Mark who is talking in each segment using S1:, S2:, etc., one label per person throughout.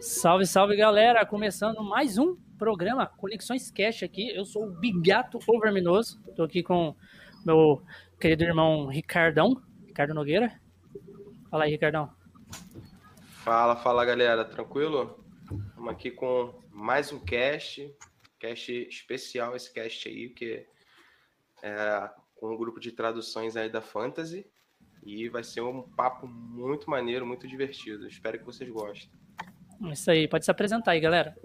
S1: Salve, salve galera! Começando mais um programa Conexões Cash aqui. Eu sou o Bigato Overminoso. Estou aqui com meu querido irmão Ricardão, Ricardo Nogueira. Fala aí, Ricardão.
S2: Fala, fala galera, tranquilo? Estamos aqui com mais um cast, cast especial esse cast aí, que é com um grupo de traduções aí da Fantasy. E vai ser um papo muito maneiro, muito divertido. Espero que vocês gostem.
S1: Isso aí, pode se apresentar aí, galera.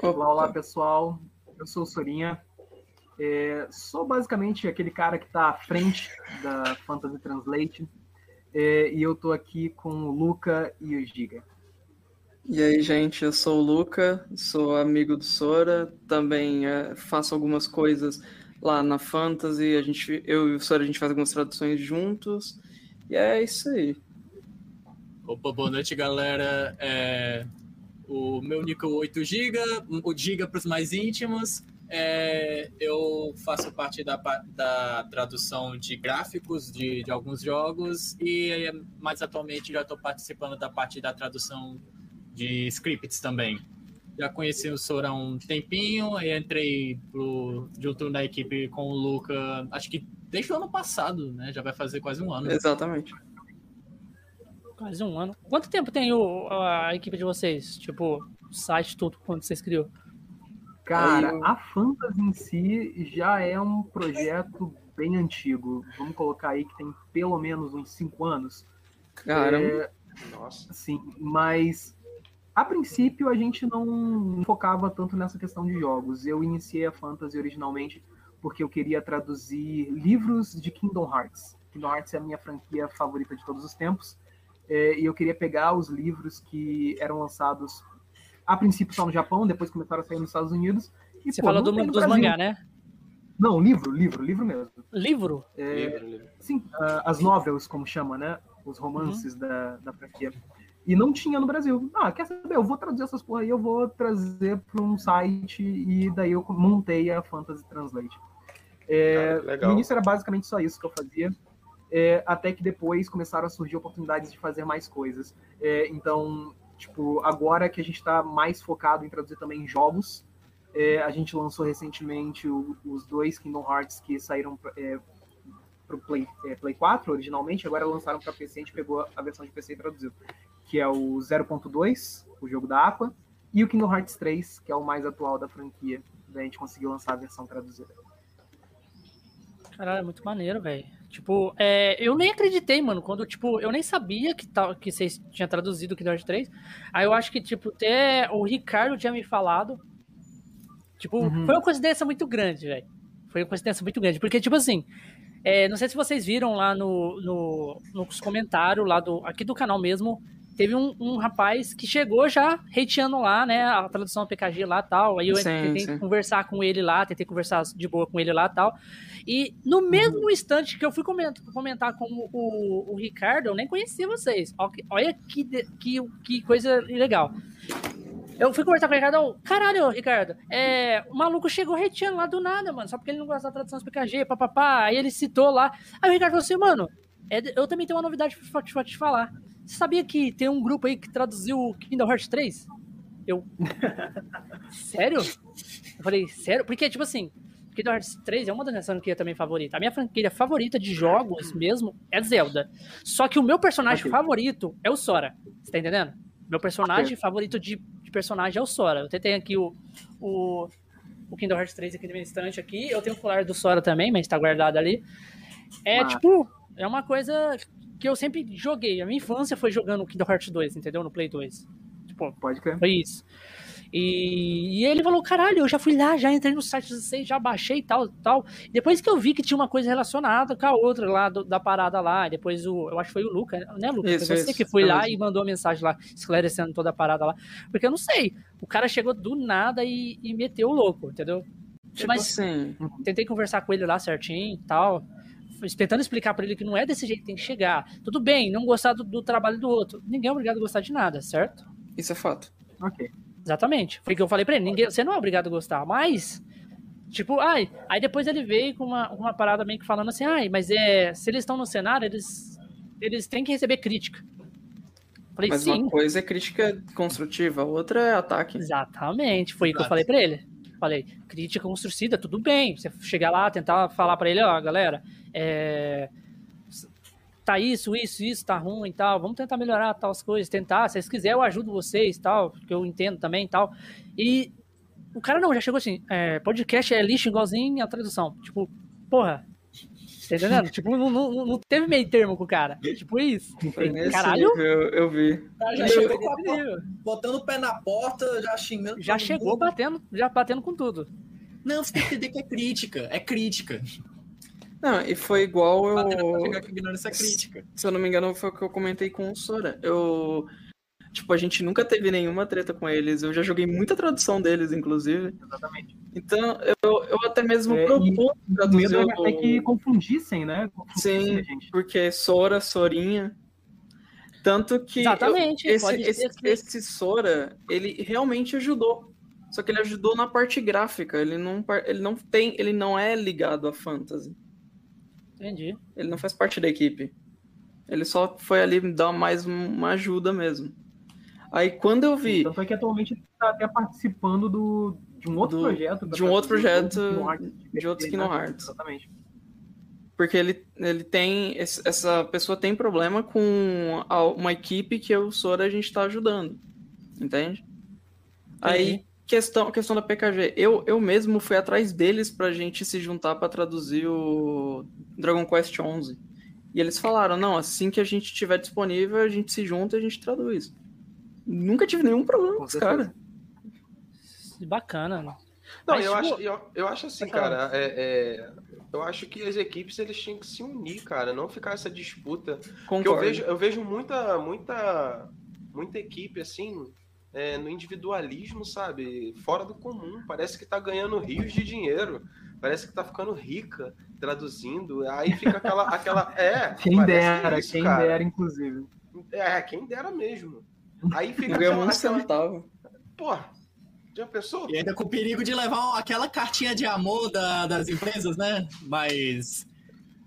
S3: Olá, olá pessoal. Eu sou o Sorinha. É, sou basicamente aquele cara que está à frente da Fantasy Translate. É, e eu tô aqui com o Luca e o Giga.
S4: E aí, gente, eu sou o Luca, sou amigo do Sora, também é, faço algumas coisas lá na Fantasy, a gente, eu e o Sora a gente faz algumas traduções juntos, e é isso aí.
S5: Opa, boa noite, galera. É, o meu nick é 8GB, o Giga para os mais íntimos. É, eu faço parte da, da tradução de gráficos de, de alguns jogos e mais atualmente já estou participando da parte da tradução de scripts também. Já conheci o Sora há um tempinho, e entrei pro, junto na equipe com o Luca, acho que desde o ano passado, né? Já vai fazer quase um ano.
S4: Exatamente.
S1: Quase um ano. Quanto tempo tem o, a equipe de vocês? Tipo, o site, tudo, quando vocês criou?
S3: Cara, eu... a Fantasy em si já é um projeto bem antigo. Vamos colocar aí que tem pelo menos uns cinco anos.
S4: Caramba.
S3: É... Nossa. Sim, mas a princípio a gente não focava tanto nessa questão de jogos. Eu iniciei a Fantasy originalmente porque eu queria traduzir livros de Kingdom Hearts. Kingdom Hearts é a minha franquia favorita de todos os tempos. É, e eu queria pegar os livros que eram lançados a princípio só no Japão, depois começaram a sair nos Estados Unidos.
S1: E, Você pô, fala do, dos Brasil. mangá, né?
S3: Não, livro, livro, livro mesmo.
S1: Livro?
S3: É, livro, livro. Sim, uh, as novels, como chama, né? Os romances uhum. da, da franquia. E não tinha no Brasil. Ah, quer saber? Eu vou traduzir essas porra aí, eu vou trazer para um site e daí eu montei a Fantasy Translate. É, ah, no início era basicamente só isso que eu fazia, é, até que depois começaram a surgir oportunidades de fazer mais coisas. É, então, tipo, agora que a gente está mais focado em traduzir também jogos, é, a gente lançou recentemente o, os dois Kingdom Hearts que saíram é, para o Play, é, Play 4 originalmente, agora lançaram para PC, a gente pegou a versão de PC e traduziu que é o 0.2, o jogo da Aqua, e o Kingdom Hearts 3, que é o mais atual da franquia. Daí a gente conseguiu lançar a versão traduzida.
S1: Caralho, é muito maneiro, velho. Tipo, é, eu nem acreditei, mano, quando, tipo, eu nem sabia que, tal, que vocês tinham traduzido o Kingdom Hearts 3. Aí eu acho que, tipo, até o Ricardo tinha me falado. Tipo, uhum. foi uma coincidência muito grande, velho. Foi uma coincidência muito grande. Porque, tipo assim, é, não sei se vocês viram lá no, no, nos comentários lá do, aqui do canal mesmo, teve um, um, rapaz que chegou já hateando lá, né, a tradução PKG lá tal. Aí eu sim, tentei sim. conversar com ele lá, tentei conversar de boa com ele lá tal. E no mesmo uhum. instante que eu fui comentar, comentar com o, o, Ricardo, eu nem conhecia vocês. Olha que, que, que coisa legal. Eu fui conversar com o Ricardo, caralho, Ricardo, é, o maluco chegou hateando lá do nada, mano, só porque ele não gosta da tradução dos PKG, papapá. Aí ele citou lá. Aí o Ricardo falou assim, mano, é, eu também tenho uma novidade pra te, pra te falar. Você sabia que tem um grupo aí que traduziu Kingdom Hearts 3? Eu. sério? Eu falei, sério? Porque, tipo assim, Kingdom Hearts 3 é uma das minhas franquias também favorita. A minha franquia favorita de jogos mesmo é Zelda. Só que o meu personagem okay. favorito é o Sora. Você tá entendendo? Meu personagem okay. favorito de, de, personagem é o Sora. Eu tenho aqui o, o, o Kingdom Hearts 3 aqui no meu instante aqui. Eu tenho o colar do Sora também, mas tá guardado ali. É ah. tipo, é uma coisa que eu sempre joguei. A minha infância foi jogando Kingdom Hearts 2, entendeu? No Play 2. Tipo,
S3: Pode crer.
S1: Foi isso. E, e, ele falou, caralho, eu já fui lá, já entrei no site 16, já baixei e tal, tal. Depois que eu vi que tinha uma coisa relacionada com a outra lá do, da parada lá, depois o, eu acho que foi o Luca, né, Luca? Isso, foi você isso, que foi lá e mandou a mensagem lá, esclarecendo toda a parada lá. Porque eu não sei, o cara chegou do nada e, e meteu o louco, entendeu?
S4: Tipo Mas assim.
S1: tentei conversar com ele lá certinho e tal tentando explicar para ele que não é desse jeito que tem que chegar. Tudo bem, não gostar do, do, trabalho do outro. Ninguém é obrigado a gostar de nada, certo?
S4: Isso é fato.
S3: Ok.
S1: Exatamente. Foi o que eu falei para ele. Ninguém, você não é obrigado a gostar, mas Tipo, ai, aí depois ele veio com uma, uma parada meio que falando assim, ai, mas é, se eles estão no cenário, eles, eles têm que receber crítica. Falei,
S4: Mas
S1: sim,
S4: uma coisa é crítica construtiva, a outra é ataque.
S1: exatamente, foi o que eu falei pra ele. Falei, crítica construída, tudo bem, você chegar lá, tentar falar pra ele, ó, galera, é, tá isso, isso, isso, tá ruim e tal, vamos tentar melhorar tal as coisas, tentar, se vocês quiserem eu ajudo vocês tal, porque eu entendo também e tal. E o cara não, já chegou assim, é, podcast é lixo igualzinho a tradução. Tipo, porra, tá entendendo? tipo, não, não, não teve meio termo com o cara. Tipo isso.
S4: Foi nesse
S1: Caralho.
S4: nível, eu, eu vi.
S5: O cara já chegou botando o pé na porta, já xingando.
S1: Já chegou
S5: mundo.
S1: batendo, já batendo com tudo.
S5: Não, você tem que entender que é crítica. É crítica.
S4: Não, e foi igual eu.
S5: ignorância é crítica.
S4: Se eu não me engano, foi o que eu comentei com o Sora. Eu. Tipo, a gente nunca teve nenhuma treta com eles. Eu já joguei muita tradução deles, inclusive.
S3: Exatamente.
S4: Então, eu, eu até mesmo
S3: É,
S4: propus
S3: O
S4: traduzir
S3: medo é
S4: o-
S3: até que confundissem, né? Confundissem
S4: Sim. Porque Sora, Sorinha. Tanto que eu-
S1: Exatamente,
S4: esse,
S1: pode
S4: esse,
S1: ser que-
S4: esse Sora, ele realmente ajudou. Só que ele ajudou na parte gráfica. Ele não, ele não tem, ele não é ligado a fantasy.
S1: Entendi.
S4: Ele não faz parte da equipe. Ele só foi ali dar mais uma ajuda mesmo. Aí quando eu vi
S3: Tanto é que atualmente ele está até participando do, de um outro
S4: Do-
S3: projeto.
S4: de um outro projeto
S3: Hearts,
S4: de outros Kingdom
S3: né?
S4: Hearts.
S3: Exatamente.
S4: Porque ele, ele tem. Essa pessoa tem problema com uma equipe que eu, o Sora, a gente tá ajudando. Entende? Aí, questão, questão da PKG. Eu, eu mesmo fui atrás deles pra gente se juntar pra traduzir o Dragon Quest XI. E eles falaram: não, assim que a gente tiver disponível, a gente se junta e a gente traduz. Nunca tive nenhum problema com os caras.
S1: Bacana.
S2: Não,
S1: Mas,
S2: eu,
S1: tipo,
S2: acho, eu, eu acho assim, cara, é, é, eu acho que as equipes eles tinham que se unir, cara, não ficar essa disputa. Porque eu
S4: Concordo.
S2: vejo, eu vejo muita, muita, muita equipe assim, é, no individualismo, sabe? Fora do comum. Parece que tá ganhando rios de dinheiro. Parece que tá ficando rica traduzindo. Aí fica aquela. aquela é,
S3: Quem
S2: parece
S3: dera,
S2: isso,
S3: quem
S2: cara.
S3: dera, inclusive.
S2: É, quem dera mesmo. Aí fica
S4: ganhamos um centavo.
S2: Porra, já pensou?
S5: E ainda com o perigo de levar aquela cartinha de amor da- das empresas, né? Mais.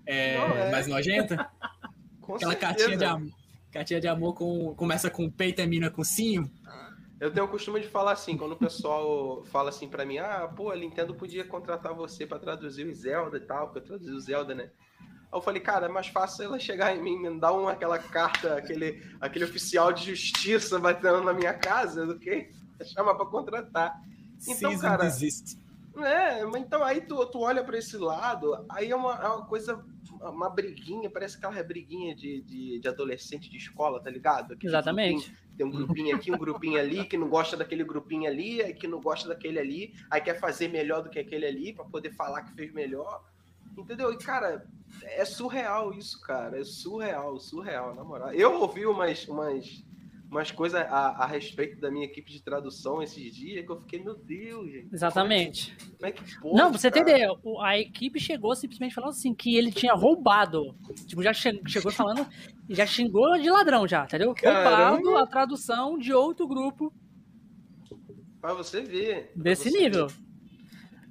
S5: É,
S2: Não, é.
S5: mais nojenta.
S2: Com
S5: Aquela
S2: certeza.
S5: cartinha de amor. Cartinha de amor com, começa com P e termina com sim.
S2: Eu tenho o costume de falar assim, quando o pessoal fala assim pra mim, ah, pô, a Nintendo podia contratar você pra traduzir o Zelda e tal, porque eu traduzi o Zelda, né? Aí eu falei, cara, é mais fácil ela chegar em mim e me dar uma, aquela carta, aquele, aquele oficial de justiça batendo na minha casa do que chamar pra contratar. Então,
S5: Season
S2: cara,
S5: desist.
S2: É, mas então aí tu, tu olha pra esse lado, aí é uma, é uma coisa, uma briguinha, parece aquela briguinha de, de, de adolescente de escola, tá ligado? Aquele
S1: Exatamente.
S2: grupinho- tem um grupinho aqui, um grupinho ali, que não gosta daquele grupinho ali, aí que não gosta daquele ali, aí quer fazer melhor do que aquele ali, pra poder falar que fez melhor. Entendeu? E, cara, é surreal isso, cara. É surreal, surreal, na moral. Eu ouvi umas, umas, umas coisas a, a respeito da minha equipe de tradução esses dias que eu fiquei, meu Deus, gente.
S1: Exatamente.
S2: Como é que pode,
S1: Não, pra você
S2: cara?
S1: entender, o- a equipe chegou simplesmente falando assim que ele tinha roubado. Tipo, já che- chegou falando e já xingou de ladrão já, entendeu?
S4: Caramba.
S1: Roubado a tradução de outro grupo
S2: Pra você ver. pra
S1: desse
S2: você
S1: nível.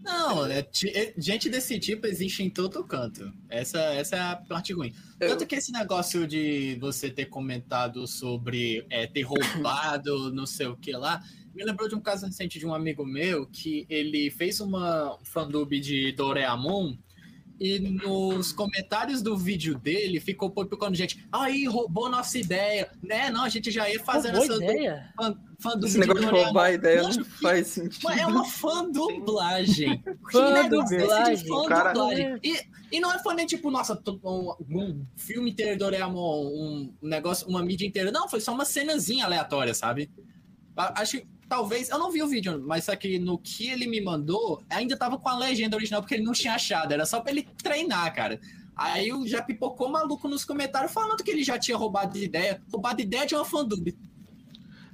S5: Não, é, é- gente desse tipo existe em todo canto. Essa, essa é a parte ruim. Tanto que esse negócio de você ter comentado sobre é, ter roubado, não sei o que lá, me lembrou de um caso recente de um amigo meu que ele fez uma fandub de Doraemon e nos comentários do vídeo dele ficou pipocando gente. Aí, roubou nossa ideia. Né? Não, a gente já ia fazendo
S1: Boa
S5: essa
S1: ideia.
S5: fan- fandub
S4: Esse
S5: de
S4: negócio de roubar a ideia não
S5: que-
S4: faz sentido.
S5: Mas é uma fã dublagem.
S1: Fã
S5: é esse
S1: dublagem.
S5: fã
S2: cara-
S5: dublagem? E, e não é fã nem tipo, nossa, um, um filme inteiro Doraemon, um negócio, uma mídia inteira. Não, foi só uma cenazinha aleatória, sabe? Acho que talvez. Eu não vi o vídeo, mas só que no que ele me mandou, ainda tava com a legenda original, porque ele não tinha achado. Era só pra ele treinar, cara. Aí eu já pipocou maluco nos comentários falando que ele já tinha roubado ideia. Roubado ideia de uma fandub.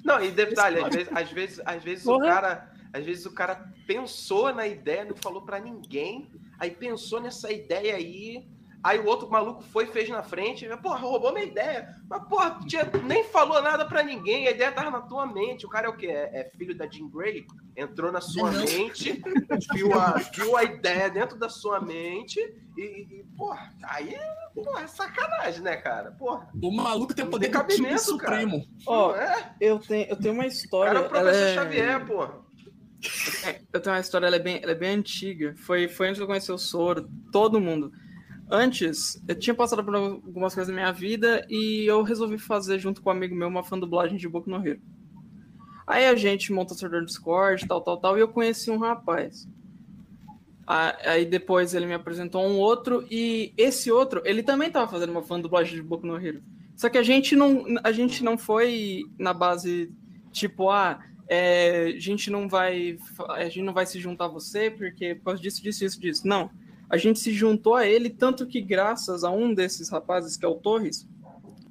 S2: Não, e detalhe, às vezes, às vezes, às vezes o cara, às vezes o cara pensou na ideia, não falou pra ninguém, aí pensou nessa ideia aí, Aí o outro maluco foi e fez na frente. Porra, roubou minha ideia. Mas, porra, tinha, nem falou nada pra ninguém. A ideia tava na tua mente. O cara é o quê? É, é filho da Jean Grey? Entrou na sua
S5: Não.
S2: mente, viu a, viu a ideia dentro da sua mente e, e porra, aí porra, é sacanagem, né, cara? Porra,
S5: O maluco tem poder
S2: tem
S5: do time supremo.
S4: Ó,
S2: é?
S4: eu tenho, eu tenho uma história.
S2: cara é o
S4: ela
S2: professor
S4: é-
S2: Xavier, porra.
S4: É, eu tenho uma história, ela é bem, ela é bem antiga. Foi, foi antes de eu conhecer o Soro, todo mundo. Antes, eu tinha passado por algumas coisas na minha vida e eu resolvi fazer, junto com um amigo meu, uma fan dublagem de Boku no Hero. Aí a gente monta o servidor do Discord, tal, tal, tal, e eu conheci um rapaz. Aí depois ele me apresentou um outro, e esse outro, ele também tava fazendo uma fan dublagem de Boku no Hero. Só que a gente não, a gente não foi na base, tipo, ah, é, a gente não vai a gente não vai se juntar a você porque por causa disso, disso, disso, disso. Não. A gente se juntou a ele, tanto que graças a um desses rapazes, que é o Torres,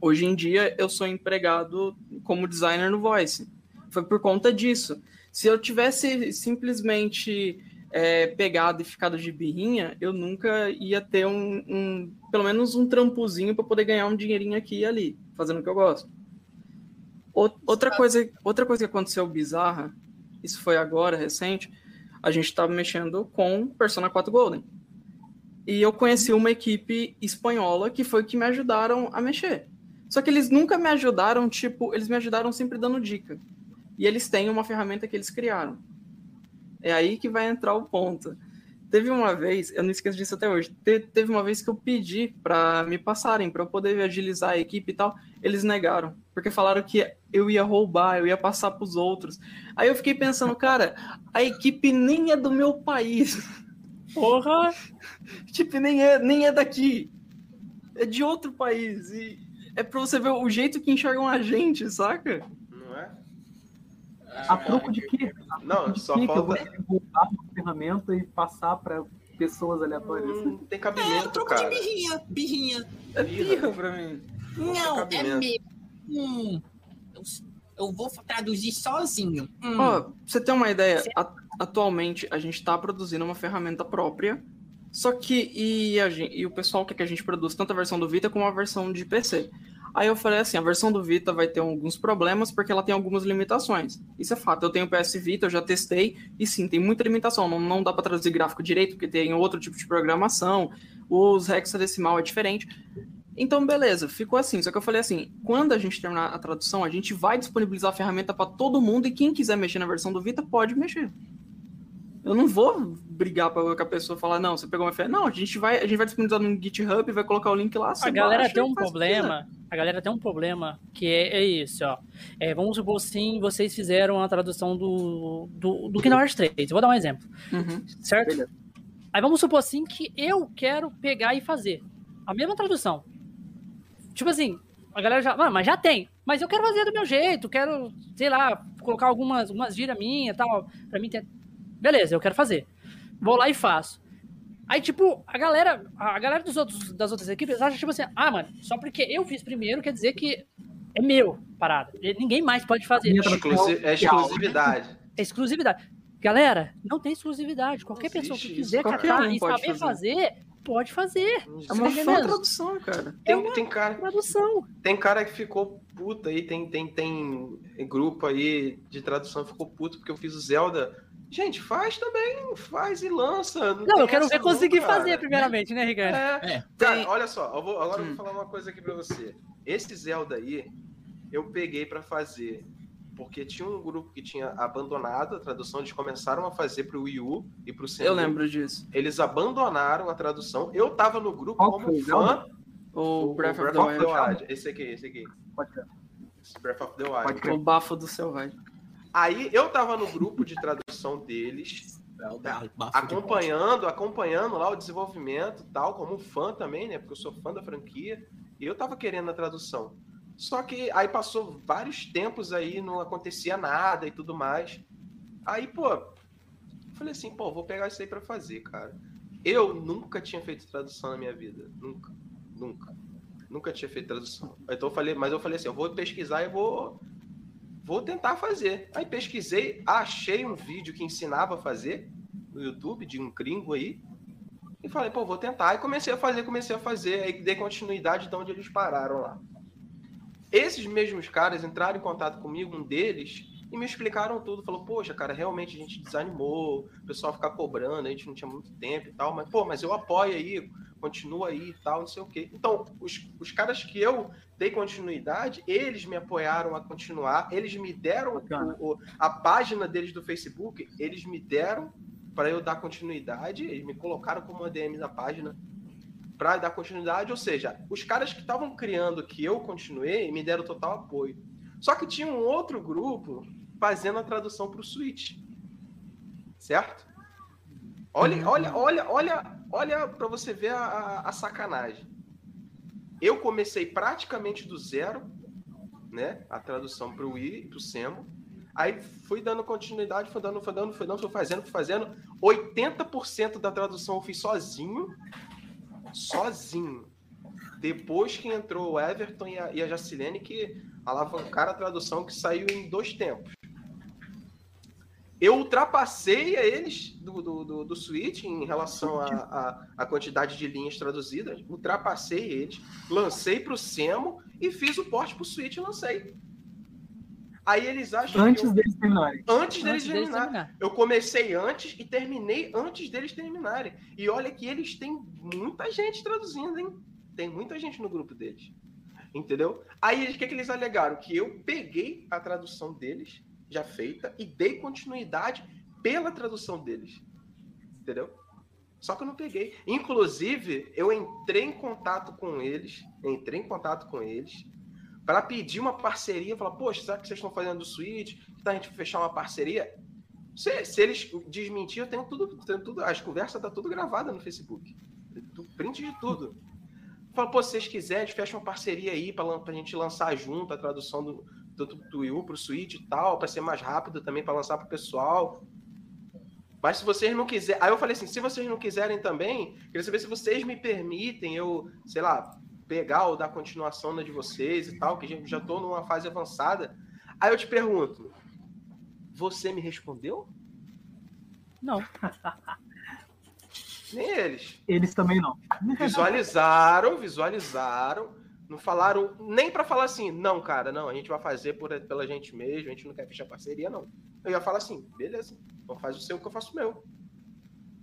S4: hoje em dia eu sou empregado como designer no Voice. Foi por conta disso. Se eu tivesse simplesmente é, pegado e ficado de birrinha, eu nunca ia ter um, um- pelo menos um trampozinho para poder ganhar um dinheirinho aqui e ali, fazendo o que eu gosto. Outra coisa, outra coisa que aconteceu bizarra, isso foi agora, recente, a gente estava mexendo com Persona 4 Golden. E eu conheci uma equipe espanhola que foi que me ajudaram a mexer. Só que eles nunca me ajudaram, tipo, eles me ajudaram sempre dando dica. E eles têm uma ferramenta que eles criaram. É aí que vai entrar o ponto. Teve uma vez, eu não esqueço disso até hoje, te- teve uma vez que eu pedi para me passarem, para eu poder agilizar a equipe e tal, eles negaram, porque falaram que eu ia roubar, eu ia passar para os outros. Aí eu fiquei pensando, cara, a equipe nem é do meu país,
S1: Porra!
S4: tipo, nem é, nem é daqui, é de outro país, e é para você ver o jeito que enxergam a gente, saca?
S2: Não é?
S3: A troco de quê? A troco
S2: Não,
S3: de
S2: só
S3: que eu vou
S2: falta.
S3: roubar uma ferramenta e passar para pessoas aleatórias?
S2: Não tem
S5: É,
S2: cabimento,
S5: troco de
S2: cara.
S5: birrinha, birrinha.
S4: É
S2: Birra.
S4: pra mim.
S5: Não, é
S2: cabimento.
S5: mesmo. Hum, eu, vou traduzir sozinho. Hum.
S4: Pra você ter uma ideia, a- atualmente a gente está produzindo uma ferramenta própria, só que e, a gen- e o pessoal quer que a gente produza tanto a versão do Vita como a versão de PC. Aí eu falei assim, a versão do Vita vai ter alguns problemas porque ela tem algumas limitações. Isso é fato. Eu tenho o PS Vita, eu já testei e sim, tem muita limitação. Não, não dá para traduzir gráfico direito porque tem outro tipo de programação. Os hexadecimal é diferente. Então, beleza, ficou assim. Só que eu falei assim: quando a gente terminar a tradução, a gente vai disponibilizar a ferramenta para todo mundo e quem quiser mexer na versão do Vita pode mexer. Eu não vou brigar com a pessoa e falar, não, você pegou uma ferramenta. Não, a gente vai, a gente vai disponibilizar no GitHub, vai colocar o link lá.
S1: A galera tem
S4: e
S1: um problema. A galera tem um problema que é, é isso, ó. É, vamos supor assim, vocês fizeram a tradução do, do, do Kingdom Hearts 3. Eu vou dar um exemplo.
S4: Uhum.
S1: certo?
S3: Beleza.
S1: Aí vamos supor assim que eu quero pegar e fazer a mesma tradução. Tipo assim, a galera já. "Ah, mas já tem. Mas eu quero fazer do meu jeito, quero, sei lá, colocar algumas, algumas gírias minhas e tal. Pra mim ter. Beleza, eu quero fazer. Vou lá e faço. Aí, tipo, a galera, a galera dos outros, das outras equipes acha, tipo assim, ah, mano, só porque eu fiz primeiro quer dizer que é meu parada. Ninguém mais pode fazer.
S3: Minha
S2: Exclusi- é exclusividade.
S1: É exclusividade. Galera, não tem exclusividade. Qualquer
S2: Não
S1: pessoa que quiser catar
S4: um
S1: e saber
S4: fazer.
S1: fazer, pode fazer.
S4: É uma
S1: Tá entendendo?
S4: tradução, cara.
S2: Tem, tem, cara,
S1: Tradução.
S2: tem cara que ficou puto aí, tem, tem, tem grupo aí de tradução que ficou puto porque eu fiz o Zelda. Gente, faz também, faz e lança.
S1: Não,
S2: tem
S1: eu quero ver conseguir
S2: cara.
S1: fazer, primeiramente, né, Ricardo?
S2: É,
S5: É.
S2: Cara,
S4: Tem-
S2: olha só, eu vou- agora eu
S4: Hum.
S2: vou falar uma coisa aqui pra você. Esse Zelda aí, eu peguei pra fazer porque tinha um grupo que tinha abandonado a tradução, eles começaram a fazer pro Wii U e pro Sendu.
S4: Eu lembro disso.
S2: Eles abandonaram a tradução. Eu tava no grupo
S3: Qual
S2: como
S3: o
S2: fã.
S4: O, Breath, of the Wild.
S2: Wild. Esse aqui, esse aqui.
S3: Pode ser.
S2: Esse Breath of the Wild.
S3: Pode crer.
S4: O bafo do selvagem.
S2: Aí eu tava no grupo de tradução deles, acompanhando, acompanhando lá o desenvolvimento, tal, como fã também, né? Porque eu sou fã da franquia, e eu tava querendo a tradução. Só que aí passou vários tempos aí, não acontecia nada e tudo mais. Aí, pô, falei assim, pô, vou pegar isso aí pra fazer, cara. Eu nunca tinha feito tradução na minha vida, nunca, nunca. Nunca tinha feito tradução. Então eu falei, mas eu falei assim, eu vou pesquisar e vou vou tentar fazer. Aí pesquisei, achei um vídeo que ensinava a fazer no YouTube de um gringo aí. E falei, pô, vou tentar. E comecei a fazer, comecei a fazer. Aí dei continuidade de onde eles pararam lá. Esses mesmos caras entraram em contato comigo, um deles, e me explicaram tudo. Falou, poxa, cara, realmente a gente desanimou, o pessoal ficar cobrando, a gente não tinha muito tempo e tal, mas, pô, mas eu apoio aí, continua aí e tal, não sei o quê. Então, os, os caras que eu dei continuidade, eles me apoiaram a continuar, eles me deram o, o, a página deles do Facebook, eles me deram para eu dar continuidade, eles me colocaram como ADM da página para dar continuidade, ou seja, os caras que estavam criando que eu continuei me deram total apoio. Só que tinha um outro grupo fazendo a tradução para o Switch. Certo? Olha, uhum. olha, olha, olha, olha para você ver a, a, a, sacanagem. Eu comecei praticamente do zero, né? A tradução para o Wii, para o Semo. Aí fui dando continuidade, fui dando, fui dando, fui dando, fui fazendo, fui fazendo. 80% da tradução eu fiz sozinho. Sozinho. Depois que entrou o Everton e a, e a Jacilene, que alavancaram a tradução que saiu em dois tempos. Eu ultrapassei a eles do, do, do, do Switch em relação à quantidade de linhas traduzidas. Ultrapassei eles, lancei para o Semo e fiz o porte para o Switch e lancei. Aí eles acham
S3: Antes
S2: eu...
S3: deles terminarem.
S2: Antes deles, antes terminarem. terminar. Eu comecei antes e terminei antes deles terminarem. E olha que eles têm muita gente traduzindo, hein? Tem muita gente no grupo deles. Entendeu? Aí o que, que eles alegaram? Que eu peguei a tradução deles, já feita, e dei continuidade pela tradução deles. Entendeu? Só que eu não peguei. Inclusive, eu entrei em contato com eles, entrei em contato com eles, para pedir uma parceria, falar, poxa, será que vocês estão fazendo do Switch? Que tá a gente fechar uma parceria? Se, se eles desmentir, eu tenho tudo, tenho tudo, as conversas tá tudo gravada no Facebook. Print de tudo. Fala, pô, se vocês quiserem, fecha uma parceria aí para a gente lançar junto a tradução do, do, do Wii U pro Switch e tal, para ser mais rápido também, para lançar pro pessoal. Mas se vocês não quiserem. Aí eu falei assim: se vocês não quiserem também, queria saber se vocês me permitem eu, sei lá, pegar ou dar continuação na de vocês e tal, que já estou numa fase avançada. Aí eu te pergunto: você me respondeu?
S1: Não.
S2: Nem eles.
S3: Eles também não.
S2: Visualizaram, visualizaram. Não falaram nem para falar assim, não, cara, não, a gente vai fazer por, pela gente mesmo, a gente não quer fechar parceria, não. Eu ia falar assim, beleza, então faz o seu que eu faço o meu.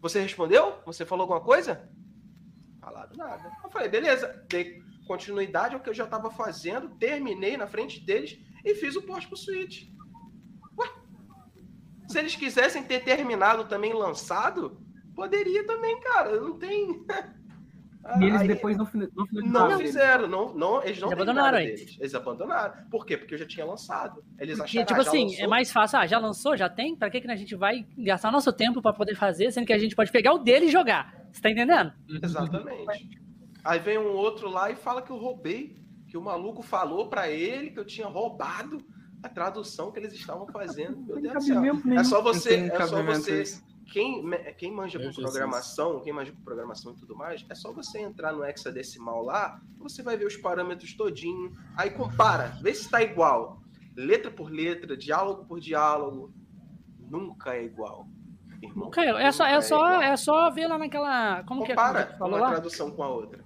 S2: Você respondeu? Você falou alguma coisa? Falaram nada. Eu falei, beleza, dei continuidade ao que eu já estava fazendo, terminei na frente deles e fiz o post pro Switch. Ué? Se eles quisessem ter terminado também lançado, Poderia também, cara. Não tem.
S3: E eles aí, depois não,
S2: não, não fizeram, não, não, eles não abandonaram eles. Eles abandonaram. Por quê? Porque eu já tinha lançado. Eles
S1: acharam, tipo ah, assim, lançou. é mais fácil, ah, já lançou, já tem, para que, que a gente vai gastar nosso tempo para poder fazer, sendo que a gente pode pegar o dele e jogar. Você tá entendendo?
S2: Exatamente. Aí vem um outro lá e fala que eu roubei, que o maluco falou para ele que eu tinha roubado a tradução que eles estavam fazendo. Meu Deus do céu. É só você, é só você quem, quem manja com programação, quem manja com programação e tudo mais, é só você entrar no hexadecimal lá, você vai ver os parâmetros todinho, aí compara, vê se está igual. Letra por letra, diálogo por diálogo, nunca é igual.
S1: Irmão, nunca é, é só é, é só é só ver lá naquela, como
S2: compara
S1: que
S2: é? Compara uma tradução com a outra.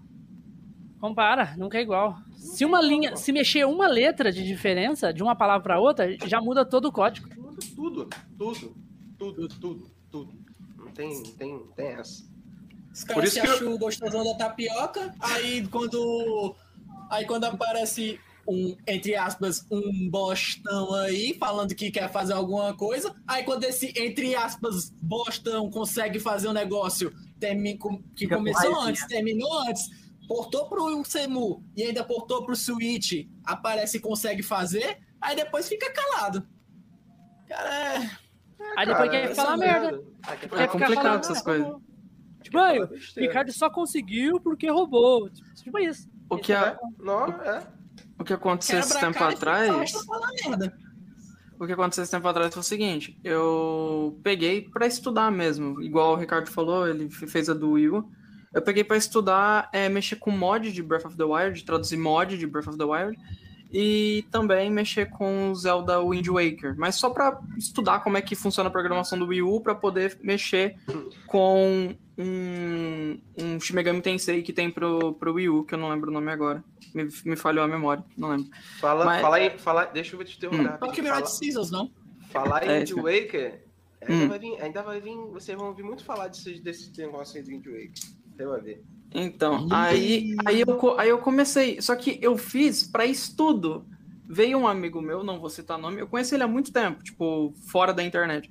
S1: Compara, nunca é igual. Se uma linha, se mexer uma letra de diferença de uma palavra para outra, já muda todo o código.
S2: Muda tudo, tudo, tudo, tudo tudo. Não tem, tem, tem essa.
S5: Os caras se acham eu... gostosão da tapioca, aí quando. Aí quando aparece um, entre aspas, um bostão aí, falando que quer fazer alguma coisa. Aí quando esse, entre aspas, bostão consegue fazer um negócio termi, que Fica começou antes, terminou antes, portou pro Semu e ainda portou pro Switch, aparece e consegue fazer, aí depois fica calado. Cara, é
S1: Aí depois cara, quer falar merda.
S4: É, complicado essas coisas.
S1: Tipo, ah, o Ricardo só conseguiu porque roubou. Tipo isso.
S4: O que, a... não, é. o que aconteceu esse tempo atrás. O que aconteceu esse tempo atrás foi o seguinte: eu peguei para estudar mesmo. Igual o Ricardo falou, ele fez a do Will. Eu peguei para estudar, é, mexer com mod de Breath of the Wild, traduzir mod de Breath of the Wild e também mexer com o Zelda Wind Waker, mas só para estudar como é que funciona a programação do Wii U para poder mexer com um, um Shin Megami Tensei que tem pro, pro Wii U, que eu não lembro o nome agora. Me, me falhou a memória, não lembro.
S2: Fala,
S4: Mas-
S2: fala aí, fala, deixa eu te interromper
S4: Hum.
S5: Tokyo
S2: Fala-
S5: Mirage Seasons, não?
S2: Falar
S4: É,
S2: em Wind
S4: isso.
S2: Waker, ainda,
S4: Hum.
S2: vai vir, ainda vai vir, vocês vão ouvir muito falar desse, desse negócio aí do Wind Waker. Você vai ver.
S4: Então, aí, aí, eu, aí eu comecei. Só que eu fiz pra estudo. Veio um amigo meu, não vou citar nome, eu conheci ele há muito tempo, tipo, fora da internet.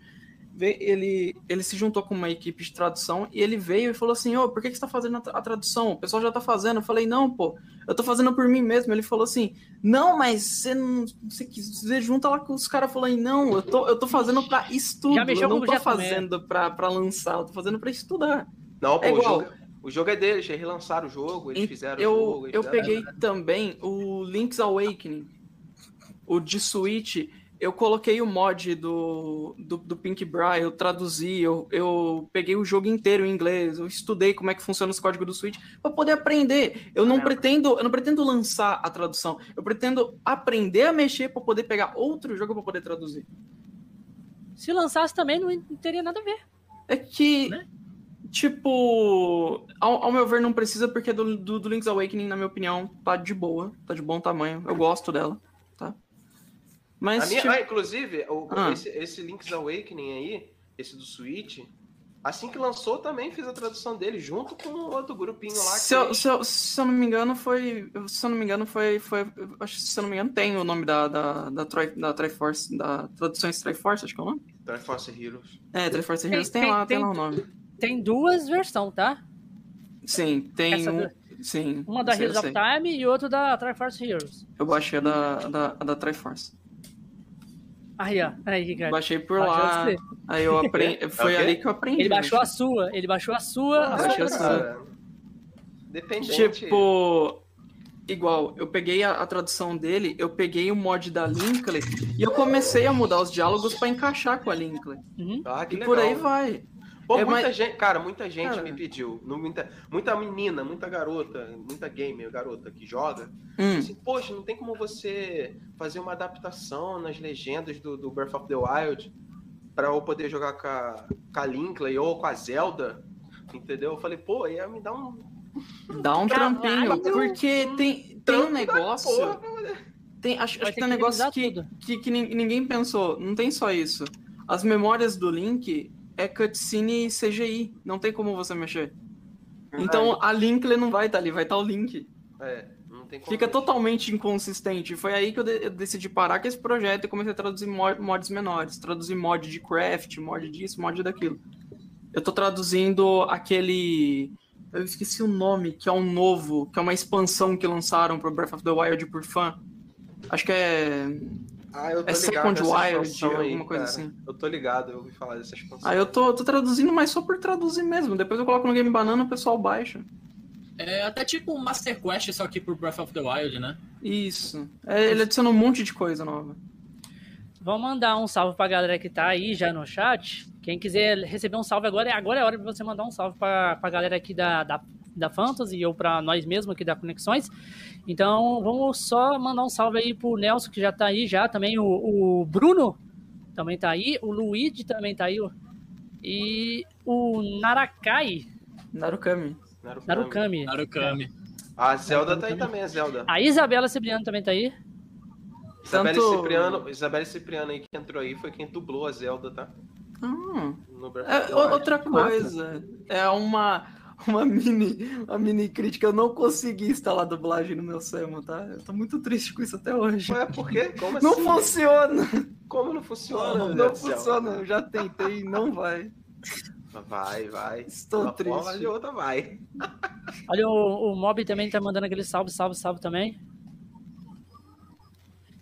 S4: Ele, ele se juntou com uma equipe de tradução e ele veio e falou assim: Ô, por que, que você tá fazendo a tra- a tradução? O pessoal já tá fazendo. Eu falei: Não, pô, eu tô fazendo por mim mesmo. Ele falou assim: Não, mas você não. Você, quis- você junta lá com os caras. Falei: Não, eu tô, eu tô fazendo pra estudo.
S1: Já
S4: eu não tô fazendo pra, pra lançar, eu tô fazendo pra estudar.
S2: Não, pô,
S4: É igual.
S2: jogo, o jogo é deles, eles relançaram o jogo, eles fizeram
S4: eu,
S2: o jogo.
S4: eu
S2: fizeram-
S4: peguei também o Link's Awakening, o de Switch. Eu coloquei o mod do, do, do Pink Bra, eu traduzi, eu, eu peguei o jogo inteiro em inglês, eu estudei como é que funciona os códigos do Switch para poder aprender. Eu não pretendo, eu não pretendo lançar a tradução, eu pretendo aprender a mexer para poder pegar outro jogo para poder traduzir.
S1: Se lançasse também, não não teria nada a ver.
S4: É que,
S1: Né?
S4: Tipo, ao, ao meu ver, não precisa, porque do, do, do Link's Awakening, na minha opinião, tá de boa, tá de bom tamanho. Eu gosto dela, tá? Mas,
S2: A minha-
S4: tipo,
S2: ah, inclusive, o-
S4: Ah.
S2: esse, esse Link's Awakening aí, esse do Switch, assim que lançou, também fiz a tradução dele, junto com outro grupinho lá.
S4: se, eu, se, eu, se eu não me engano, foi. Se eu não me engano, foi. foi acho que, se eu não me engano, tem o nome da, da, da, Tri, da Triforce, da Traduções Triforce, acho que é o nome.
S2: Triforce Heroes.
S4: É, Triforce
S1: Tem-
S4: Heroes, tem,
S1: tem-
S4: lá, tem,
S1: tem-
S4: lá o nome.
S1: Tem duas versões, tá?
S4: Sim, tem
S1: Essa
S4: um. Sim.
S1: Uma da
S4: sei,
S1: Heroes of. Time e outra da Triforce Heroes.
S4: Eu baixei a da, da, a da Triforce.
S1: Aí, ó. Aí, Ricardo.
S4: Baixei por lá. Aí eu aprendi. Foi
S2: É o quê?
S4: ali que eu aprendi.
S1: Ele baixou a
S4: gente.
S1: sua. Ele baixou a sua. a
S2: Ah,
S4: baixei a sua.
S2: Dependente.
S4: Tipo, igual, eu peguei a, a tradução dele, eu peguei o mod da Linkly e eu comecei a mudar os diálogos pra encaixar com a Linkly.
S1: Uhum.
S2: Ah,
S4: E
S2: legal.
S4: por aí vai.
S2: Pô,
S4: É,
S2: muita
S4: mas-
S2: gente, cara, muita gente
S4: Cara.
S2: me pediu, muita, muita menina, muita garota, muita gamer, garota que joga,
S4: Hum,
S2: assim, poxa, não tem como você fazer uma adaptação nas legendas do, do Breath of the Wild pra eu poder jogar com a, com a Linkley ou com a Zelda, entendeu? Eu falei, pô, ia me dar um
S4: dá um
S1: Caralho,
S4: trampinho, porque tem, tem um negócio.
S2: porra.
S4: Tem, acho, acho que tem um negócio que, que, que nin- ninguém pensou. Não tem só isso. As memórias do Link é cutscene CGI. Não tem como você mexer. Então a Linkly não vai estar ali, vai estar o Link.
S2: É, não tem como
S4: Fica
S2: mexer.
S4: totalmente inconsistente. Foi aí que eu, de- eu decidi parar com esse projeto e comecei a traduzir mo- mods menores. Traduzir mod de craft, mod disso, mod daquilo. Eu tô traduzindo aquele. Eu esqueci o nome, que é um novo, que é uma expansão que lançaram pro Breath of the Wild por fã. Acho que é.
S2: Ah, eu tô
S4: É
S2: ligado
S4: Second Wild, alguma coisa
S2: cara.
S4: assim.
S2: Eu tô ligado, eu ouvi falar dessa expansão.
S4: Ah, eu tô, tô traduzindo, mas só por traduzir mesmo. Depois eu coloco no Game Banana e o pessoal baixa.
S5: É até tipo um Master Quest, só que por Breath of the Wild, né?
S4: Isso. É, ele adiciona um monte de coisa nova.
S1: Vamos mandar um salve pra galera que tá aí já no chat. Quem quiser receber um salve agora, agora é a hora de você mandar um salve pra, pra galera aqui da, da, da Fantasy ou pra nós mesmos aqui da Conexões. Então, vamos só mandar um salve aí pro Nelson, que já tá aí já. Também o, o Bruno também tá aí. O Luigi também tá aí. ó. E o Narakai,
S4: Narukami.
S2: Narukami.
S1: Narukami.
S5: Narukami.
S2: A Zelda tá aí também, a Zelda.
S1: A Isabela Cibriano também tá aí.
S2: Isabelle
S4: Tanto-
S2: Cipriano, Isabelle Cipriano aí que entrou aí foi quem dublou a Zelda, tá? No Breath
S4: É, outra coisa, é uma, uma, mini, uma mini crítica. Eu não consegui instalar dublagem no meu Semo, tá? Eu tô muito triste com isso até hoje.
S2: Ué, por quê? Como
S4: Não
S2: assim?
S4: funciona!
S2: Como não funciona?
S4: Não, não funciona. Eu já tentei, não vai.
S2: Vai, vai.
S4: Estou
S2: uma forma
S4: triste.
S2: de outra vai.
S1: Olha, o, o Mob também tá mandando aquele salve, salve, salve também.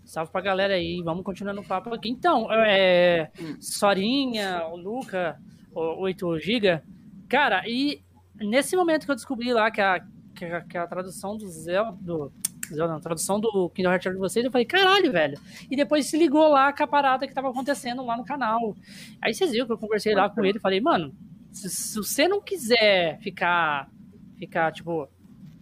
S1: Salve pra galera aí, vamos continuar no papo aqui. Então, é.
S4: Hum.
S1: Sorinha, o Luca, o 8 GB. Cara, e nesse momento que eu descobri lá que a, que a, que a tradução do Zelda. Do, Zelda, não, tradução do Kingdom Hearts de vocês, eu falei, caralho, velho. E depois se ligou lá com a parada que tava acontecendo lá no canal. Aí vocês viram que eu conversei lá com ele e falei, mano, se, se você não quiser ficar, ficar, tipo,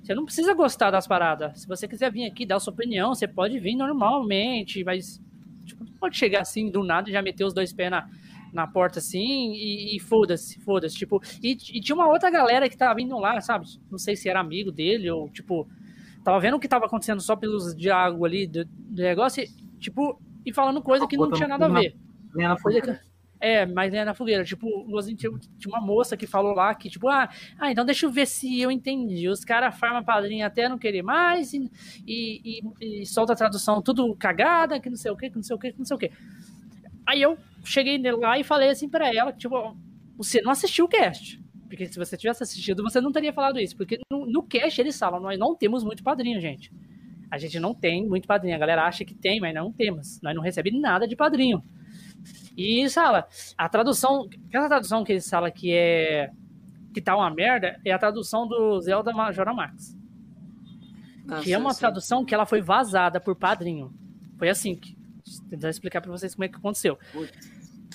S1: você não precisa gostar das paradas. Se você quiser vir aqui dar sua opinião, você pode vir normalmente, mas tipo, não pode chegar assim do nada e já meter os dois pés na, na porta assim e, e foda-se, foda-se. Tipo, e, e, tinha uma outra galera que tava vindo lá, sabe? Não sei se era amigo dele ou, tipo, tava vendo o que tava acontecendo só pelos diálogos ali do, do negócio, e, tipo, e falando coisa que não tinha nada a ver. Coisa que, é, mas né, na fogueira. Tipo, tinha, tinha uma moça que falou lá que, tipo, ah, ah então deixa eu ver se eu entendi. Os caras farmam padrinho até não querer mais e, e, e, e, solta a tradução tudo cagada, que não sei o que, que não sei o que, que não sei o que. Aí eu cheguei lá e falei assim para ela, tipo, você não assistiu o cast. Porque se você tivesse assistido, você não teria falado isso. Porque no, no cast eles falam, nós não temos muito padrinho, gente. A gente não tem muito padrinho. A galera acha que tem, mas não temos. Nós não recebemos nada de padrinho. E fala, a tradução, aquela tradução que eles falam que é que tá uma merda, é a tradução do Zelda Majora Max. Ah, que é uma sim. tradução que ela foi vazada por padrinho. Foi assim que tentar explicar para vocês como é que aconteceu.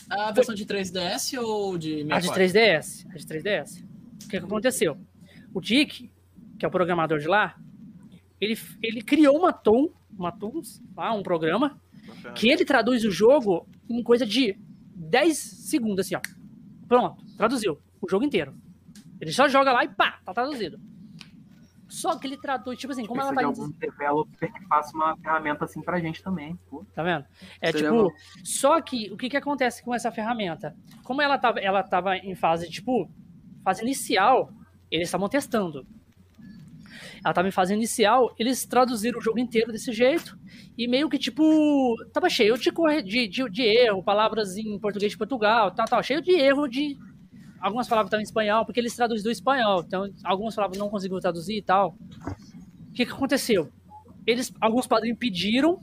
S5: A versão de 3DS ou de 64?
S1: A de 3DS, a de 3DS. O que, que aconteceu? O Dick, que é o programador de lá, ele, ele criou uma Tom, uma Tools, lá, um programa que ele traduz o jogo em coisa de 10 segundos, assim, ó. Pronto, traduziu o jogo inteiro. Ele só joga lá e pá, tá traduzido. Só que ele traduz, tipo assim, como ela tá.
S3: De algum developer que faça uma ferramenta assim pra gente também. Pô.
S1: Tá vendo? É Seria tipo. Bom. Só que o que que acontece com essa ferramenta? Como ela tava, ela tava em fase, tipo, fase inicial, eles estavam testando. Ela tava em fase inicial, eles traduziram o jogo inteiro desse jeito. E meio que, tipo, tava cheio de, de, de, de erro, palavras em português de Portugal, tal, tal, cheio de erro de. Algumas palavras estavam em espanhol, porque eles traduzem do espanhol. Então, algumas palavras não conseguiram traduzir e tal. O que, que aconteceu? Eles, alguns padrinhos pediram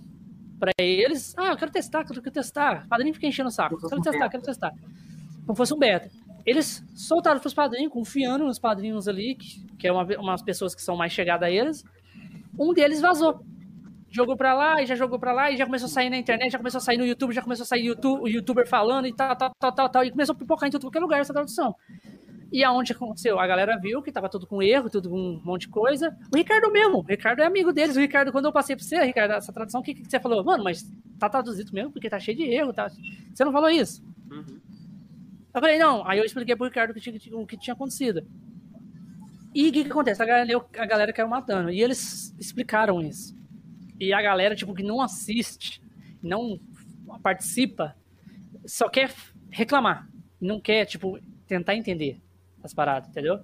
S1: para eles: Ah, eu quero testar, eu quero testar. O padrinho fica enchendo o saco. Quero testar, quero testar. Como fosse um beta. Eles soltaram pros padrinhos, confiando nos padrinhos ali, que, que é uma, umas pessoas que são mais chegadas a eles. Um deles vazou. Jogou pra lá e já jogou pra lá e já começou a sair na internet, já começou a sair no YouTube, já começou a sair YouTube, o youtuber falando e tal, tal, tal, tal, tal. E começou a pipocar em todo qualquer lugar essa tradução. E aonde aconteceu? A galera viu que tava tudo com erro, tudo com um monte de coisa. O Ricardo mesmo, o Ricardo é amigo deles. O Ricardo, quando eu passei pra você, Ricardo, essa tradução, o que, que você falou? Mano, mas tá traduzido mesmo porque tá cheio de erro, tá? Você não falou isso? Uhum. Eu falei, não. Aí eu expliquei pro Ricardo o que tinha, o que tinha acontecido. E o que, que acontece? A galera, a galera caiu matando. E eles explicaram isso. E a galera, tipo, que não assiste, não participa, só quer reclamar. Não quer, tipo, tentar entender as paradas, entendeu?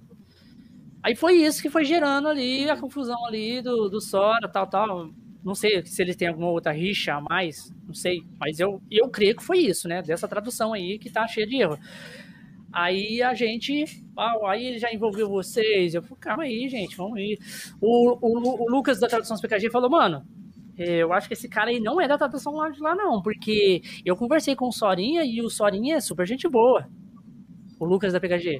S1: Aí foi isso que foi gerando ali a confusão ali do, do Sora, tal, tal. Não sei se eles têm alguma outra rixa a mais, não sei. Mas eu, eu creio que foi isso, né? Dessa tradução aí que tá cheia de erro. Aí a gente. Ah, aí ele já envolveu vocês. Eu falei, calma aí, gente, vamos ir. O, o, o Lucas da tradução PKG falou, mano, eu acho que esse cara aí não é da tradução lá de lá, não. Porque eu conversei com o Sorinha e o Sorinha é super gente boa. O Lucas da PKG.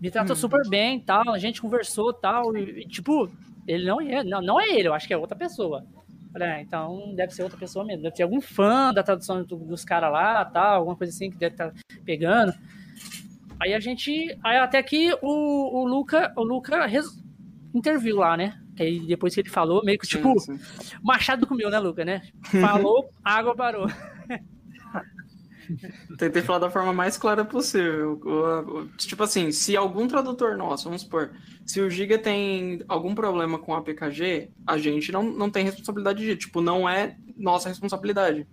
S1: Me tratou hum. super bem tal. A gente conversou tal. E, tipo, ele não é. Não, não é ele, eu acho que é outra pessoa. Ah, então deve ser outra pessoa mesmo. Deve ter algum fã da tradução do, dos caras lá, tal, alguma coisa assim que deve estar tá pegando. Aí a gente. Aí até que o, o Luca, o Luca res, interviu lá, né? Que aí depois que ele falou, meio que tipo. Sim, sim. Machado comeu, né, Luca, né? Falou, água parou.
S4: Tentei falar da forma mais clara possível. Tipo assim, se algum tradutor nosso, vamos supor, se o Giga tem algum problema com a PKG, a gente não, não tem responsabilidade de, tipo, não é nossa responsabilidade.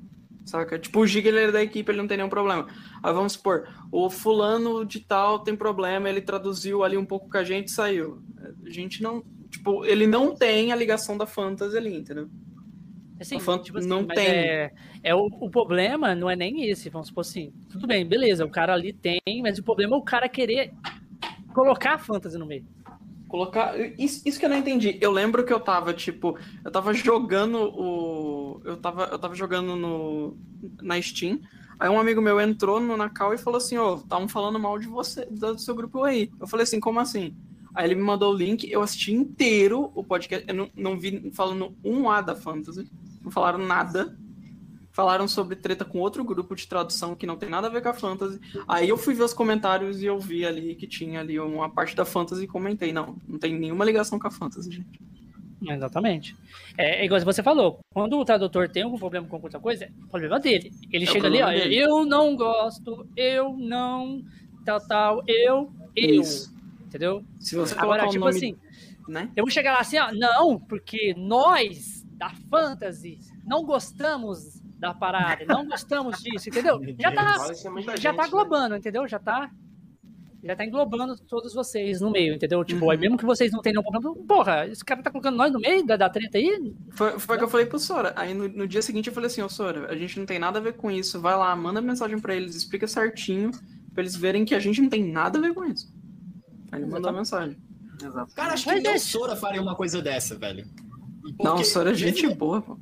S4: Saca? Tipo, o Giga ele é da equipe, ele não tem nenhum problema. Aí vamos supor, o fulano de tal tem problema, ele traduziu ali um pouco com a gente e saiu. A gente não. Tipo, ele não tem a ligação da Fantasy ali, entendeu?
S1: Assim, tipo assim, não tem. É, é o, o, problema não é nem esse, vamos supor assim. Tudo bem, beleza, o cara ali tem, mas o problema é o cara querer colocar a fantasy no meio.
S4: Colocar. Isso, isso que eu não entendi. Eu lembro que eu tava, tipo, eu tava jogando o. Eu tava, eu tava jogando no. na Steam. Aí um amigo meu entrou no Nacal e falou assim, ó, oh, estavam falando mal de você, do seu grupo aí. Eu falei assim, como assim? Aí ele me mandou o link, eu assisti inteiro o podcast, eu não, não vi falando um A da Fantasy não falaram nada. Falaram sobre treta com outro grupo de tradução que não tem nada a ver com a fantasy. Aí eu fui ver os comentários e eu vi ali que tinha ali uma parte da fantasy e comentei. Não, não tem nenhuma ligação com a fantasy, gente.
S1: Exatamente. É, é igual você falou, quando o tradutor tem algum problema com outra coisa, é problema dele. Ele
S4: É
S1: chega ali, ó,
S4: dele.
S1: eu não gosto, eu não, tal, tal, eu, eu.
S4: Isso.
S1: Entendeu?
S4: Se você
S1: Agora,
S4: colocar o
S1: tipo
S4: nome,
S1: assim,
S4: né?
S1: eu vou chegar lá assim, ó, não, porque nós, da Fantasy, não gostamos da parada, não gostamos disso, entendeu? Já tá,
S2: é
S1: já
S2: gente,
S1: tá
S2: né?
S1: englobando, entendeu? Já tá. Já tá englobando todos vocês no meio, entendeu? Tipo,
S4: Uhum.
S1: aí mesmo que vocês não tenham problema, porra, esse cara tá colocando nós no meio da, da treta aí?
S4: Foi, foi o que eu falei pro Sora. Aí no, no dia seguinte eu falei assim, ô Sora, a gente não tem nada a ver com isso. Vai lá, manda mensagem pra eles, explica certinho, pra eles verem que a gente não tem nada a ver com isso. Aí ele mandou a mensagem.
S3: Exato.
S5: Cara, acho que nem o Sora faria uma coisa dessa, velho.
S4: Não, o
S5: Porque-
S4: Sora é gente boa, pô.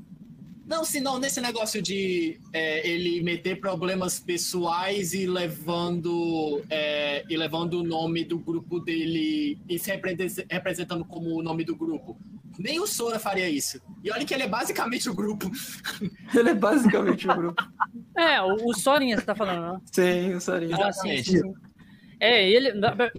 S5: Não, se não, nesse negócio de é, ele meter problemas pessoais e levando é, e levando o nome do grupo dele e se repre- representando como o nome do grupo. Nem o Sora faria isso. E olha que ele é basicamente o grupo.
S4: Ele é basicamente o grupo.
S1: É, o, o Sorinha você tá falando, né?
S4: Sim, o Sorinha.
S1: Ah, sim, sim. É, ele.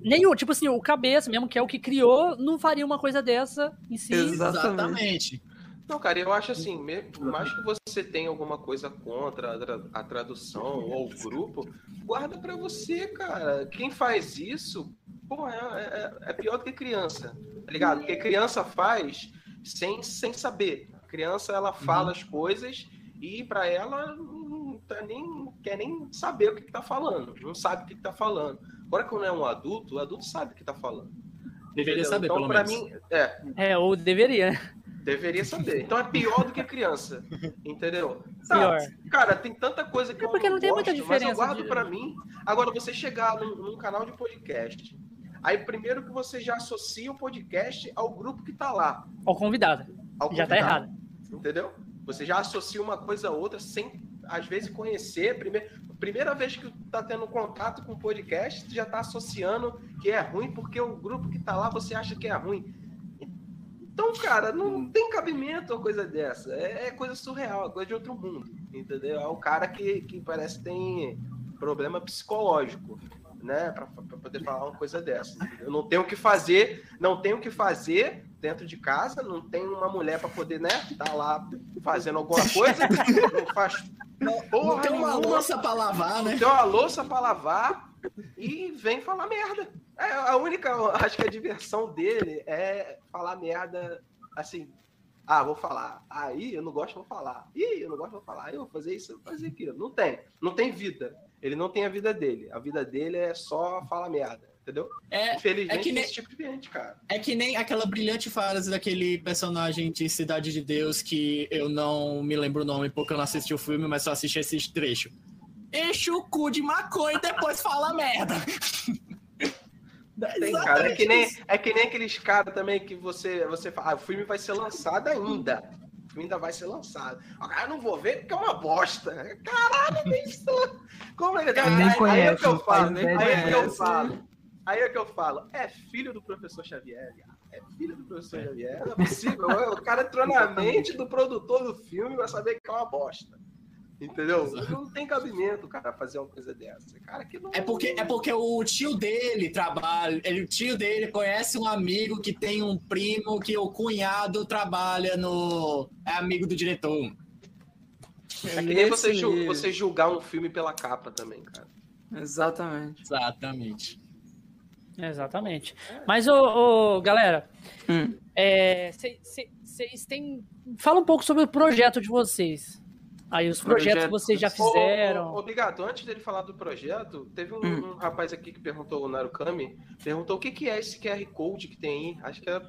S1: Nem o, tipo assim, o cabeça mesmo, que é o que criou, não faria uma coisa dessa em si.
S4: Exatamente.
S5: Exatamente.
S2: Não, cara, eu acho assim, mesmo, por mais que você tenha alguma coisa contra a, tra- a tradução ou o grupo, guarda pra você, cara. Quem faz isso, pô, é, é- é pior do que criança, tá ligado? Porque criança faz sem, sem saber. A criança, ela fala as coisas e pra ela não, tá nem, não quer nem saber o que, que tá falando, não sabe o que, que tá falando. Agora, quando é um adulto, o adulto sabe o que tá falando.
S5: Deveria
S2: Entendeu?
S5: saber,
S2: então,
S5: pelo
S2: pra
S5: menos.
S2: mim, é,
S1: É, ou deveria, né?
S2: Deveria saber. Então é pior do que criança. Entendeu?
S1: Pior.
S2: Cara, tem tanta coisa que
S1: É
S2: eu
S1: porque não tem muita
S2: gosto, Mas eu
S1: diferença
S2: guardo
S1: de-
S2: pra mim. Agora, você chegar num, num canal de podcast. Aí, primeiro que você já associa o podcast ao grupo que tá lá.
S1: Ao convidado.
S2: Ao
S1: Já tá
S2: convidado,
S1: errado.
S2: Entendeu? Você já associa uma coisa a outra sem, às vezes, conhecer. Primeira, primeira vez que tá tendo contato com o podcast, já tá associando que é ruim porque o grupo que tá lá você acha que é ruim. Então, cara, não tem cabimento uma coisa dessa. É, é coisa surreal, é coisa de outro mundo. Entendeu? É o cara que, que parece que tem problema psicológico, né? Pra, pra poder falar uma coisa dessa. Eu não tenho o que fazer, não tenho o que fazer dentro de casa, não tem uma mulher para poder, né? Tá lá fazendo alguma coisa, não faz
S5: Não
S2: porra
S5: tem uma
S2: nenhuma,
S5: louça pra lavar, né?
S2: tem uma louça para lavar e vem falar merda. É, a única, acho que a diversão dele é falar merda assim. Ah, vou falar. Aí eu não gosto, vou falar. Ih, eu não gosto, vou falar. Eu vou fazer isso, eu vou fazer aquilo. Não tem. Não tem vida. Ele não tem a vida dele. A vida dele é só falar merda. Entendeu?
S5: É,
S2: Infelizmente,
S5: é que nem-
S2: esse tipo de gente, cara.
S5: É que nem aquela brilhante frase daquele personagem de Cidade de Deus que eu não me lembro o nome porque eu não assisti o filme, mas só assisti esse trecho. Enche o cu de maconha e depois fala merda.
S2: Tem, cara. É que, nem, é que nem aqueles caras também que você, você fala, ah, o filme vai ser lançado ainda. Filme ainda vai ser lançado. Ah, eu não vou ver porque é uma bosta. Caralho, nem isso. Como é que aí, aí é que eu falo,
S3: ideia
S2: aí é que eu falo. Aí é que eu falo, é filho do professor Xavier. É filho do professor Xavier. Não é possível. o cara entrou na mente do produtor do filme vai saber que é uma bosta. Entendeu? Não tem cabimento, cara, fazer uma coisa dessa. Cara, que não.
S5: É porque, é porque o tio dele trabalha, ele, o tio dele conhece um amigo que tem um primo que o cunhado trabalha no. É amigo do diretor.
S2: É que nem você, ju- você julgar um filme pela capa também, cara.
S4: Exatamente.
S5: Exatamente.
S1: Exatamente. Mas, ô, ô, galera,
S4: Hum.
S1: vocês têm. Fala um pouco sobre o projeto de vocês. Aí, os projetos que
S4: Projeto.
S1: vocês já fizeram.
S2: Obrigado. Antes dele falar do projeto, teve um,
S4: Hum.
S2: um rapaz aqui que perguntou, o Narukami, perguntou o que, que é esse QR Code que tem aí. Acho que é.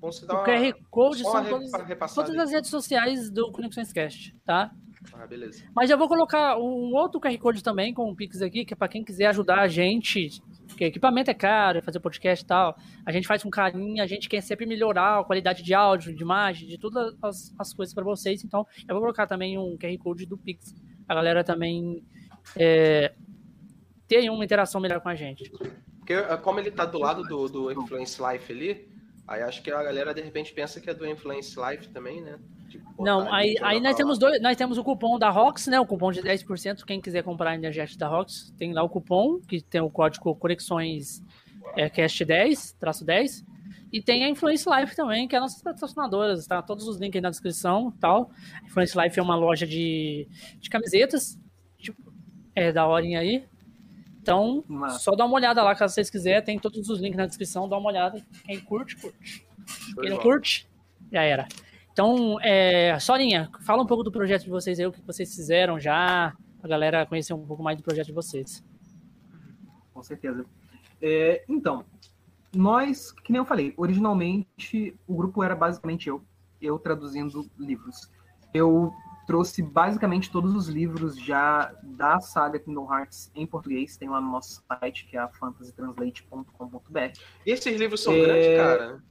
S2: Vamos dar
S1: O
S2: uma,
S1: QR Code são todas, todas as redes sociais do Conexões Cast, tá?
S2: Ah, beleza.
S1: Mas eu vou colocar um outro QR Code também com o Pix aqui, que é para quem quiser ajudar a gente, porque equipamento é caro, fazer podcast e tal. A gente faz com carinho, a gente quer sempre melhorar a qualidade de áudio, de imagem, de todas as, as coisas para vocês. Então, eu vou colocar também um QR Code do Pix. A galera também é, ter uma interação melhor com a gente.
S2: Porque como ele tá do lado do, do Influence Life ali, aí acho que a galera de repente pensa que é do Influence Life também, né?
S1: Não, aí, aí nós temos dois, nós temos o cupom da Rox, né? O cupom de 10%. Quem quiser comprar a energética da Rox, tem lá o cupom, que tem o código Conexões é, Cast 10, traço 10. E tem a Influence Life também, que é a nossa patrocinadora. Tá todos os links aí na descrição tal. A Influence Life é uma loja de, de camisetas. Tipo, é da horinha aí. Então,
S3: Massa.
S1: só dá uma olhada lá, caso vocês quiserem. Tem todos os links na descrição, dá uma olhada. Quem curte, curte. Quem não curte, já era. Então, é, Sorinha, fala um pouco do projeto de vocês aí, o que vocês fizeram já, a galera conhecer um pouco mais do projeto de vocês.
S3: Com certeza. É, então, nós, que nem eu falei, originalmente o grupo era basicamente eu, eu traduzindo livros. Eu trouxe basicamente todos os livros já da saga Kingdom Hearts em português, tem lá no nosso site, que é a fantasytranslate.com.br.
S2: E esses livros são
S3: É,
S2: grandes, cara?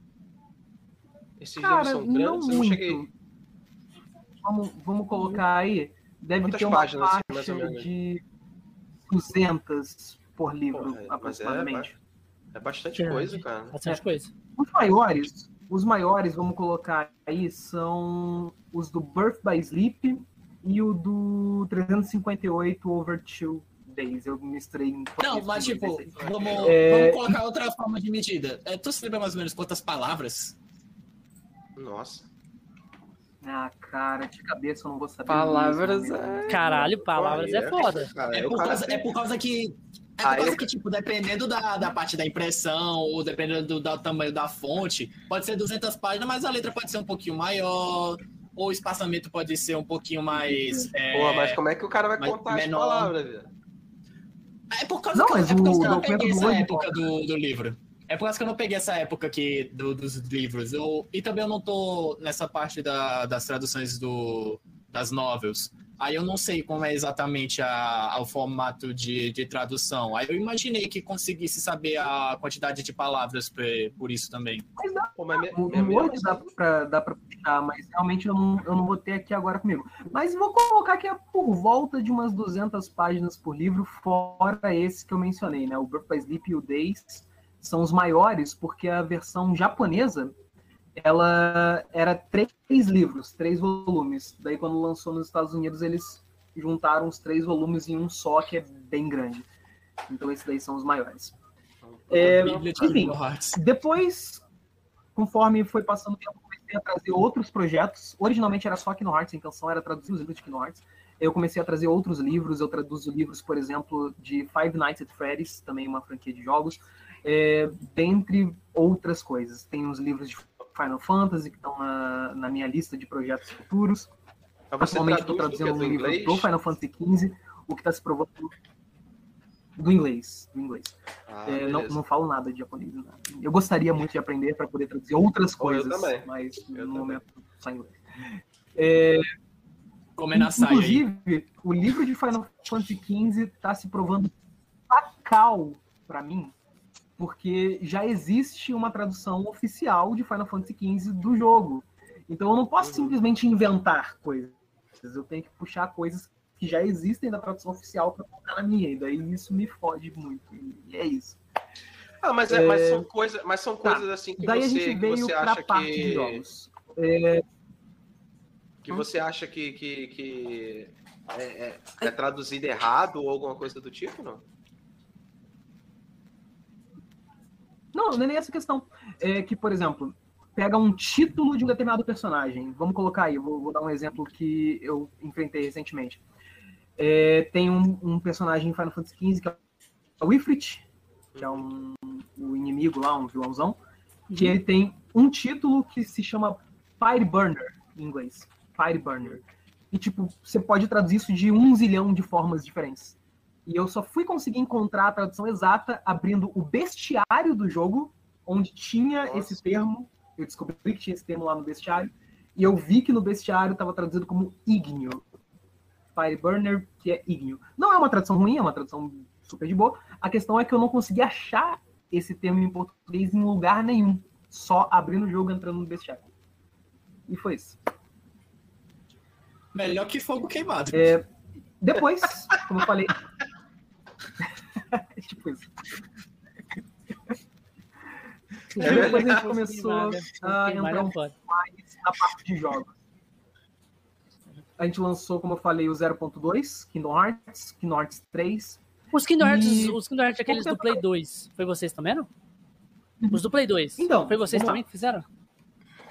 S2: Esses
S3: Cara,
S2: livros são
S3: não
S2: grandes? Eu não
S3: muito.
S2: cheguei.
S3: Vamos, vamos colocar aí, deve
S2: Quantas
S3: ter uma
S2: páginas, assim, mais
S3: faixa
S2: ou menos?
S3: de 200 por livro,
S2: Porra, é,
S3: aproximadamente.
S2: É bastante
S1: Grande.
S2: coisa, cara.
S1: Bastante coisa.
S3: Os maiores, os maiores, vamos colocar aí, são os do Birth by Sleep e o do 358 Over Two Days. Eu misturei em
S5: Não, mas tipo, vamos,
S3: É,
S5: vamos colocar outra forma de medida. É, tu se lembra mais ou menos quantas palavras?
S2: Nossa.
S3: Ah, cara, de cabeça eu não vou saber.
S4: Palavras
S3: né?
S4: é.
S1: Caralho, palavras é foda.
S2: Cara,
S5: É
S2: o
S5: por, causa, é por causa que. É por
S2: Ah,
S5: causa
S2: eu-
S5: que, tipo, dependendo da, da parte da impressão, ou dependendo do, do tamanho da fonte, pode ser 200 páginas, mas a letra pode ser um pouquinho maior, ou o espaçamento pode ser um pouquinho mais. É,
S2: Pô, mas como é que o cara vai
S5: mas
S2: contar
S5: menor.
S2: as palavras, velho?
S5: é por causa
S3: Não,
S5: que, é por causa
S3: o
S5: que eu não peguei essa
S3: Word
S5: época do, do livro. É por causa que eu não peguei essa época aqui do- dos livros. Eu, e também eu não tô nessa parte da- das traduções do, das novels. Aí eu não sei como é exatamente a, o formato de, de tradução. Aí eu imaginei que conseguisse saber a quantidade de palavras por, por isso também.
S3: Mas dá,
S2: Pô, mas
S3: dá pra, dá pra puxar, mas realmente eu não, eu não vou ter aqui agora comigo. Mas vou colocar que é por volta de umas 200 páginas por livro, fora esse que eu mencionei, né? O Birth by Sleep e o Days são os maiores, porque a versão japonesa ela era três livros, três volumes. Daí, quando lançou nos Estados Unidos, eles juntaram os três volumes em um só, que é bem grande. Então, esses daí são os maiores. É,
S5: de
S3: enfim, depois, conforme foi passando o tempo, eu comecei a trazer outros projetos. Originalmente era só Kingdom Hearts, a intenção era traduzir os livros de Kingdom Hearts. Eu comecei a trazer outros livros, eu traduzo livros, por exemplo, de Five Nights at Freddy's, também uma franquia de jogos, é, dentre outras coisas. Tem os livros de Final Fantasy, que estão na, na minha lista de projetos futuros.
S2: Mas você
S3: Atualmente estou
S2: traduz do que?
S3: traduzindo
S2: Do
S3: um livro
S2: inglês?
S3: pro Final Fantasy XV, o que está se provando do inglês. Do inglês.
S2: Ah,
S3: É, não, não falo nada de japonês. Eu gostaria muito de aprender para poder traduzir outras coisas,
S2: também.
S3: mas
S2: Eu
S3: no
S2: também.
S3: momento só em inglês. É,
S5: Comer na saia
S3: inclusive, o livro de Final Fantasy XV está se provando fatal para mim, porque já existe uma tradução oficial de Final Fantasy XV do jogo. Então eu não posso
S2: Uhum.
S3: simplesmente inventar coisas. Eu tenho que puxar coisas que já existem da tradução oficial para colocar na minha. E daí isso me fode muito. E é isso.
S2: Ah, mas, é, mas são coisas, mas são
S3: Tá.
S2: coisas assim que
S3: Daí a
S2: você,
S3: gente
S2: que
S3: veio
S2: você
S3: para
S2: acha
S3: a parte de
S2: que,
S3: jogos.
S2: que você acha que, que, que é, é- é traduzido errado ou alguma coisa do tipo, não?
S3: Não, não é nem essa questão. É que, por exemplo, pega um título de um determinado personagem. Vamos colocar aí, vou, vou dar um exemplo que eu enfrentei recentemente. É, tem um, um personagem em Final Fantasy XV que é o Ifrit, que é um, o inimigo lá, um vilãozão, que ele tem um título que se chama Fireburner, em inglês. Fireburner. E, tipo, você pode traduzir isso de um zilhão de formas diferentes. E eu só fui conseguir encontrar a tradução exata abrindo o bestiário do jogo, onde tinha
S2: Nossa.
S3: esse termo. Eu descobri que tinha esse termo lá no bestiário. E eu vi que no bestiário estava traduzido como ígneo. Fireburner, que é ígneo. Não é uma tradução ruim, é uma tradução super de boa. A questão é que eu não consegui achar esse termo em português em lugar nenhum. Só abrindo o jogo e entrando no bestiário. E foi isso.
S5: Melhor que fogo queimado.
S3: É, Depois, como eu falei. tipo isso.
S2: É
S3: Depois a gente começou a entrar mais na parte de jogos. A gente lançou, como eu falei, o 0.2, Kingdom Hearts, Kingdom Hearts 3.
S1: Os Kingdom Hearts,
S3: E-
S1: os Kingdom Hearts aqueles do Play 2, foi vocês também, não? Os do Play 2.
S3: Então,
S1: Foi vocês também que fizeram?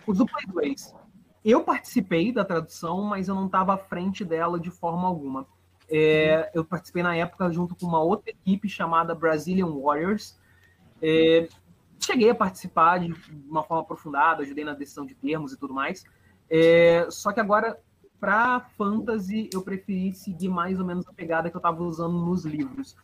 S3: Os do Play 2. Eu participei da tradução, mas eu não estava à frente dela de forma alguma. É, eu participei na época junto com uma outra equipe chamada Brazilian Warriors. É, cheguei a participar de uma forma aprofundada, ajudei na decisão de termos e tudo mais. É, só que agora, para fantasy, eu preferi seguir mais ou menos a pegada que eu estava usando nos livros.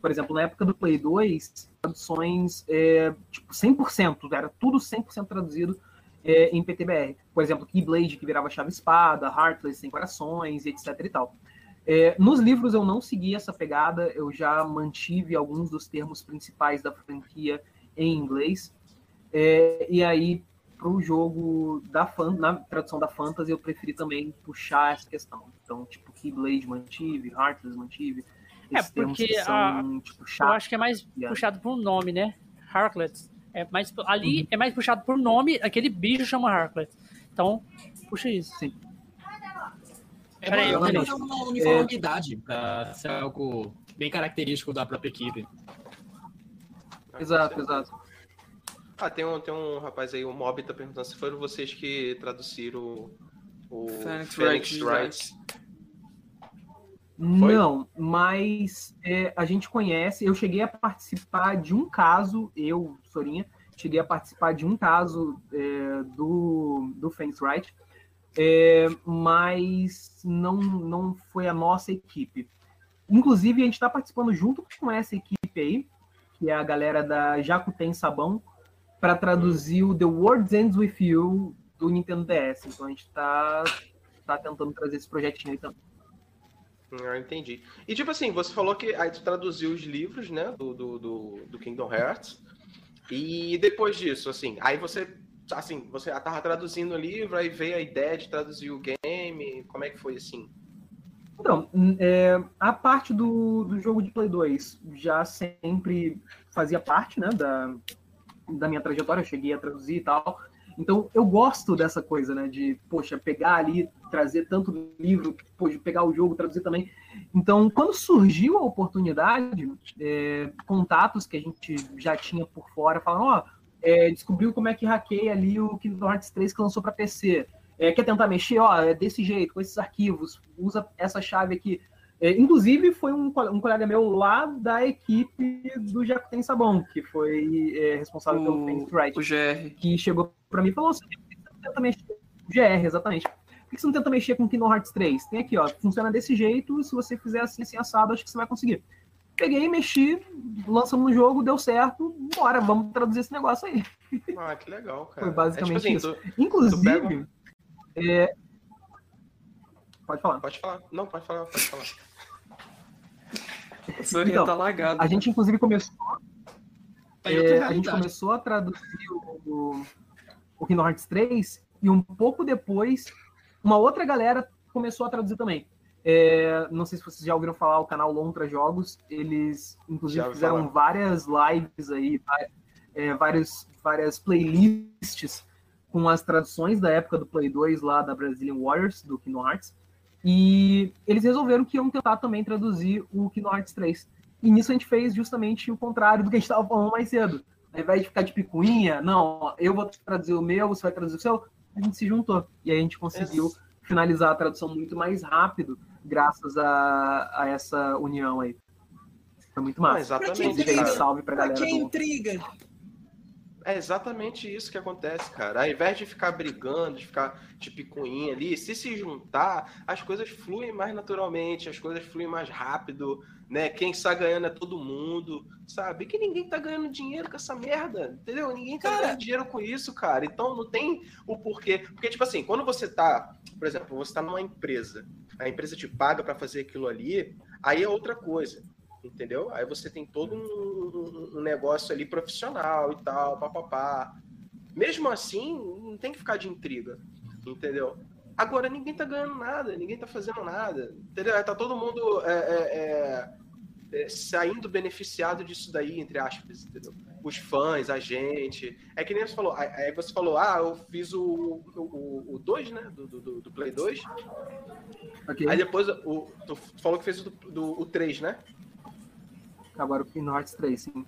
S3: Por exemplo, na época do Play 2, traduções é, tipo 100%, era tudo 100% traduzido é, em PTBR. Por exemplo, Keyblade, que virava chave-espada, Heartless, sem corações, etc e tal. É, nos livros eu não segui essa pegada, eu já mantive alguns dos termos principais da franquia em inglês. É, e aí, para o jogo da fan, na tradução da Fantasy, eu preferi também puxar essa questão. Então, tipo, Keyblade mantive, Heartless mantive.
S1: É, porque
S3: que são, tipo,
S1: Eu
S3: chatos.
S1: acho que é mais
S3: Yeah.
S1: puxado por nome, né? Harklet. É mais, ali
S3: Uhum.
S1: é mais puxado por nome, aquele bicho chama Harklet. Então, puxa isso.
S3: Sim.
S5: É
S1: Peraí,
S3: peraí.
S5: ter uma uniformidade pra ser algo bem característico da própria equipe.
S3: Exato, exato.
S2: Ah, tem um, tem um rapaz aí, o Mob tá perguntando se foram vocês que traduziram o, o
S4: Phoenix
S2: Phoenix
S4: Wright
S2: Wright.
S3: Não, mas é, a gente conhece. Eu cheguei a participar de um caso, eu, Sorinha, cheguei a participar de um caso é, do, do Phoenix Wright, é, mas não, não foi a nossa equipe. Inclusive, a gente está participando junto com essa equipe aí, que é a galera da Jakuten Sabão, para traduzir o The World Ends With You do Nintendo DS. Então a gente está tá tentando trazer esse projetinho aí também.
S2: Ah, entendi. E tipo assim, você falou que aí tu traduziu os livros, né, do, do, do Kingdom Hearts. E depois disso, assim, aí você, assim, você tava traduzindo o livro, aí veio a ideia de traduzir o game. Como é que foi assim?
S3: Então, é, a parte do, do jogo de Play 2 já sempre fazia parte né, da, da minha trajetória, eu cheguei a traduzir e tal. Então, eu gosto dessa coisa, né, de, poxa, pegar ali, trazer tanto livro, poxa, pegar o jogo, traduzir também. Então, quando surgiu a oportunidade, é, contatos que a gente já tinha por fora, falando, ó, é, descobriu como é que hackeia ali o Kingdom Hearts 3 que lançou para PC. É, quer tentar mexer, ó, é desse jeito, com esses arquivos, usa essa chave aqui. É, inclusive, foi um, um colega meu lá da equipe do Jakuten Sabão, que foi é, responsável pelo
S4: O,
S3: Phoenix Wright,
S4: o GR.
S3: que chegou pra mim e falou assim, por que você não tenta mexer? GR, exatamente. Por que você não tenta mexer com Kingdom Hearts 3? Tem aqui, ó, funciona desse jeito, se você fizer assim, assim, assado, acho que você vai conseguir. Peguei, mexi, lançamos no jogo, deu certo, bora, vamos traduzir esse negócio aí.
S2: Ah, que legal, cara.
S3: Foi basicamente
S2: é, tipo assim,
S3: isso. Inclusive,
S2: pega-
S3: é, pode falar.
S2: tu- pode falar. Não, pode falar, pode falar.
S3: Então,
S4: tá lagado.
S3: A gente, inclusive, começou, é, a gente começou a traduzir o, o Kingdom Hearts 3 e um pouco depois, uma outra galera começou a traduzir também. É, não sei se vocês já ouviram falar o canal Lontra Jogos, eles inclusive fizeram
S2: falar.
S3: várias lives aí, é, vários, várias playlists com as traduções da época do Play 2 lá da Brazilian Warriors, do Kingdom Hearts. E eles resolveram que iam tentar também traduzir o Kingdom Hearts 3. E nisso a gente fez justamente o contrário do que a gente estava falando mais cedo. Ao invés de ficar de picuinha, não, eu vou traduzir o meu, você vai traduzir o seu, a gente se juntou. E aí a gente conseguiu
S2: Ex-
S3: finalizar a tradução muito mais rápido, graças a, a essa união aí. Foi muito
S2: Ah,
S3: massa.
S2: exatamente,
S3: Inclusive, aí,
S2: cara.
S3: salve pra
S5: Pra
S3: galera
S5: que
S3: do,
S5: intriga?
S2: É exatamente isso que acontece, cara. Ao invés de ficar brigando, de ficar de picuinha ali, se se juntar, as coisas fluem mais naturalmente, as coisas fluem mais rápido, né? Quem está ganhando é todo mundo, sabe? Que ninguém tá ganhando dinheiro com essa merda, entendeu? Ninguém tá
S5: Cara.
S2: ganhando dinheiro com isso, cara. Então não tem o porquê. Porque, tipo assim, quando você tá, por exemplo, você tá numa empresa, a empresa te paga para fazer aquilo ali, aí é outra coisa entendeu? Aí você tem todo um, um- negócio ali profissional e tal, papapá. Mesmo assim, não tem que ficar de intriga, entendeu? Agora ninguém tá ganhando nada, ninguém tá fazendo nada, entendeu? Tá todo mundo é, é, é, é, saindo beneficiado disso daí, entre aspas, entendeu? Os fãs, a gente. É que nem você falou, aí você falou, ah, eu fiz o 2, o, dois, né? Do, do, do Play 2.
S3: Ok?
S2: Aí depois o, tu falou que fez o 3, né?
S3: Agora o Kingdom Hearts 3, sim.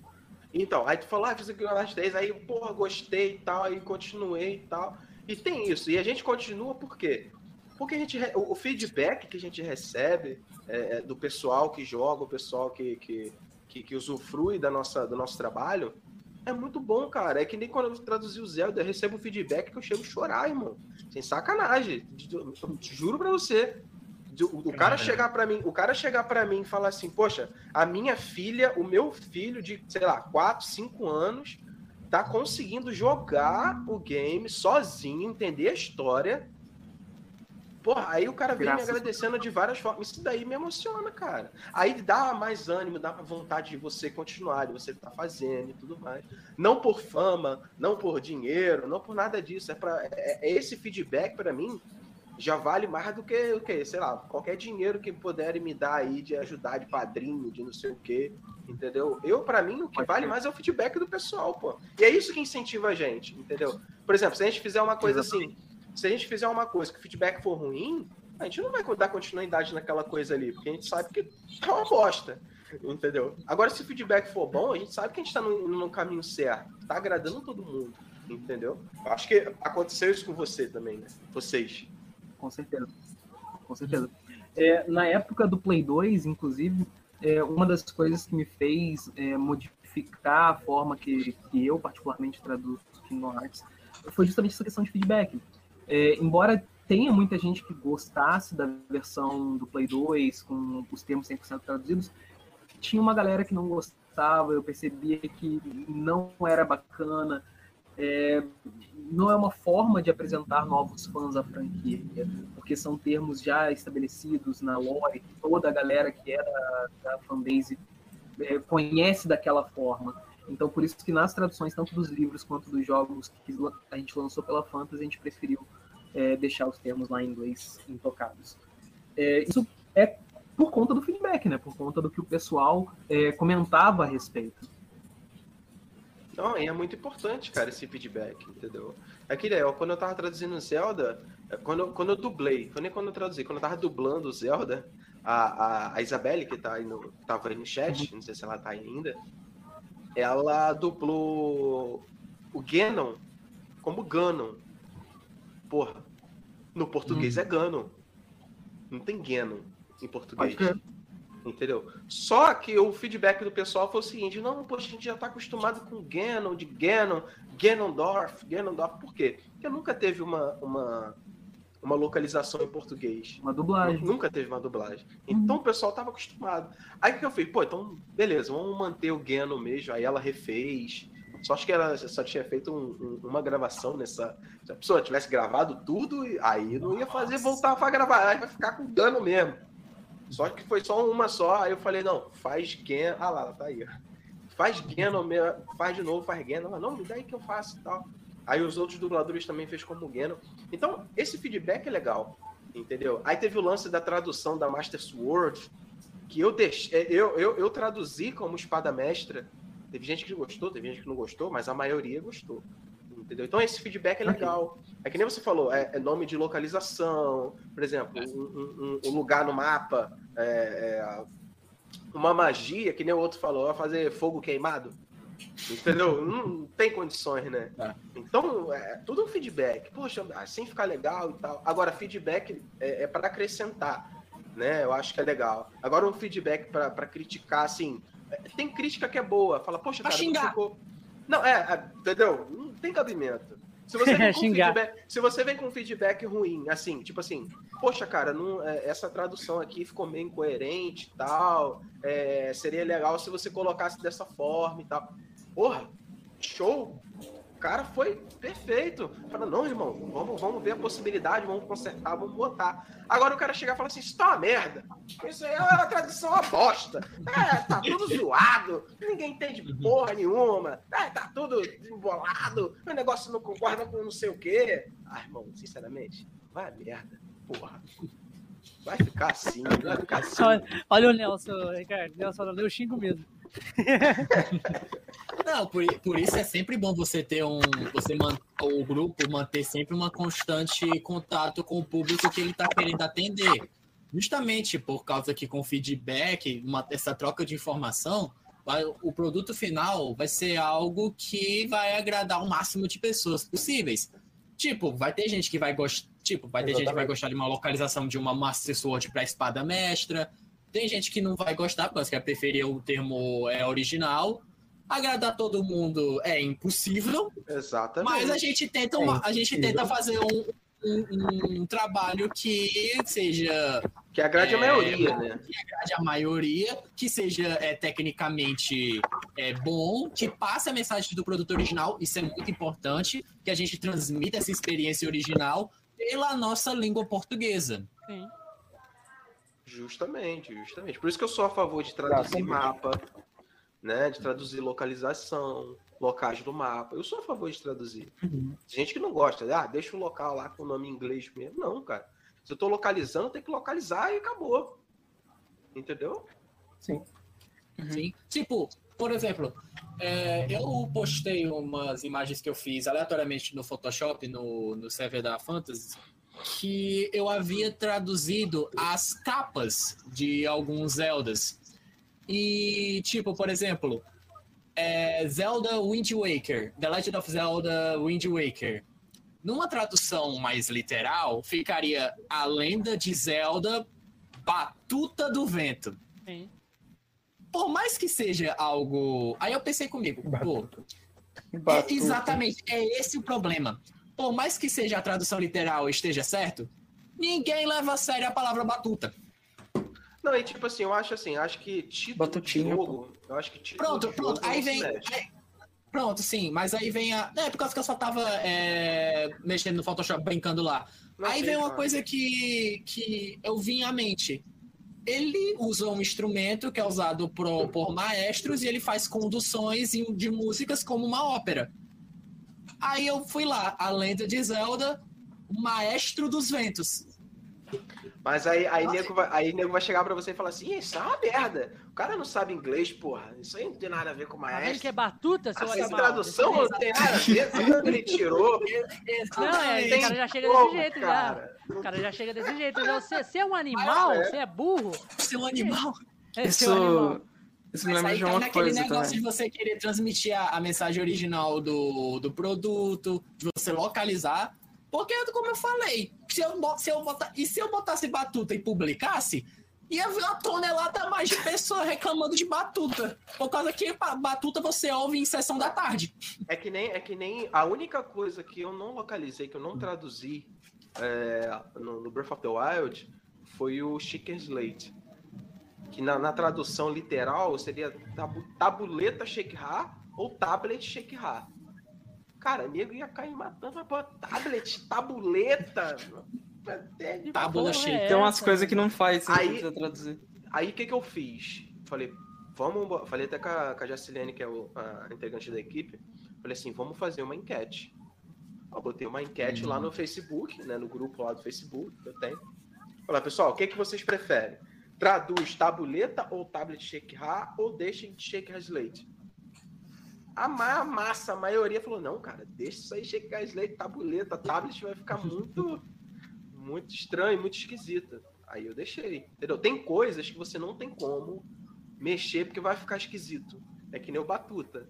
S2: Então, aí tu falou, ah, fiz aqui nas 10, aí, porra, gostei e tal, aí continuei e tal. E tem isso. E a gente continua por quê? Porque a gente, o feedback que a gente recebe é, é, do pessoal que joga, o pessoal que, que, que, que, usufrui da nossa, do nosso trabalho, é muito bom, cara. É que nem quando eu traduzi o Zelda, eu recebo feedback que eu chego a chorar, irmão. Sem sacanagem. Juro pra você. O, o cara chegar para mim, o cara chegar para mim e falar assim, poxa, a minha filha, o meu filho de, sei lá, 4, 5 anos, tá conseguindo jogar o game sozinho, entender a história. Porra, aí o cara vem Graças me agradecendo de várias formas. Isso daí me emociona, cara. Aí dá mais ânimo, dá vontade de você continuar, de você estar tá fazendo e tudo mais. Não por fama, não por dinheiro, não por nada disso. É, pra, é, é esse feedback para mim já vale mais do que o que, sei lá, qualquer dinheiro que puderem me dar aí de ajudar de padrinho, de não sei o quê, entendeu? Eu, para mim, o que vale mais é o feedback do pessoal, pô. E é isso que incentiva a gente, entendeu? Por exemplo, se a gente fizer uma coisa assim, se a gente fizer uma coisa que o feedback for ruim, a gente não vai dar continuidade naquela coisa ali, porque a gente sabe que é uma bosta, entendeu? Agora, se o feedback for bom, a gente sabe que a gente tá no, no caminho certo, tá agradando todo mundo, entendeu? Acho que aconteceu isso com você também, né? Vocês
S3: com certeza. Com certeza. É, na época do Play 2, inclusive, é, uma das coisas que me fez é, modificar a forma que, que eu, particularmente, traduzo Kingdom Hearts foi justamente essa questão de feedback. É, embora tenha muita gente que gostasse da versão do Play 2, com os termos 100% traduzidos, tinha uma galera que não gostava, eu percebia que não era bacana, é, não é uma forma de apresentar novos fãs à franquia, porque são termos já estabelecidos na lore, toda a galera que era da fanbase é, conhece daquela forma. Então, por isso que nas traduções, tanto dos livros quanto dos jogos que a gente lançou pela Fantasy, a gente preferiu é, deixar os termos lá em inglês intocados. É, isso é por conta do feedback, né? Por conta do que o pessoal é, comentava a respeito.
S2: Não, e é muito importante, cara, esse feedback, entendeu? É que é, quando eu tava traduzindo Zelda, é, quando, eu, quando eu dublei, foi nem quando eu traduzi, quando eu tava dublando o Zelda, a, a, a Isabelle, que tá aí no, tava aí no chat, não sei se ela tá aí ainda, ela dublou o Ganon como Ganon. Porra, no português hum. é Ganon. Não tem Ganon em português. Entendeu? Só que o feedback do pessoal foi o seguinte: não, poxa, a gente já está acostumado com Ganon, de Ganon, Ganondorf, Ganondorf. Por quê? Porque nunca teve uma, uma, uma localização em português.
S3: Uma dublagem.
S2: Nunca teve uma dublagem. Então uhum. o pessoal estava acostumado. Aí o que eu fiz? Pô, então, beleza, vamos manter o Ganon mesmo. Aí ela refez. Só acho que ela só tinha feito um, um, uma gravação nessa. Se a pessoa tivesse gravado tudo, aí não ia fazer voltar para gravar. Aí vai ficar com dano mesmo. Só que foi só uma só, aí eu falei, não, faz Gen. Ah lá, tá aí. Faz Genon, faz de novo, faz Genon. Ela, não, me dá aí que eu faço e tal. Aí os outros dubladores também fez como Genon. Então, esse feedback é legal, entendeu? Aí teve o lance da tradução da Master Sword, que eu deixei, é, eu, eu, eu traduzi como espada mestra. Teve gente que gostou, teve gente que não gostou, mas a maioria gostou entendeu? Então esse feedback é legal. É que nem você falou, é, é nome de localização, por exemplo, um, um, um lugar no mapa, é, é, uma magia, que nem o outro falou, fazer fogo queimado. Entendeu? não tem condições, né? É. Então, é tudo um feedback. Poxa, assim ficar legal e tal. Agora, feedback é, é para acrescentar, né? Eu acho que é legal. Agora, um feedback para criticar, assim. É, tem crítica que é boa. Fala, poxa, cara,
S1: xingar. Ficou...
S2: Não, é, é, entendeu? Tem cabimento. Se você, vem com feedback, se você vem com feedback ruim, assim, tipo assim, poxa, cara, não, é, essa tradução aqui ficou meio incoerente e tal, é, seria legal se você colocasse dessa forma e tal. Porra, show! O cara foi perfeito. Fala, não, irmão, vamos, vamos ver a possibilidade, vamos consertar, vamos botar. Agora o cara chegar e falar assim, isso tá uma merda. Isso aí é uma tradição uma bosta. É, tá tudo zoado, ninguém entende porra nenhuma. É, tá tudo embolado, o negócio não concorda com não sei o quê. Ah, irmão, sinceramente, vai a merda, porra. Vai ficar assim, vai ficar assim.
S1: Olha, olha o Nelson, Ricardo. Nelson, eu xingo mesmo.
S5: Não, por, por isso é sempre bom você ter um. Você man, o grupo manter sempre uma constante contato com o público que ele está querendo atender. Justamente por causa que com feedback, uma, essa troca de informação, vai- o produto final vai ser algo que vai agradar o máximo de pessoas possíveis. Tipo, vai ter gente que vai gostar. Tipo, vai ter gente que vai
S2: Exatamente.
S5: gostar de uma localização de uma Master Sword pra espada mestra. Tem gente que não vai gostar, porque vai preferir o termo é, original. Agradar todo mundo é impossível,
S2: Exatamente.
S5: mas a gente tenta, uma- a gente tenta fazer um, um- um trabalho que seja
S2: Que agrade a
S5: É,
S2: maioria, né?
S5: agrade a maioria, que seja é, tecnicamente é, bom, que passe a mensagem do produto original, isso é muito importante, que a gente transmita essa experiência original pela nossa língua portuguesa.
S1: Sim.
S2: Justamente, justamente. Por isso que eu sou a favor de traduzir
S3: Exatamente.
S2: mapa, né? De traduzir localização, locais do mapa. Eu sou a favor de traduzir. Tem gente que não gosta, ah, deixa o local lá com o nome em inglês mesmo. Não, cara. Se eu tô localizando, tem que localizar e acabou. Entendeu?
S3: Sim.
S5: Sim. Tipo, por exemplo, é, eu postei umas imagens que eu fiz aleatoriamente no Photoshop, no, no server da Fantasy, que eu havia traduzido as capas de alguns Zeldas. E, tipo, por exemplo, é, Zelda Wind Waker, The Legend of Zelda Wind Waker. Numa tradução mais literal, ficaria a lenda de Zelda Batuta do Vento
S1: Sim.
S5: por mais que seja algo. Aí eu pensei comigo, pô, é,
S4: Batuta.
S5: exatamente, é esse o problema. Por mais que seja a tradução literal e esteja certo, ninguém leva a sério a palavra batuta.
S2: Não, e tipo assim, eu acho assim, acho que título
S4: Batutinha,
S2: de jogo. Eu acho que título
S5: Pronto,
S2: de
S5: pronto. Aí vem. aí- pronto, sim, mas aí vem a. É, por causa que eu só tava é, mexendo no Photoshop, brincando lá.
S2: Não
S5: Aí
S2: sei,
S5: vem uma
S2: cara.
S5: coisa que, que eu vi à mente. Ele usa um instrumento que é usado pro- por maestros e ele faz conduções de músicas como uma ópera. Aí eu fui lá, a lenda de Zelda, o maestro dos ventos.
S2: Mas aí, aí, nego vai, aí nego vai chegar pra você e falar assim, isso é uma merda. O cara não sabe inglês, porra. Isso aí não tem nada a ver com
S1: vendo
S2: maestro.
S1: que é batuta, seu
S2: Essa
S1: animal?
S2: tradução não tem nada a ver. Sabe ele tirou?
S1: Não, é, o cara já chega desse jeito
S2: cara.
S1: já. O cara já chega desse jeito. Você, você é um animal,
S2: é.
S1: você é burro.
S5: Animal.
S1: É, você é um animal.
S4: Isso, me
S5: Mas
S4: lembra
S5: aí
S4: de uma
S5: naquele
S4: coisa
S5: negócio
S4: também.
S5: de você querer transmitir a, a mensagem original do, do produto, de você localizar. Porque, como eu falei, se eu, se eu botar, e se eu botasse batuta e publicasse, ia ver uma tonelada a mais de pessoas reclamando de batuta. Por causa que ba- batuta você ouve em sessão da tarde.
S2: É que nem, é que nem a única coisa que eu não localizei, que eu não traduzi é, no, no Breath of the Wild, foi o Chicken Slate. Que na, na tradução literal seria tabu, tabuleta Shake-Ha ou tablet Shake-Ha. Cara, nego ia cair matando, mas pô, tablet, tabuleta.
S5: Tábula
S1: porra
S5: shake.
S1: é
S4: Tem umas coisas que não faz sentido
S2: Aí-
S4: traduzir.
S2: Aí o que, que eu fiz? Falei, vamos. Falei até com a, com a Jacilene, que é o, a integrante da equipe. Falei assim, vamos fazer uma enquete. Eu botei uma enquete lá no Facebook, né? No grupo lá do Facebook que eu tenho. Falei, pessoal, o que, que vocês preferem? Traduz tabuleta ou tablet shake ha ou deixem de shake slate? A, ma- a massa, a maioria falou, não, cara, deixa isso aí shake slate, tabuleta, tablet vai ficar muito, muito estranho, muito esquisito. Aí eu deixei, entendeu? Tem coisas que você não tem como mexer porque vai ficar esquisito. É que nem o batuta.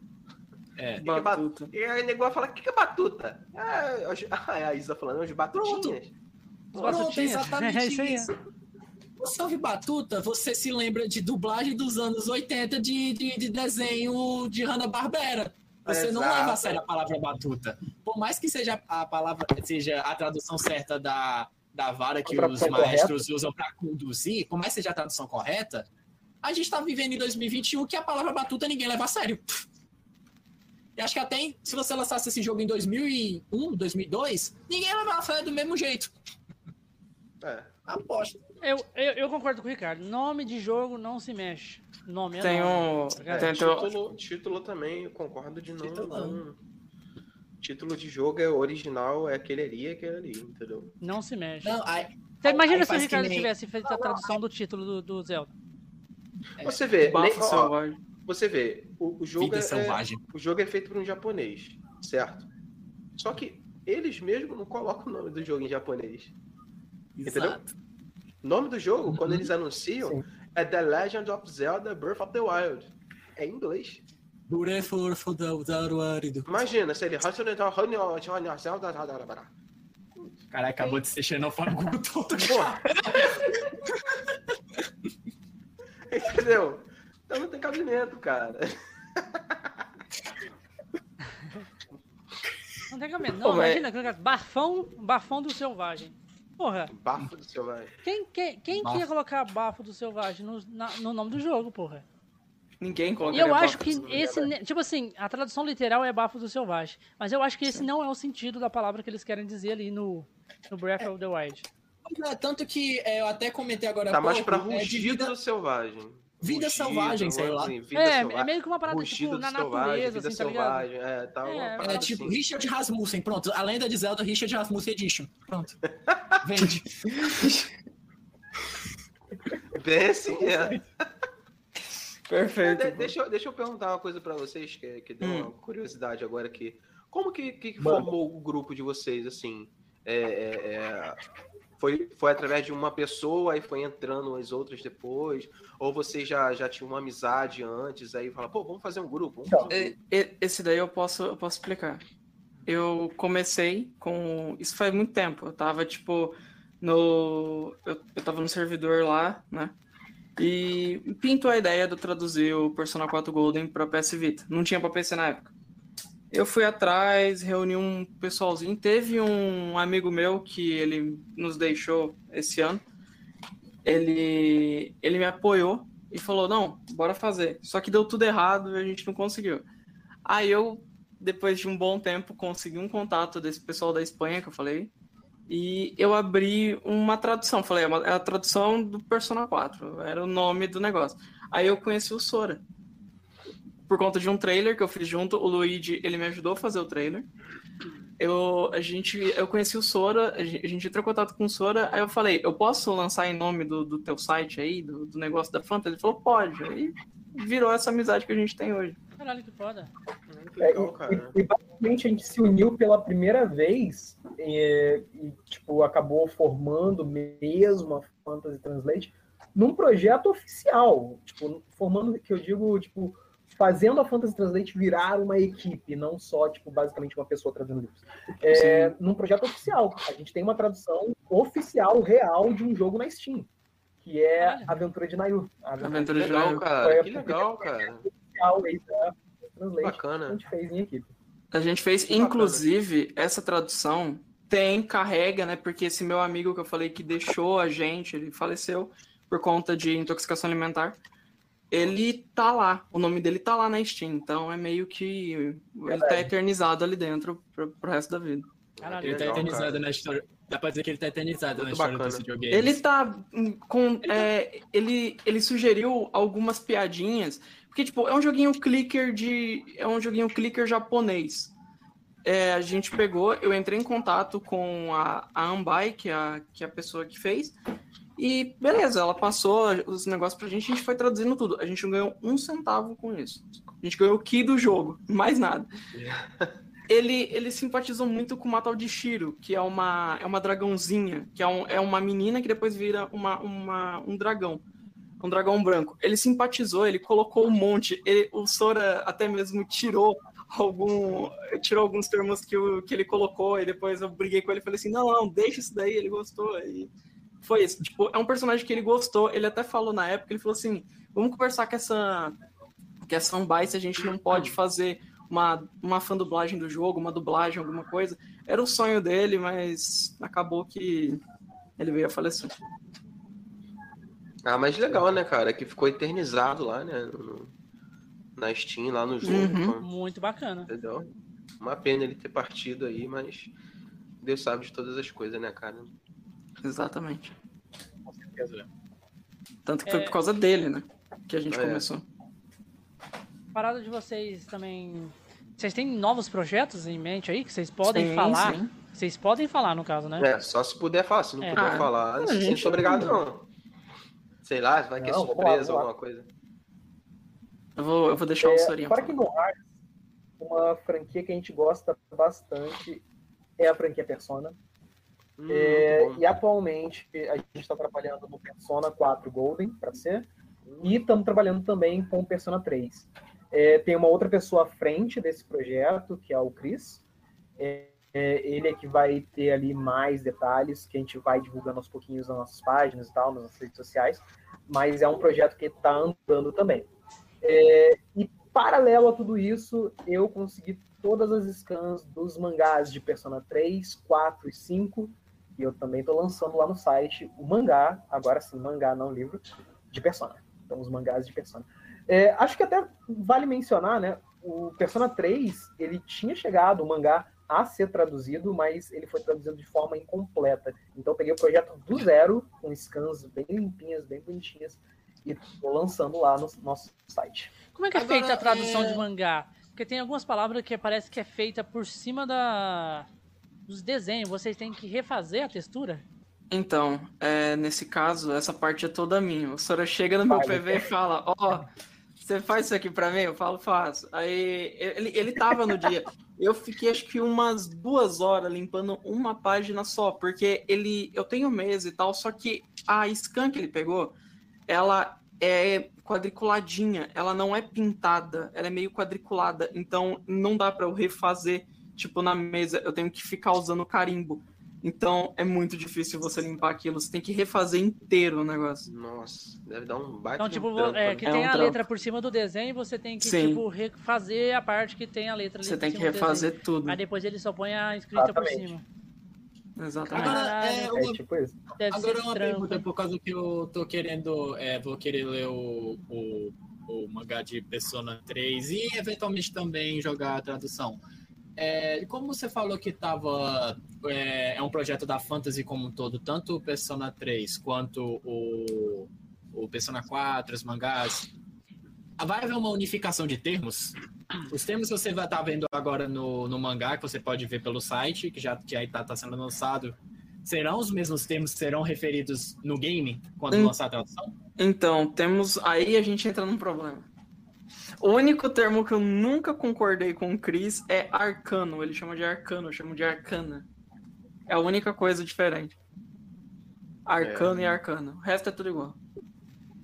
S5: É.
S2: Que que é ba-
S4: Batuta.
S2: E aí o negócio fala, o que, que é batuta? Ah, a Isa falando, os batutinhas.
S1: Os
S5: Pronto,
S1: batutinhas.
S5: exatamente
S1: É isso
S5: ouve batuta, você se lembra de dublagem dos anos 80 de, de, de desenho de Hanna-Barbera. Você não
S2: Exato.
S5: leva a sério a palavra batuta. Por mais que seja a palavra, seja a tradução certa da, da vara que os maestros usam para conduzir, por mais que seja a tradução correta, a gente está vivendo em 2021 que a palavra batuta ninguém leva a sério. E acho que até se você lançasse esse jogo em 2001, 2002, ninguém ia levar a sério do mesmo jeito.
S2: É.
S5: Aposto.
S1: Eu, eu, eu concordo com o Ricardo. Nome de jogo não se mexe. Nome é
S4: Tem
S1: nome.
S4: um.
S2: É,
S4: Tem,
S2: título, título também, eu concordo de não.
S5: Título não.
S2: Título de jogo é original, é aquele ali, é aquele ali, entendeu?
S1: Não se mexe.
S5: Não, aí,
S1: Então, imagina
S5: aí
S1: se o Ricardo
S5: nem-
S1: tivesse feito a tradução do título do, do Zelda.
S2: Você vê, nem- ó, você vê, o, o jogo
S5: vida
S2: é,
S5: selvagem.
S2: o jogo é feito por um japonês, certo? Só que eles mesmos não colocam o nome do jogo em japonês. Entendeu?
S5: Exato.
S2: O nome do jogo, quando
S5: Uhum.
S2: eles anunciam,
S3: Sim.
S2: é The Legend of Zelda Breath of the Wild. É em inglês.
S5: Burefor Fodaudaruarido.
S2: Imagina, se ele.
S5: Caralho, acabou de ser xenofóbico todo.
S2: Porra. Entendeu? Então não tem cabimento, cara.
S1: Não tem cabimento. Não,
S4: mas-
S1: imagina, colocar bafão, bafão do selvagem. Porra,
S2: Bafo do seu vai.
S1: quem, quem, quem que ia colocar bafo do selvagem no, na- no nome do jogo, porra?
S4: Ninguém
S1: E
S4: coloca
S1: eu acho que esse, ne- tipo assim, a tradução literal é bafo do selvagem, mas eu acho que esse não é o sentido da palavra que eles querem dizer ali no, no Breath of the Wild.
S5: É, Tanto que é, eu até comentei agora
S2: Tá
S5: há
S2: mais
S5: pouco,
S2: pra
S5: é,
S2: rugido
S5: vida,
S2: do selvagem.
S5: Vida selvagem, sei lá.
S2: assim, vida
S1: É,
S2: selvagem.
S1: é meio que uma parada,
S2: Rugido
S1: tipo, na natureza,
S2: vida
S1: assim, tá.
S2: É, tá uma
S1: É,
S2: parada
S5: É tipo
S2: assim.
S5: Richard Rasmussen, pronto. A lenda de Zelda Richard Rasmussen Edition. Pronto. Vende.
S2: Bem assim, é.
S4: Perfeito.
S2: De- deixa, eu, deixa eu perguntar uma coisa pra vocês, que, que deu
S4: Hum.
S2: uma curiosidade agora aqui. Como que, que formou o grupo de vocês, assim? É, é, é, foi, foi através de uma pessoa, aí foi entrando as outras depois? Ou vocês já, já tinham uma amizade antes, aí fala, pô, vamos fazer um grupo? Vamos fazer um
S4: E-
S2: grupo.
S4: e- Esse daí eu posso, eu posso explicar. Eu comecei com. Isso faz muito tempo. Eu tava, tipo, no. Eu, eu tava no servidor lá, né? E pintou a ideia de eu traduzir o Persona 4 Golden pra PS Vita. Não tinha pra PC na época. Eu fui atrás, reuni um pessoalzinho. Teve um amigo meu que ele nos deixou esse ano. Ele, ele me apoiou e falou: Não, bora fazer. Só que deu tudo errado e a gente não conseguiu. Aí eu, depois de um bom tempo, consegui um contato desse pessoal da Espanha que eu falei. E eu abri uma tradução. Falei, é é a tradução do Persona 4. Era o nome do negócio. Aí eu conheci o Sora. Por conta de um trailer que eu fiz junto, o Luigi, ele me ajudou a fazer o trailer. Eu, a gente, eu conheci o Sora, a gente, entrou em contato com o Sora, aí eu falei, eu posso lançar em nome do, do teu site aí, do, do negócio da Fanta? Ele falou, pode. Aí virou essa amizade que a gente tem hoje.
S1: Caralho, que foda.
S2: Legal,
S3: É,
S2: cara.
S3: e, e basicamente a gente se uniu pela primeira vez e, e, tipo, acabou formando mesmo a Fantasy Translate num projeto oficial. Tipo, formando, que eu digo, tipo, fazendo a Fantasy Translate virar uma equipe, não só, tipo, basicamente uma pessoa traduzindo livros. É, num projeto oficial. A gente tem uma tradução oficial, real, de um jogo na Steam. Que é
S1: Caralho.
S3: Aventura de Nayu. A
S4: Aventura de Nayu.
S3: Foi
S2: cara.
S3: a
S2: Que legal, cara.
S3: oficial aí da Translate. que a
S2: Bacana.
S3: gente fez em equipe.
S4: A gente fez,
S2: bacana.
S4: inclusive, essa tradução tem, carrega, né? Porque esse meu amigo que eu falei que deixou a gente, ele faleceu por conta de intoxicação alimentar. Ele tá lá, o nome dele tá lá na Steam, então é meio que ele tá eternizado ali dentro pro, pro resto da vida.
S1: Caralho.
S5: Ele tá
S2: Legal,
S5: eternizado
S2: cara.
S5: na história. Dá pra dizer que ele tá eternizado na
S2: Muito
S5: história
S2: bacana.
S5: desse videogame.
S4: Ele tá hum, com. é, ele, ele sugeriu algumas piadinhas. Porque, tipo, é um joguinho clicker de. É um joguinho clicker japonês. É, a gente pegou, eu entrei em contato com a, a Ambai, que é a, que é a pessoa que fez. E beleza, ela passou os negócios pra gente, a gente foi traduzindo tudo. A gente não ganhou um centavo com isso. A gente ganhou o ki do jogo, mais nada. Ele, ele simpatizou muito com uma tal de Shiro, que é uma, é uma dragãozinha, que é, um, é uma menina que depois vira uma, uma, um dragão. Um dragão branco. Ele simpatizou, ele colocou um monte. Ele, o Sora até mesmo tirou algum. Tirou alguns termos que, o, que ele colocou, e depois eu briguei com ele e falei assim: não, não, deixa isso daí, ele gostou. E foi isso. Tipo, é um personagem que ele gostou. Ele até falou na época, ele falou assim: vamos conversar com essa. Que essa fanbase a gente não pode fazer uma, uma fã dublagem do jogo, uma dublagem, alguma coisa. Era o sonho dele, mas acabou que ele veio a falecer.
S2: Ah, mas legal, né, cara? Que ficou eternizado lá, né? no- na Steam, lá no jogo.
S4: Uhum.
S1: Muito bacana.
S2: Entendeu? Uma pena ele ter partido aí, mas Deus sabe de todas as coisas, né, cara?
S4: Exatamente.
S3: Com certeza.
S4: Tanto que foi
S1: É.
S4: por causa dele, né? Que a gente
S2: É.
S4: começou.
S1: Parada de vocês também. Vocês têm novos projetos em mente aí que vocês podem
S4: Sim,
S1: falar?
S4: sim.
S1: Vocês podem falar, no caso, né?
S2: É, só se puder falar. Se não
S1: É.
S2: puder
S4: Ah,
S2: falar, não se
S4: gente
S2: sente obrigado,
S4: não-
S2: não. Sei lá, vai que é
S3: Não,
S2: surpresa,
S3: lá.
S2: alguma coisa.
S4: Eu vou, eu vou deixar o
S3: É,
S4: Sorinha.
S3: fora
S4: falar.
S3: que no uma franquia que a gente gosta bastante é a franquia Persona.
S2: Hum,
S3: É, e atualmente a gente está trabalhando no Persona 4 Golden, para ser, e estamos trabalhando também com o Persona 3. É, tem uma outra pessoa à frente desse projeto, que é o Cris. É, é, ele é que vai ter ali mais detalhes, que a gente vai divulgando aos pouquinhos nas nossas páginas e tal, nas nossas redes sociais. Mas é um projeto que está andando também. É, e paralelo a tudo isso, eu consegui todas as scans dos mangás de Persona 3, 4 e 5. E eu também estou lançando lá no site o mangá, agora sim, mangá, não livro, de Persona. Então, os mangás de Persona. É, acho que até vale mencionar, né? O Persona 3, ele tinha chegado, o mangá, a ser traduzido, mas ele foi traduzido de forma incompleta. Então, eu peguei o projeto do zero, com scans bem limpinhas, bem bonitinhas, e estou lançando lá no nosso site.
S1: Como é que é
S5: Agora,
S1: feita a tradução
S5: é-
S1: de mangá? Porque tem algumas palavras que parece que é feita por cima da dos desenhos. Vocês têm que refazer a textura?
S4: Então, é, nesse caso, essa parte é toda minha. O Sora chega no meu
S3: Faz.
S4: PV e fala, ó, você faz isso aqui pra mim? Eu falo, faço. Aí, ele, ele tava no dia. Eu fiquei, acho que umas duas horas limpando uma página só, porque ele, eu tenho mesa e tal, só que a scan que ele pegou, ela é quadriculadinha, ela não é pintada, ela é meio quadriculada, então não dá pra eu refazer, tipo, na mesa, eu tenho que ficar usando carimbo. Então é muito difícil você limpar aquilo, você tem que refazer inteiro o negócio.
S2: Nossa, deve dar um baita
S1: Então, tipo,
S2: um trampo,
S1: é,
S2: né?
S1: que
S4: É
S1: tem
S4: um
S1: a
S4: trampo.
S1: letra por cima do desenho e você tem que,
S4: Sim.
S1: tipo, refazer a parte que tem a letra ali
S4: Você
S1: por
S4: tem que refazer tudo.
S1: Aí depois ele só põe a escrita por
S3: Exatamente.
S1: cima.
S4: Exatamente.
S5: Agora, é,
S1: Caralho.
S3: É
S5: uma,
S3: tipo isso.
S1: Deve
S5: agora
S1: ser
S5: uma
S1: trampo.
S5: pergunta, por causa que eu tô querendo, é, vou querer ler o, o, o mangá de Persona 3 e eventualmente também jogar a tradução. É, como você falou que tava, é, é um projeto da Fantasy como um todo, tanto o Persona 3 quanto o, o Persona 4, os mangás, vai haver uma unificação de termos? Os termos que você vai estar vendo agora no, no mangá, que você pode ver pelo site, que já que aí tá, tá sendo lançado, serão os mesmos termos que serão referidos no game quando lançar a tradução?
S4: Então, temos. Aí a gente entra num problema. O único termo que eu nunca concordei com o Chris é arcano. Ele chama de arcano, eu chamo de arcana. É a única coisa diferente. Arcano
S2: É.
S4: e arcano. O resto é tudo igual.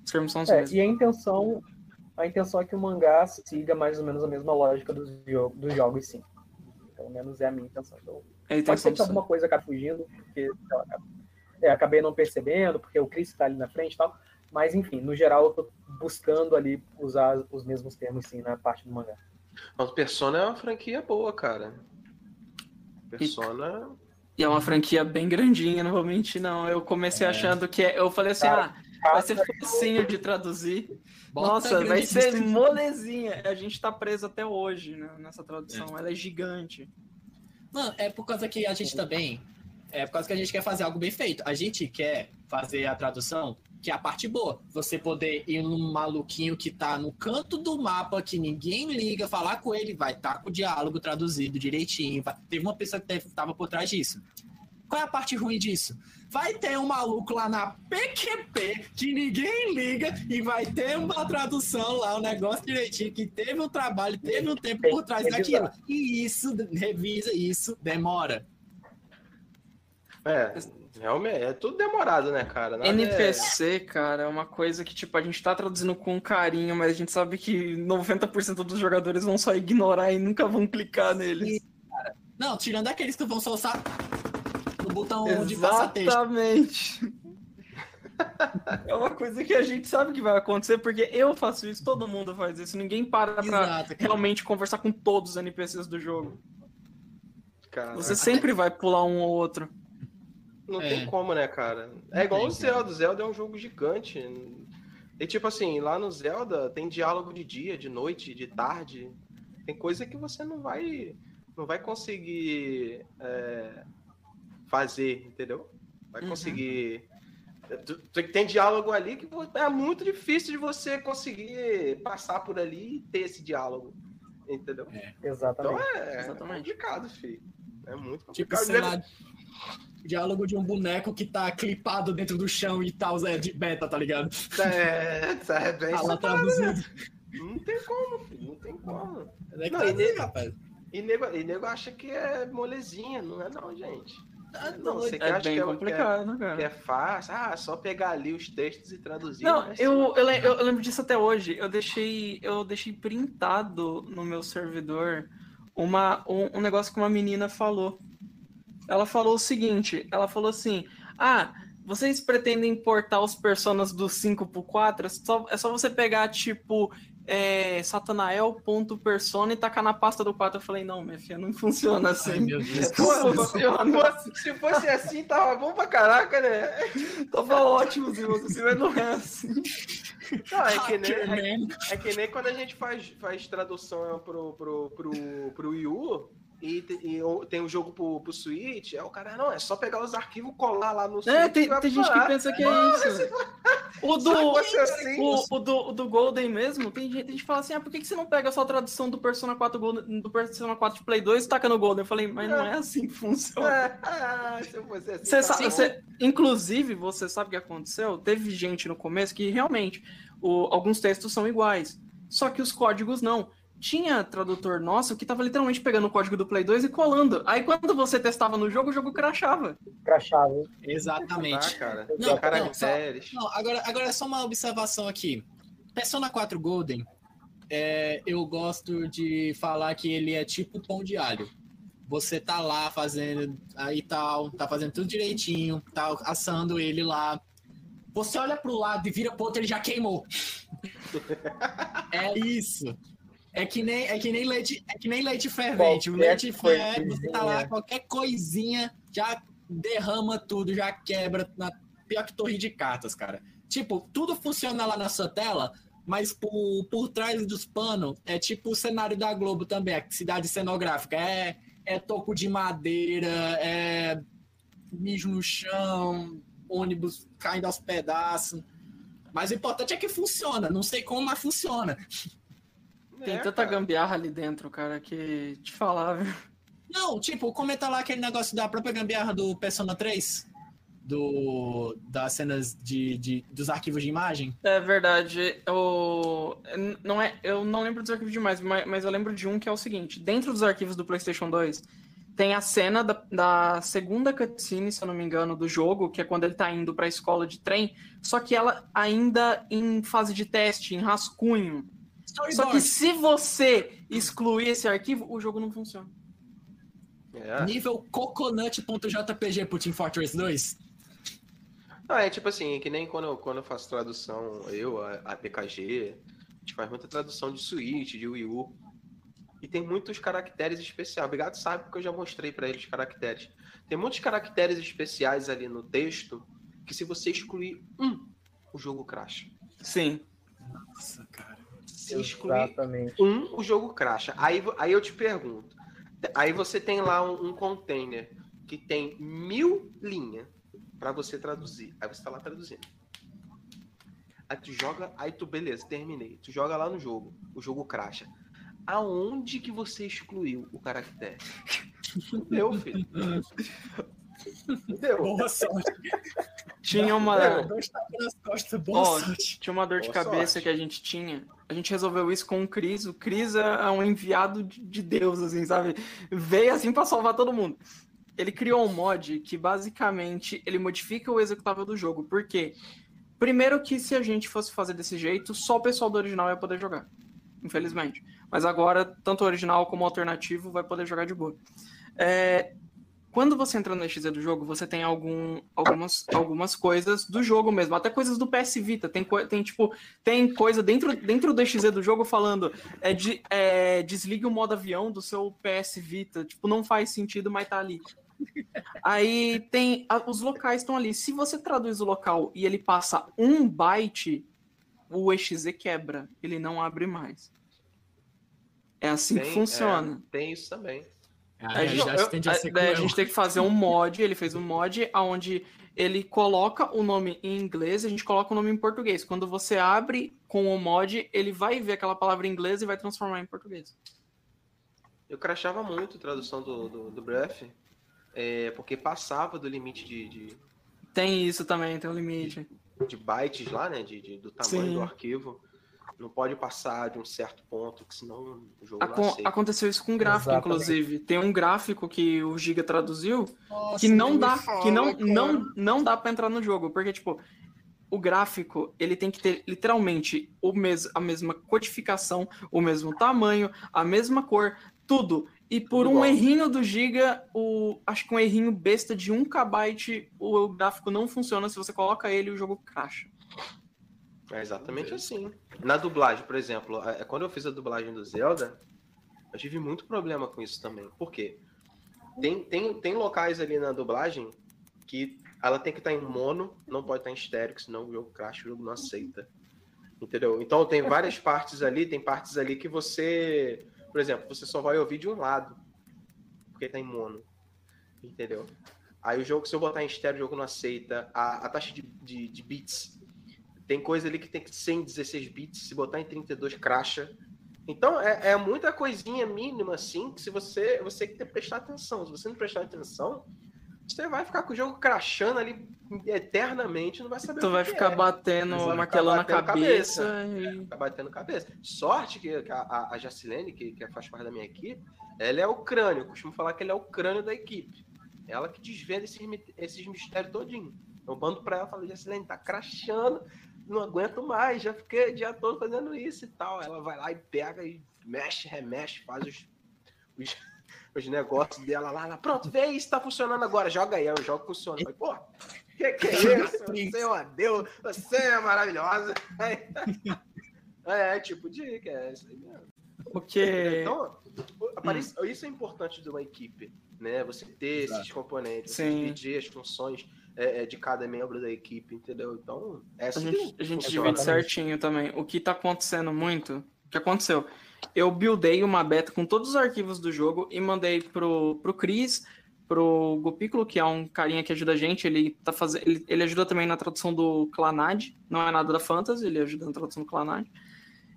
S4: Os termos são os
S3: É,
S4: mesmos.
S3: e a intenção, a intenção é que o mangá siga mais ou menos a mesma lógica dos, jo dos jogos, sim. Pelo menos é a minha intenção. Então,
S4: É a
S3: pode ser que alguma coisa acabe fugindo, porque sei lá, é, acabei não percebendo, porque o Chris está ali na frente e tal. Mas, enfim, no geral, eu tô buscando ali usar os mesmos termos, sim, na parte do mangá.
S2: Mas Persona é uma franquia boa, cara. Persona.
S4: E é uma franquia bem grandinha, não vou mentir, não. Eu comecei
S5: É.
S4: achando que. é- Eu falei assim, ah, vai ser facinho de traduzir.
S5: Bota
S4: Nossa, vai ser
S5: de-
S4: molezinha. A gente tá preso até hoje né, nessa tradução. Ela é gigante.
S5: Mano, é por causa que a gente também. É por causa que a gente quer fazer algo bem feito. A gente quer fazer a tradução, que é a parte boa. Você poder ir num maluquinho que tá no canto do mapa, que ninguém liga, falar com ele, vai estar com o diálogo traduzido direitinho. vai- Teve uma pessoa que tava por trás disso. Qual é a parte ruim disso? Vai ter um maluco lá na PQP que ninguém liga e vai ter uma tradução lá, um negócio direitinho, que teve um trabalho, teve um tempo por trás daquilo. E isso, revisa isso, demora.
S2: É, realmente, é tudo demorado, né, cara? Nada
S4: NPC, cara, é uma coisa que, tipo, a gente tá traduzindo com carinho, mas a gente sabe que 90% dos jogadores vão só ignorar e nunca vão clicar neles.
S5: Não, tirando aqueles que vão soltar no botão de passa-texto.
S4: Exatamente. É uma coisa que a gente sabe que vai acontecer, porque eu faço isso, todo mundo faz isso, ninguém para pra
S5: Exato. cara.
S4: realmente conversar com todos os NPCs do jogo.
S2: É, cara,
S4: Você sempre vai pular um ou outro.
S2: Não
S5: É.
S2: tem como, né, cara? É
S5: Não
S2: igual
S5: tem,
S2: o Zelda. O Zelda é um jogo gigante. E tipo assim, lá no Zelda tem diálogo de dia, de noite, de tarde. Tem coisa que você não vai não vai conseguir é, fazer, entendeu? Vai
S4: Uhum.
S2: conseguir. Tu- tu- Tem diálogo ali que é muito difícil de você conseguir passar por ali e ter esse diálogo. Entendeu?
S3: Exatamente.
S2: Então é
S4: Exatamente.
S2: complicado, filho. É muito
S5: Tipo,
S2: complicado.
S5: sei lá, diálogo de um boneco que tá clipado dentro do chão e tal, é de beta, tá ligado?
S2: É, é bem
S5: Tá lá
S2: isso.
S5: traduzido.
S2: Não tem como, filho. Não tem como.
S5: É que
S2: Não,
S5: tá
S2: e
S5: assim,
S2: nem-
S5: rapaz.
S2: E nego, e nego acha que é molezinha, não é não, gente.
S5: Tá
S2: Não, você que
S4: É
S2: acha
S4: bem
S2: que é,
S4: complicado,
S2: que é,
S4: cara.
S2: que é fácil? Ah, só pegar ali os textos e traduzir.
S4: Não,
S2: mas-
S4: eu, eu, eu lembro disso até hoje. Eu deixei, eu deixei printado no meu servidor uma, um, um negócio que uma menina falou. Ela falou o seguinte: ela falou assim: Ah, vocês pretendem importar os personas do 5 pro 4? É só, é só você pegar, tipo, é, satanael.persona e tacar na pasta do 4. Eu falei: Não, minha filha, não funciona assim.
S5: Ai, meu Deus.
S4: Não funciona.
S2: Se fosse assim, tava bom pra caraca, né?
S4: Tava ótimo se fosse assim, mas não é assim.
S2: Não, é que nem, é, é que nem quando a gente faz, faz tradução pro, pro, pro, pro Wii U e, e o- tem um jogo pro, pro Switch, é o cara, não, é só pegar os arquivos, colar lá no Switch.
S4: É, tem, tem gente que pensa que é isso. O
S2: Se
S4: do,
S2: fosse assim,
S4: o, o do, o do Golden mesmo, tem gente, tem gente que fala assim, ah, por que, que você não pega só a tradução do Persona 4 Golden, do Persona 4 de Play 2 e taca no Golden? Eu falei, mas não é assim que funciona.
S2: é, ah, se fosse assim.
S4: Você
S2: tá
S4: sabe, você- inclusive, você sabe o que aconteceu? Teve gente no começo que realmente o- alguns textos são iguais, só que os códigos não. Tinha tradutor nosso que tava literalmente pegando o código do Play 2 e colando. Aí quando você testava no jogo, o jogo crashava.
S3: Crachava.
S5: Exatamente.
S2: Tá, cara.
S5: Não, não,
S2: caracteres.
S5: Não, agora, agora é só uma observação aqui. Persona 4 Golden, é, eu gosto de falar que ele é tipo pão de alho. Você tá lá fazendo aí tal, tá fazendo tudo direitinho, tá assando ele lá. Você olha pro lado e vira pro outro, ele já queimou. é isso. É que nem, é que nem leite, é que nem leite fervente. o
S3: Qualquer
S5: leite ferve, você tá lá,
S3: coisinha.
S5: qualquer coisinha já derrama tudo, já quebra na pior que torre de cartas, cara. Tipo, tudo funciona lá na sua tela, mas por, por trás dos panos é tipo o cenário da Globo também, a cidade cenográfica. É, é toco de madeira, é mijo no chão, ônibus caindo aos pedaços. Mas o importante é que funciona. Não sei como, mas funciona.
S4: Tem
S2: É,
S4: tanta
S2: cara.
S4: gambiarra ali dentro, cara, que te falar, viu?
S5: Não, tipo, comenta lá aquele negócio da própria gambiarra do Persona 3. Do, das cenas de, de- dos arquivos de imagem.
S4: É verdade. Eu não, é, eu não lembro dos arquivos demais, mas, mas eu lembro de um que é o seguinte: dentro dos arquivos do PlayStation 2, tem a cena da, da segunda cutscene, se eu não me engano, do jogo, que é quando ele tá indo pra escola de trem, só que ela ainda em fase de teste, em rascunho. Só que se você excluir esse arquivo, o jogo não funciona.
S2: É.
S5: Nível coconut.jpg pro Team Fortress 2.
S2: Não, é tipo assim, que nem quando eu, quando eu faço tradução, eu, a, a PKG, a gente faz muita tradução de Switch, de Wii U. E tem muitos caracteres especiais. Obrigado, sabe, porque eu já mostrei pra eles os caracteres. Tem muitos caracteres especiais ali no texto que se você excluir um, o jogo cracha.
S4: Sim.
S5: Nossa, cara.
S2: Se excluir
S3: Exatamente.
S2: um, o jogo cracha. Aí, aí eu te pergunto. Aí você tem lá um, um container que tem mil linhas para você traduzir. Aí você tá lá traduzindo. Aí tu joga, aí tu, beleza, terminei. Tu joga lá no jogo, o jogo cracha. Aonde que você excluiu o caractere? Deu, filho. Deu.
S5: Boa sorte.
S4: Tinha uma.
S5: Costas, boa
S4: Ó,
S5: sorte.
S4: tinha uma dor de
S2: Boa
S4: cabeça
S2: sorte.
S4: que a gente tinha. A gente resolveu isso com o Cris. O Cris é um enviado de de Deus, assim, sabe? Veio assim pra salvar todo mundo. Ele criou um mod que basicamente ele modifica o executável do jogo. Por quê? Primeiro que se a gente fosse fazer desse jeito, só o pessoal do original ia poder jogar. Infelizmente. Mas agora, tanto o original como o alternativo vai poder jogar de boa. É, quando você entra no EXE do jogo, você tem algum, algumas, algumas coisas do jogo mesmo, até coisas do PS Vita. Tem, tem tipo, tem coisa dentro, dentro do EXE do jogo falando é, de, é, desligue o modo avião do seu PS Vita. Tipo, não faz sentido, mas tá ali. Aí tem. a- os locais estão ali. Se você traduz o local e ele passa um byte, o EXE quebra. Ele não abre mais. É assim que
S2: Tem-
S4: funciona.
S2: é, tem isso também.
S5: A
S4: A gente, eu-
S5: tende a
S4: a-
S5: ser
S4: gente tem que fazer um mod. Ele fez um mod onde ele coloca o nome em inglês e a gente coloca o nome em português. Quando você abre com o mod, ele vai ver aquela palavra em inglês e vai transformar em português.
S2: Eu crachava muito a tradução do, do, do Breath, é, porque passava do limite de, de,
S4: Tem isso também, tem um limite.
S2: de bytes lá, né? De, de- do tamanho
S4: Sim.
S2: do arquivo. Não pode passar de um certo ponto, que senão o jogo
S4: Acon
S2: não aceita.
S4: aconteceu isso com gráfico,
S3: Exatamente.
S4: inclusive. Tem um gráfico que o Giga traduziu
S5: Nossa,
S4: que não dá,
S5: fala,
S4: que não,
S5: cara.
S4: não, não dá para entrar no jogo, porque tipo, o gráfico, ele tem que ter literalmente o mes a mesma codificação, o mesmo tamanho, a mesma cor, tudo. E por
S2: Tudo
S4: um
S2: igual.
S4: errinho do Giga, o acho que um errinho besta de 1 KB, o gráfico não funciona, se você coloca ele, o jogo cracha.
S2: É exatamente assim. Na dublagem, por exemplo, a- quando eu fiz a dublagem do Zelda, eu tive muito problema com isso também. Por quê? Tem, tem, tem locais ali na dublagem que ela tem que estar em mono, não pode estar em estéreo, que senão o jogo crash, o jogo não aceita. Entendeu? Então tem várias partes ali, tem partes ali que você, por exemplo, você só vai ouvir de um lado, porque tá em mono. Entendeu? Aí o jogo, se eu botar em estéreo, o jogo não aceita. A, a taxa de, de, de bits tem coisa ali que tem que ser em 16 bits, se botar em 32 cracha. Então é, é muita coisinha mínima assim que se você você tem que prestar atenção. Se você não prestar atenção, você vai ficar com o jogo crachando ali eternamente, não vai saber
S4: Tu vai ficar
S2: é.
S4: batendo,
S2: Vai ficar
S4: martelando a
S2: batendo
S4: cabeça. e-
S2: Fica batendo cabeça. Sorte que a, a, Jacilene, que, que faz parte da minha equipe, ela é o crânio. Eu costumo falar que ele é o crânio da equipe. Ela que desvenda esses, esses mistérios todinho. Eu mando pra ela e falo, Jacilene, tá crachando, não aguento mais, já fiquei o dia todo fazendo isso e tal. Ela vai lá e pega e mexe, remexe, faz os, os, os negócios dela lá, lá. Pronto, vê isso, tá funcionando agora. Joga aí, aí eu jogo funciona. Eu falei, Pô, que que é isso? Você é uma Deus, você é maravilhosa. É, é tipo dica, é isso aí mesmo.
S4: Porque.
S2: Então, aparece- isso é importante de uma equipe, né? Você ter esses componentes, você
S4: Sim.
S2: dividir as funções é, é, de cada membro da equipe, entendeu? Então, é
S4: A
S2: assim
S4: gente, a gente divide certinho também. O que tá acontecendo muito, o que aconteceu? Eu buildei uma beta com todos os arquivos do jogo e mandei pro, pro Cris, pro Gopículo, que é um carinha que ajuda a gente. Ele, tá fazendo, ele, ele ajuda também na tradução do Clanad. Não é nada da Fantasy, ele ajuda na tradução do Clanad.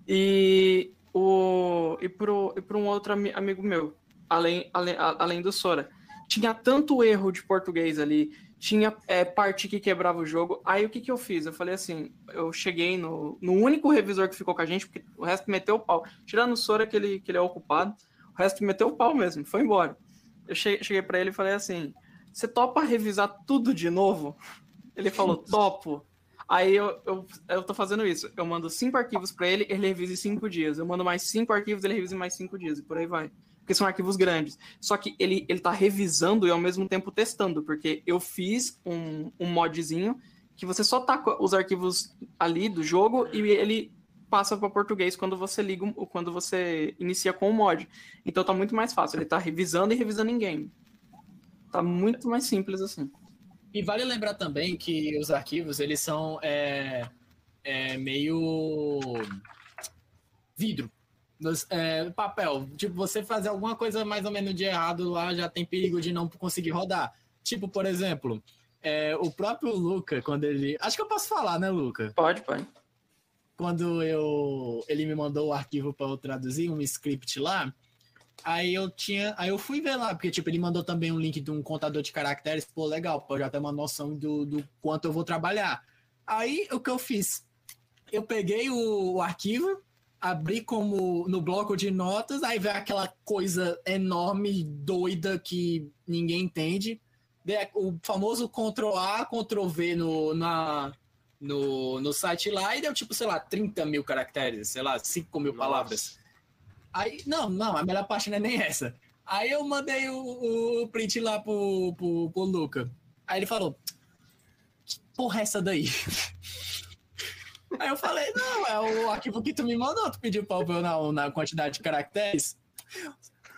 S4: E, o, e, pro, e pro um outro ami- amigo meu, além, além, além do Sora. Tinha tanto erro de português ali, tinha é, parte que quebrava o jogo. Aí o que, que eu fiz? Eu falei assim: eu cheguei no, no único revisor que ficou com a gente, porque o resto meteu o pau. Tirando o Sora, que ele, que ele é ocupado, o resto meteu o pau mesmo, foi embora. Eu che- cheguei pra ele e falei assim: você topa revisar tudo de novo? Ele falou: topo. Aí eu, eu, eu tô fazendo isso. Eu mando cinco arquivos pra ele, ele revisa em cinco dias. Eu mando mais cinco arquivos, ele revisa em mais cinco dias, e por aí vai. Porque são arquivos grandes. Só que ele, ele tá revisando e ao mesmo tempo testando, porque eu fiz um, um modzinho que você só taca os arquivos ali do jogo e ele passa para português quando você liga, um- quando você inicia com o mod. Então tá muito mais fácil. Ele tá revisando e revisando em game. Tá muito mais simples assim.
S5: E vale lembrar também que os arquivos, eles são é, é, meio vidro. É, papel. Tipo, você fazer alguma coisa mais ou menos de errado lá, já tem perigo de não conseguir rodar. Tipo, por exemplo, é, o próprio Luca, quando ele... Acho que eu posso falar, né, Luca?
S4: Pode, pode.
S5: quando eu ele me mandou o arquivo para eu traduzir um script lá, aí eu tinha, aí eu fui ver lá, porque tipo ele mandou também um link de um contador de caracteres, pô, legal, pra eu já ter uma noção do, do quanto eu vou trabalhar. Aí o que eu fiz? Eu peguei o, o arquivo, abri como no bloco de notas, aí veio aquela coisa enorme, doida que ninguém entende. O famoso Ctrl A, Ctrl V no, na, no, no site lá e deu tipo, sei lá, 30 mil caracteres, sei lá, 5 mil
S2: Nossa.
S5: palavras. Aí, não, não, a melhor parte não é nem essa. Aí eu mandei o, o print lá pro, pro, pro Luca. Aí ele falou: Que porra é essa daí? Aí eu falei: Não, é o arquivo que tu me mandou. Tu pediu pra eu ver na, na quantidade de caracteres.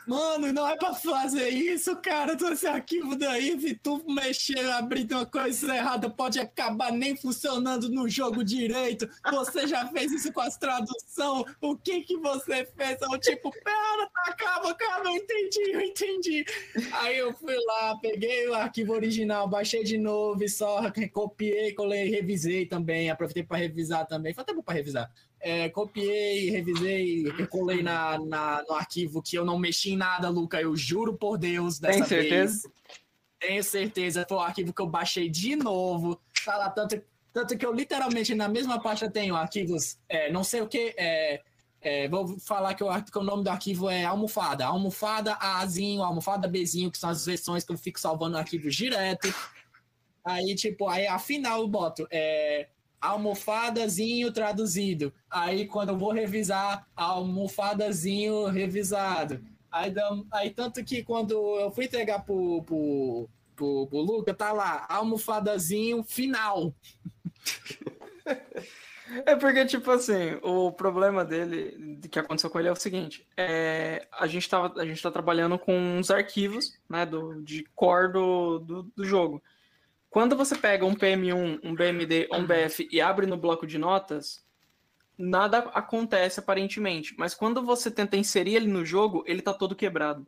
S5: Mano, não é pra fazer isso, cara. Todo esse arquivo daí, se tu mexer, abrir uma coisa errada, pode acabar nem funcionando no jogo direito. Você já fez isso com as tradução? O que que você fez? Eu tipo, pera, tá, calma, calma, eu entendi, eu entendi. Aí eu fui lá, peguei o arquivo original, baixei de novo só copiei, colei, revisei também. Aproveitei pra revisar também. Foi até bom pra revisar. É, copiei, revisei, colei na, na- no arquivo que eu não mexi em nada, Luca. Eu juro por Deus dessa
S4: Tem certeza?
S5: vez. Tenho certeza. Foi o arquivo que eu baixei de novo. Tá lá tanto. Tanto que eu literalmente na mesma pasta tenho arquivos, é, não sei o que, é, é, vou falar que o, que o, nome do arquivo é almofada. Almofada Azinho, almofada Bzinho, que são as versões que eu fico salvando arquivos direto. Aí, tipo, aí afinal eu boto é, almofadazinho traduzido. Aí quando eu vou revisar, almofadazinho revisado. Aí, aí tanto que quando eu fui entregar pro, pro, pro, pro Luca, tá lá, almofadazinho final.
S4: É porque, tipo assim, o problema dele, que aconteceu com ele é o seguinte: é, a, gente tava, a gente tá trabalhando com uns arquivos né, do, de core do, do, do jogo. Quando você pega um PM1, um BMD um BF e abre no bloco de notas, nada acontece aparentemente. Mas quando você tenta inserir ele no jogo, ele tá todo quebrado.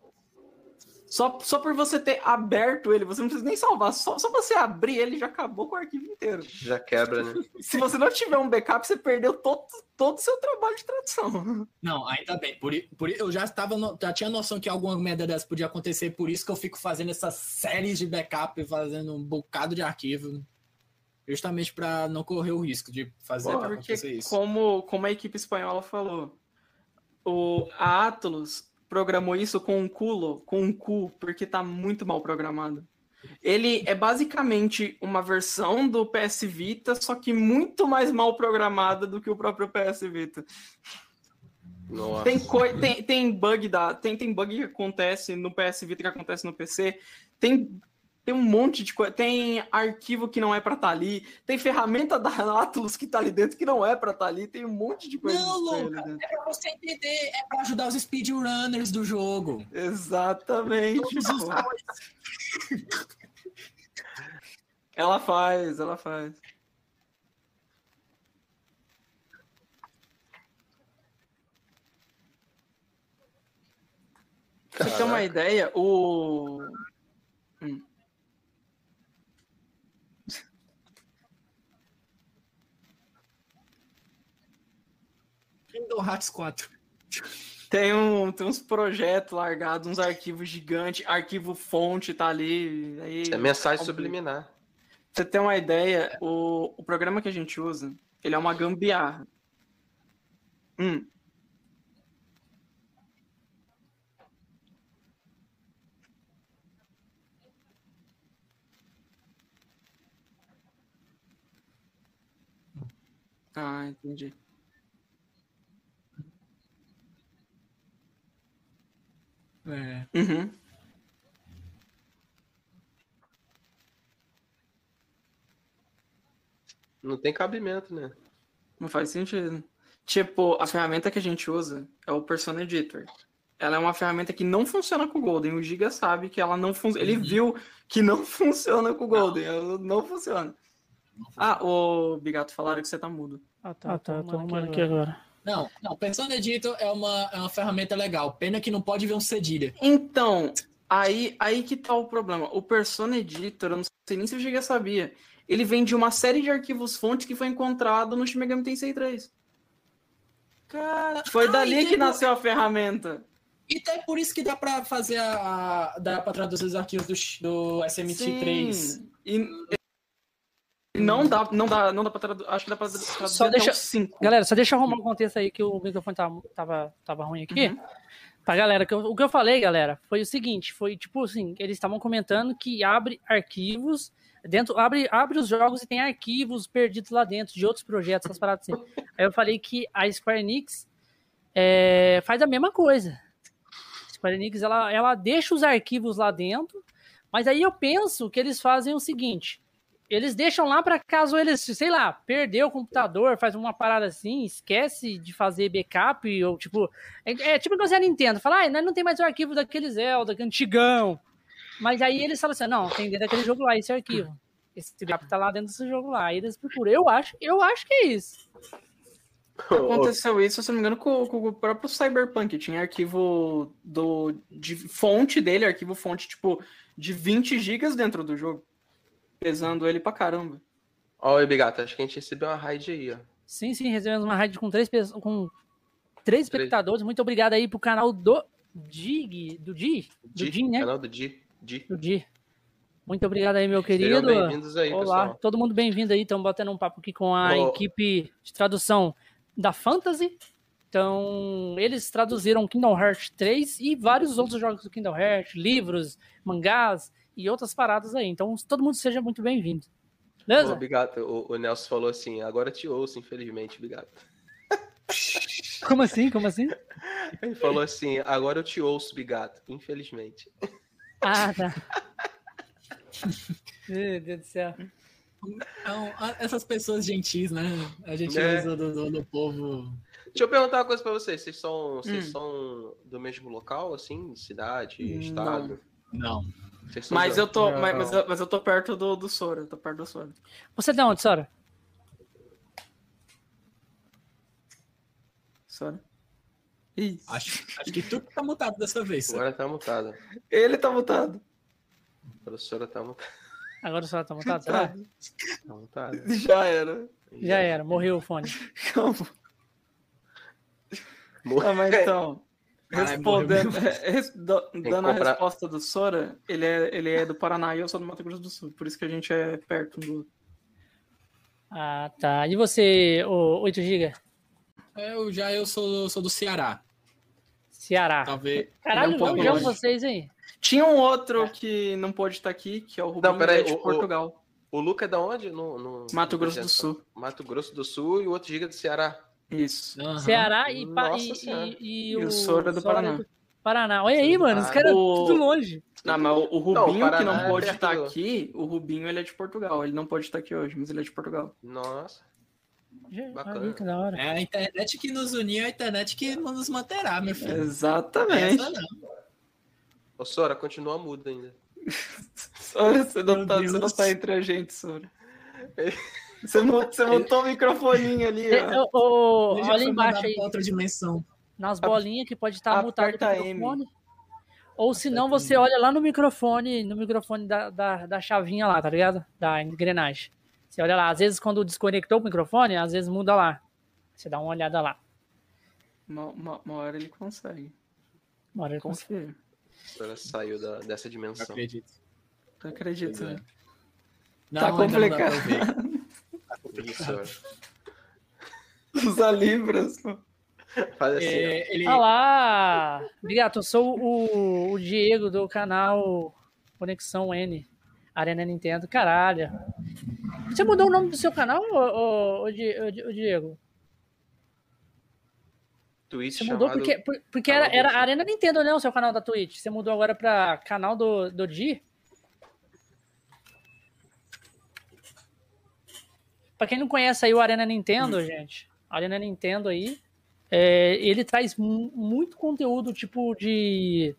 S4: Só, só por você ter aberto ele, você não precisa nem salvar. Só, só você abrir ele já acabou com o arquivo inteiro.
S2: Já quebra, né?
S4: Se você não tiver um backup, você perdeu todo, todo o seu trabalho de tradução.
S5: Não, ainda bem. Por, por, eu já estava no, já tinha noção que alguma merda dessa podia acontecer, por isso que eu fico fazendo essas séries de backup, fazendo um bocado de arquivo. Justamente para não correr o risco de fazer acontecer isso.
S4: Como, como a equipe espanhola falou, o a Atlas programou isso com um culo, com um cu, porque tá muito mal programado. Ele é basicamente uma versão do PS Vita, só que muito mais mal programada do que o próprio PS Vita. Nossa. Tem, tem, tem bug da, tem, tem bug que acontece no PS Vita que acontece no PC. Tem tem um monte de coisa. Tem arquivo que não é para estar tá ali. Tem ferramenta da Atlas que tá ali dentro que não é para estar tá ali. Tem um monte de coisa.
S5: Não, Luca, é para você entender. É para ajudar os speedrunners do jogo.
S4: Exatamente. ela faz, ela faz. Pra você ter uma ideia, o. Hum.
S5: Kingdom Hearts 4.
S4: Tem, um, tem uns projetos largados, uns arquivos gigantes, arquivo fonte tá ali. Aí,
S2: é mensagem subliminar. Pra
S4: você ter uma ideia, o, o programa que a gente usa, ele é uma gambiarra. Hum. Ah, entendi.
S5: É.
S4: Uhum.
S2: Não tem cabimento, né?
S4: Não faz sentido. Tipo, a ferramenta que a gente usa é o Persona Editor. Ela é uma ferramenta que não funciona com o Golden. O Giga sabe que ela não funciona. Ele uhum. viu que não funciona com o Golden. Não. Ela não funciona. Ah, o Bigato falaram que você tá mudo.
S1: Ah, tá. Ah, tá. Tô arrumando aqui agora.
S5: Não, não, Persona Editor é uma, é uma ferramenta legal. Pena que não pode ver um cedilha.
S4: Então, aí, aí que tá o problema. O Persona Editor, eu não sei nem se o Giga sabia. Ele vem de uma série de arquivos fontes que foi encontrado no Shin Megami Tensei 3. Cara, foi ah, dali que nasceu por... a ferramenta.
S5: E até por isso que dá para fazer a, dá para traduzir os arquivos do, do SMT3. Sim.
S4: E não dá, não dá, não dá pra traduzir. Acho que dá pra traduzir
S1: só deixa, cinco. Galera, só deixa eu arrumar um contexto aí que o microfone tava, tava, tava ruim aqui. Uhum. Pra galera, que eu, o que eu falei, galera, foi o seguinte: foi tipo assim, eles estavam comentando que abre arquivos. Dentro, abre, abre os jogos e tem arquivos perdidos lá dentro de outros projetos, essas paradas assim. Aí eu falei que a Square Enix é, faz a mesma coisa. A Square Enix ela, ela deixa os arquivos lá dentro, mas aí eu penso que eles fazem o seguinte: eles deixam lá para caso eles, sei lá, perder o computador, faz uma parada assim, esquece de fazer backup, ou tipo. É, é tipo que você Nintendo, fala, ah, não tem mais o arquivo daquele Zelda, que é antigão. Mas aí eles falam assim, não, tem dentro daquele jogo lá, esse arquivo. Esse backup tá lá dentro desse jogo lá. Aí eles procuram. Eu acho, eu acho que é isso.
S4: Aconteceu isso, se não me engano, com, com, o próprio Cyberpunk. Tinha arquivo do, de fonte dele, arquivo fonte, tipo, de 20 gigas dentro do jogo pesando ele pra caramba.
S2: Ó, o Ebigata, acho que a gente recebeu uma raid aí, ó.
S1: Sim, sim, recebemos uma raid com três, com três espectadores. Muito obrigado aí pro canal do Dig, do Di,
S2: do Di, né? Canal do Di, Di.
S1: Do Di. Muito obrigado aí, meu querido.
S2: Sejam bem-vindos aí,
S1: Olá,
S2: pessoal.
S1: todo mundo bem-vindo aí. Estamos batendo um papo aqui com a equipe de tradução da Fantasy. Então, eles traduziram Kingdom Hearts 3 e vários outros jogos do Kingdom Hearts, livros, mangás e outras paradas aí. Então, todo mundo seja muito bem-vindo. Beleza?
S2: Obrigado. O, o Nelson falou assim, agora te ouço, infelizmente, obrigado.
S1: Como assim? Como assim?
S2: Ele falou assim, agora eu te ouço, bigato, infelizmente.
S1: Ah, tá. Meu Deus do céu.
S5: Então, essas pessoas gentis, né? A gente
S2: É.
S5: usa do, do- do povo.
S2: Deixa eu perguntar uma coisa pra vocês, vocês são, vocês
S4: Hum.
S2: são do mesmo local, assim, cidade,
S4: Não.
S2: estado?
S5: Não.
S2: São
S4: Mas eu tô,
S3: Não.
S4: mas, mas eu, mas eu tô perto do, do Sora, tô perto do Sora.
S1: Você é de onde, Sora?
S4: Sora. Isso.
S5: Acho, acho que tu que tá mutado dessa vez.
S2: Agora tá mutado.
S4: Ele tá mutado.
S2: A professora tá mutada.
S1: Agora o Sora tá montado, será?
S2: Tá mutada.
S4: Já era.
S1: Já era, morreu o fone.
S4: Calma.
S2: Morreu.
S4: Ah, mas então, respondendo, do-
S2: que
S4: dando a
S2: comprar-
S4: resposta do Sora, ele é, ele é do Paraná e eu sou do Mato Grosso do Sul, por isso que a gente é perto um do outro.
S1: Ah, tá. E você, o 8 GB?
S5: Eu já eu sou, sou do Ceará.
S1: Ceará.
S5: Talvez.
S1: Caralho,
S4: é um
S1: não,
S4: longe.
S1: vocês aí.
S4: Tinha um outro que não pôde estar aqui, que é o Rubinho
S2: Não, peraí,
S4: é de
S2: o- o-
S4: Portugal,
S2: O Luca é da onde? No, no-
S4: Mato
S2: no
S4: Grosso do? Sul.
S2: Mato Grosso do Sul e o outro giga do Ceará.
S4: Isso.
S5: Aham.
S1: Ceará e, e, e, e
S4: E o
S1: o
S4: Sora do Paraná.
S1: do Paraná. Olha aí, mano, os
S2: Ah,
S1: caras
S4: o-
S1: tudo longe.
S4: Não, mas o, o
S2: Não, o
S4: Rubinho que não
S2: é
S4: pôde
S2: perto
S4: estar aqui, o Rubinho ele é de Portugal. Ele não pode estar aqui hoje, mas ele é de Portugal.
S2: Nossa. Bacana.
S1: aí, que da hora.
S5: É a internet que nos uniu, é a internet que nos manterá, meu filho.
S4: Exatamente.
S5: Essa não.
S2: Ô, Sora, continua mudo ainda.
S4: Sora, você não, tá, você não tá entre a gente, Sora. Você, você montou o microfoninho ali,
S1: É,
S4: ó.
S1: ô, ô,
S5: Ele já
S1: olha embaixo aí,
S5: outra dimensão.
S1: nas bolinhas que pode estar mutado o
S4: aperta M.
S1: microfone. Ou se não, você olha lá no microfone, no microfone da, da, da chavinha lá, tá ligado? Da engrenagem. Você olha lá, às vezes quando desconectou o microfone, às vezes muda lá. Você dá uma olhada lá.
S4: Uma, uma- uma hora ele consegue.
S1: Uma hora ele consegue.
S4: Confia.
S2: A Sora saiu da- dessa
S5: Eu
S2: dimensão.
S5: acredito.
S4: Tu acredita,
S5: Pois é.
S4: né?
S5: Não,
S4: Tá
S5: não pra
S4: complicado.
S2: Isso.
S4: Usar libras, pô.
S2: Faz assim.
S5: É, ele,
S1: Olá! Obrigado, eu sou o, o Diego do canal Conexão N, Arena Nintendo. Caralho. Você mudou o nome do seu canal, ô, Di- ô, Diego?
S2: Twitch
S1: Você mudou porque, por- porque era, era Arena Nintendo, né? O seu canal da Twitch. Você mudou agora pra canal do, do Di. Pra quem não conhece aí o Arena Nintendo, gente, Arena Nintendo aí, é, ele traz mu- muito conteúdo, tipo, de,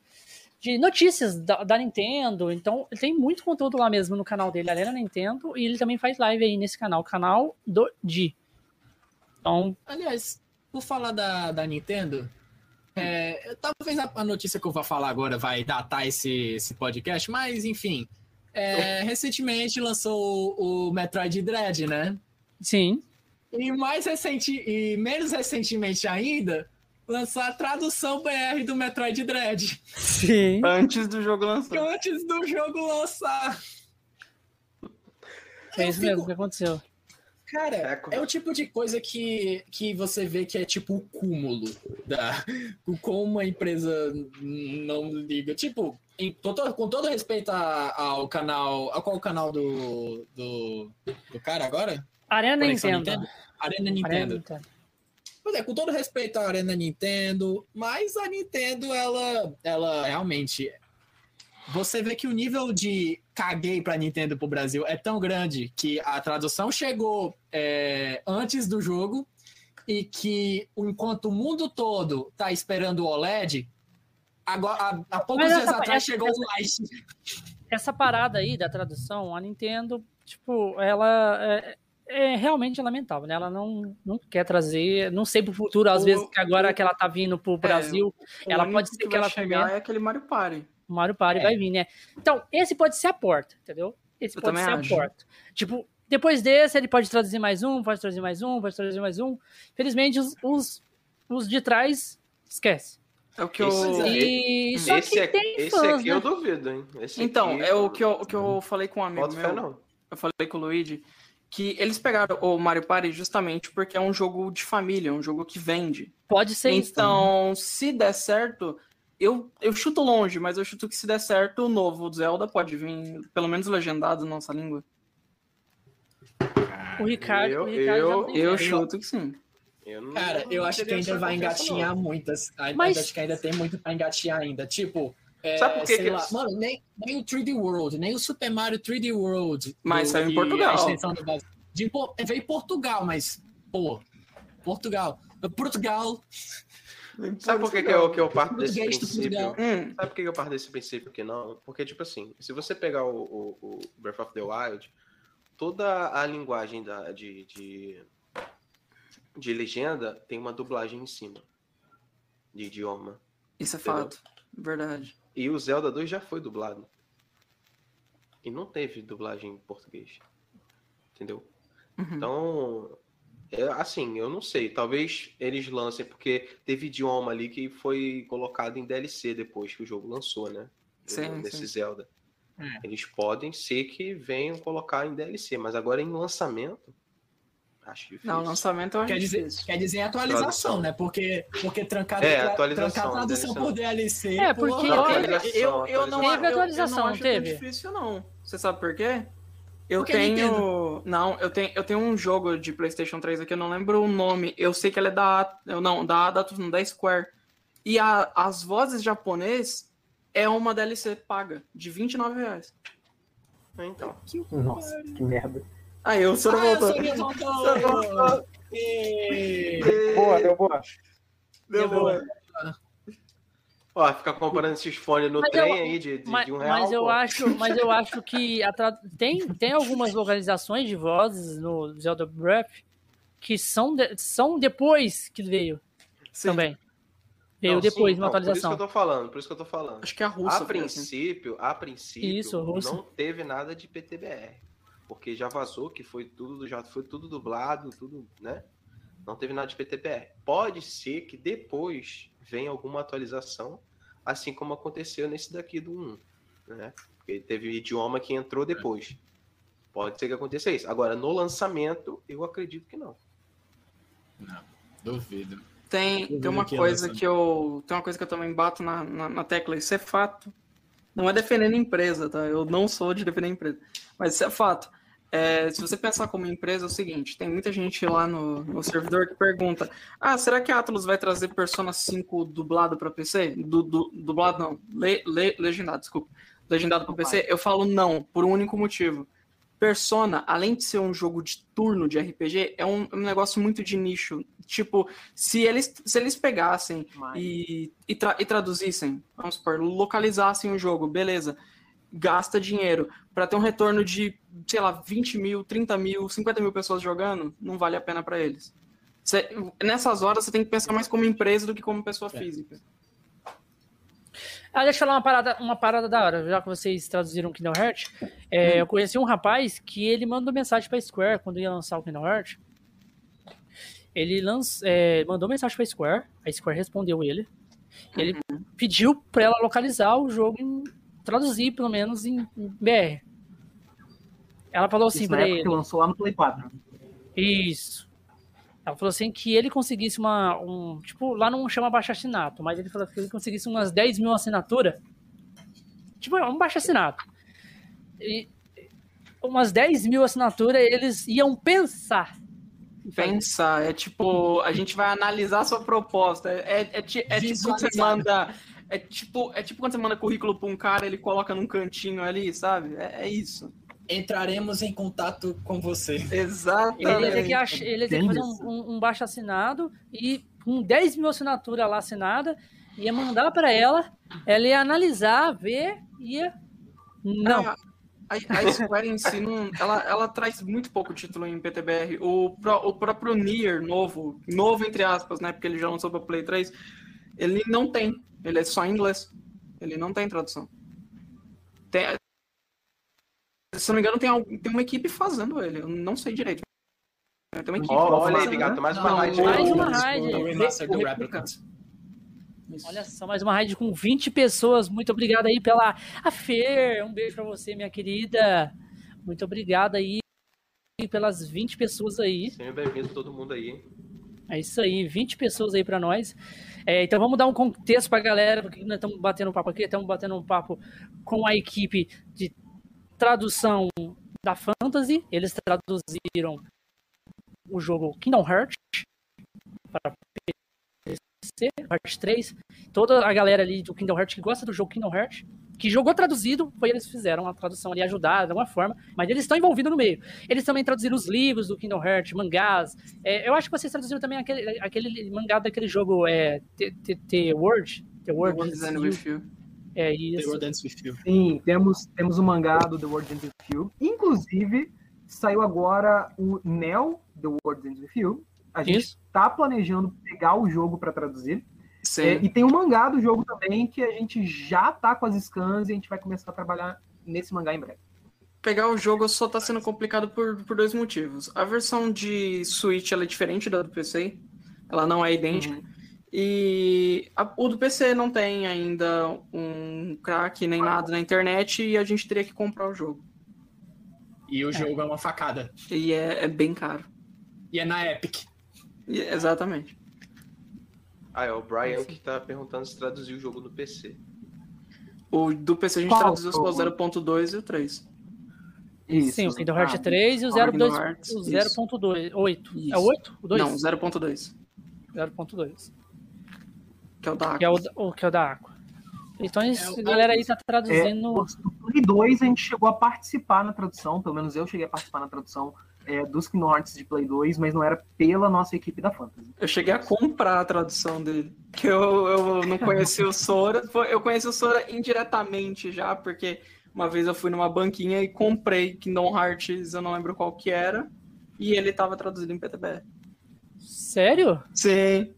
S1: de notícias da, da Nintendo. Então, ele tem muito conteúdo lá mesmo no canal dele, Arena Nintendo, e ele também faz live aí nesse canal, canal do Di. Então,
S5: aliás, por falar da, da Nintendo, é, talvez a, a notícia que eu vou falar agora vai datar esse, esse podcast, mas enfim. é, recentemente lançou o, o Metroid Dread, né?
S1: Sim,
S5: E mais recente, e menos recentemente ainda, lançou a tradução BR do Metroid Dread.
S1: sim.
S4: Antes do jogo lançar.
S5: Antes do jogo lançar.
S1: É isso mesmo que aconteceu.
S5: Cara,
S2: É,
S5: é o tipo de coisa que, que você vê que é tipo o cúmulo da o como uma empresa não liga. Tipo, em- com, todo, com todo respeito a- ao canal. A qual o canal do, do, do cara agora?
S1: Arena
S5: Conexão
S1: Nintendo.
S5: Arena
S1: Arena
S5: Nintendo.
S1: Nintendo.
S5: Pois é, com todo respeito à Arena Nintendo, mas a Nintendo, ela, ela realmente. Você vê que o nível de caguei pra Nintendo pro Brasil é tão grande que a tradução chegou é, antes do jogo e que enquanto o mundo todo tá esperando o OLED, agora, há, há poucos dias atrás chegou o Lite.
S1: Essa parada aí da tradução, a Nintendo, tipo, ela é, é realmente lamentável, né? Ela não, não quer trazer, não sei pro futuro, às
S4: O-
S1: vezes que agora
S4: o-
S1: que ela tá vindo pro Brasil,
S4: O
S1: ela pode ser que,
S4: vai
S1: ela
S4: chegar é aquele Mario Party.
S1: o Mario Party
S5: É.
S1: vai vir, né? Então, esse pode ser a porta, entendeu? Esse
S4: Eu
S1: pode ser
S4: acho.
S1: a porta. Tipo, depois desse, ele pode traduzir mais um, pode traduzir mais um, pode traduzir mais um. Felizmente, os, os, os de trás, esquece.
S4: É o que eu.
S2: Esse
S1: E só
S2: esse
S1: que
S2: aqui,
S1: tem
S2: esse
S1: fãs,
S2: aqui
S1: né?
S2: eu duvido, hein? Esse
S4: Então,
S2: aqui,
S4: é o que eu, o que eu falei com um amigo
S2: Boto fé,
S4: meu.
S2: não.
S4: Eu falei com o Luigi que eles pegaram o Mario Party justamente porque é um jogo de família, um jogo que vende.
S1: Pode ser isso.
S4: Então, se der certo, eu, eu chuto longe, mas eu chuto que se der certo, o novo Zelda pode vir, pelo menos legendado na nossa língua.
S1: O Ricardo,
S2: Eu-
S1: o Ricardo
S2: eu-
S4: Eu chuto que sim.
S2: Eu não-
S5: Cara, eu
S2: não
S5: acho que ainda vai engatinhar muitas. Ainda,
S1: Mas-
S5: Acho que ainda tem muito pra engatinhar ainda. Tipo, é,
S2: Sabe por que
S5: sei
S2: que eles-
S5: mano, nem, nem o 3D World, nem o Super Mario 3D World.
S4: Mas
S5: do-
S4: saiu em Portugal.
S5: De, veio em Portugal, mas, pô, Portugal. Portugal.
S2: Sabe por que, que, eu, que eu parto desse princípio?
S4: Hum,
S2: Sabe por que eu parto desse princípio que não? Porque, tipo assim, se você pegar o, o- o Breath of the Wild, toda a linguagem da, de, de, de legenda tem uma dublagem em cima de idioma.
S4: isso é
S2: Entendeu?
S4: fato. Verdade.
S2: E o Zelda 2 já foi dublado. E não teve dublagem em português. Entendeu?
S4: Uhum.
S2: Então, é, assim, eu não sei. Talvez eles lancem, porque teve idioma ali que foi colocado em DLC depois que o jogo lançou, né?
S4: Sim,
S2: Nesse
S4: sim.
S2: Zelda.
S5: É.
S2: Eles podem ser que venham colocar em DLC, mas agora em lançamento, acho difícil.
S4: Não, lançamento eu acho
S5: Quer dizer,
S4: difícil.
S5: quer dizer atualização,
S2: Tradução.
S5: né? Porque, porque trancar,
S2: É,
S5: tra-
S2: atualização,
S5: trancar a tradução por DLC.
S1: É, porque-
S4: Olha,
S2: Atualização,
S4: eu, eu não,
S2: atualização.
S1: Teve
S4: eu- eu
S1: atualização,
S4: não
S1: não
S4: acho
S1: teve?
S4: tão difícil, não. Você sabe por quê? Eu
S5: Porque
S4: tenho. Não, eu tenho, eu tenho um jogo de PlayStation 3 aqui, eu não lembro o nome. Eu sei que ele é da. eu Não, da não, da Square. E a- as vozes japonês é uma DLC paga, de 29 reais.
S2: Então,
S3: Nossa, que merda.
S4: Aí o senhor
S5: Ah,
S4: voltou.
S5: Sorinha voltou! E-
S3: Boa, deu boa.
S4: Deu boa.
S2: ó, ficar comparando esses fones no
S1: Mas
S2: trem
S1: eu-
S2: aí de, de,
S1: Mas,
S2: de um real.
S1: mas eu
S2: pô.
S1: acho, mas eu acho que a tra- tem, tem algumas localizações de vozes no Zelda Breath que são, de- são depois que veio
S4: Sim.
S1: também. Veio
S2: Não,
S1: depois
S2: sim,
S1: uma
S2: então, Por isso
S1: atualização.
S2: que eu tô falando, por isso que eu tô falando.
S4: Acho que é a Rússia.
S2: A
S4: foi assim.
S2: princípio, a princípio,
S1: Isso, russo.
S2: não teve nada de PTBR. Porque já vazou que foi tudo, já foi tudo dublado, tudo, né? Não teve nada de PTBR. Pode ser que depois venha alguma atualização, assim como aconteceu nesse daqui do 1, né? Porque teve idioma que entrou depois. Pode ser que aconteça isso. Agora, no lançamento, eu acredito que não.
S5: Duvido.
S4: Tem,
S5: Duvido
S4: tem uma
S5: que
S4: coisa que eu. Tem uma coisa que eu também bato na, na, na tecla, isso é fato. Não é defendendo empresa, tá? Eu não sou de defender a empresa. Mas isso é fato. É, se você pensar como empresa, é o seguinte: tem muita gente lá no, no servidor que pergunta: Ah, será que a Atlas vai trazer Persona 5 dublado para PC? Du, du- dublado não, le, le- legendado, desculpa. Legendado para PC? Eu falo não, por um único motivo. Persona, além de ser um jogo de turno de RPG, é um, um negócio muito de nicho. Tipo, se eles, se eles pegassem
S3: Mas-
S4: e, e, tra- e traduzissem, vamos supor, localizassem o jogo, beleza, gasta dinheiro para ter um retorno de, sei lá, 20 mil, 30 mil, 50 mil pessoas jogando, não vale a pena para eles. Cê- nessas horas você tem que pensar mais como empresa do que como pessoa
S5: É.
S4: física.
S1: Ah, deixa eu falar uma parada, uma parada da hora, já que vocês traduziram Kingdom Hearts. É, Eu conheci um rapaz que ele mandou mensagem pra Square quando ia lançar o Kingdom Hearts. Ele lanç, é, mandou mensagem pra Square, a Square respondeu ele. Ele pediu pra ela localizar o jogo, em, traduzir pelo menos em, BR. Ela falou assim pra ele.
S3: que lançou lá no Play 4.
S1: Isso. Ela falou assim que ele conseguisse uma. Um, tipo, lá não chama baixo assinato, mas ele falou que ele conseguisse umas 10 mil assinaturas. Tipo, um baixo assinato. E umas 10 mil assinaturas eles iam pensar.
S4: Pensar, é tipo, a gente vai analisar a sua proposta. É, é, é é tipo você manda. É tipo, é tipo quando você manda currículo pra um cara, ele coloca num cantinho ali, sabe? É, é isso.
S5: Entraremos em contato com você.
S1: Ele ia ter que,
S4: Exatamente.
S1: ach... ele ia ter que
S3: Bem
S1: fazer um, um, um baixo assinado e com 10 mil assinaturas lá assinada, ia mandar pra ela, ela ia analisar, ver, ia. Não.
S4: A, a, a Square em si, não, ela, ela traz muito pouco título em PTBR. O, o próprio Nier novo, novo entre aspas, né? Porque ele já lançou pra Play 3, ele não tem. Ele é só em inglês. Ele não tem tradução. Tem- se não me engano, tem, algum- tem uma equipe fazendo ele. Eu não sei direito. Tem uma equipe
S2: Ó, olha aí,
S4: fazendo,
S2: Bigato,
S4: né?
S2: mais uma
S5: Não,
S2: raid.
S1: mais uma raid.
S5: O remaster do
S4: Vê-
S5: Replicant.
S4: Isso.
S1: Olha só, mais uma raid com 20 pessoas. Muito obrigado aí pela. A Fer, um beijo pra você, minha querida. Muito obrigado aí pelas 20 pessoas aí.
S2: Seja bem-vindo todo mundo aí.
S1: É isso aí, 20 pessoas aí pra nós. É, então vamos dar um contexto pra galera, porque nós estamos batendo um papo aqui, estamos batendo um papo com a equipe de tradução da Fantasy. Eles traduziram o jogo Kingdom Hearts para PC, Hearts 3. Toda a galera ali do Kingdom Hearts que gosta do jogo Kingdom Hearts, que jogou traduzido, foi eles que fizeram a tradução ali, ajudaram de alguma forma, mas eles estão envolvidos no meio. Eles também traduziram os livros do Kingdom Hearts, mangás. É, eu acho que vocês traduziram também aquele, aquele mangá daquele jogo é, The, The, The Word. The Word.
S4: The World is End With You.
S1: É
S5: The
S1: isso.
S5: World Ends With You.
S3: Sim, temos, temos o mangá do The World Ends With You. Inclusive, saiu agora o Neo, The World Ends With You. A gente
S1: Isso.
S3: tá planejando pegar o jogo para traduzir.
S4: Sim.
S3: É, e tem o mangá do jogo também, que a gente já tá com as scans e a gente vai começar a trabalhar nesse mangá em breve.
S4: Pegar o jogo só tá sendo complicado por, por dois motivos. A versão de Switch ela é diferente da do PC, ela não é idêntica. E a- o do PC não tem ainda um crack nem nada na internet e a gente teria que comprar o jogo.
S5: E o jogo é uma facada.
S4: E é, é bem caro.
S5: E é na Epic.
S4: E- exatamente.
S2: Ah, é o Brian que tá perguntando se traduziu o jogo no PC.
S4: O do PC a gente
S3: Qual?
S4: traduziu só o 0.2 e o 3.
S3: Isso.
S1: Sim, o Kingdom Hearts
S3: Ah,
S1: 3 e o
S4: Kingdom
S1: 02
S4: Hearts,
S1: o
S4: isso.
S1: 0.2. 8. É o 8? O 2?
S4: Não, 0.2,
S1: 0.2.
S4: que é o da
S1: Que é o, o que é o da Aqua. Então, isso,
S5: É
S1: galera aí tá
S3: É,
S1: traduzindo.
S3: do Play 2 a gente chegou a participar na tradução, pelo menos eu cheguei a participar na tradução é, dos Kingdom Hearts de Play 2, mas não era pela nossa equipe da Fantasy.
S4: Eu cheguei a comprar a tradução dele. Que eu, eu não conheci o Sora. Eu conheci o Sora indiretamente já, porque uma vez eu fui numa banquinha e comprei Kingdom Hearts, eu não lembro qual que era. E ele tava traduzido em PTBR.
S1: Sério?
S4: Sim.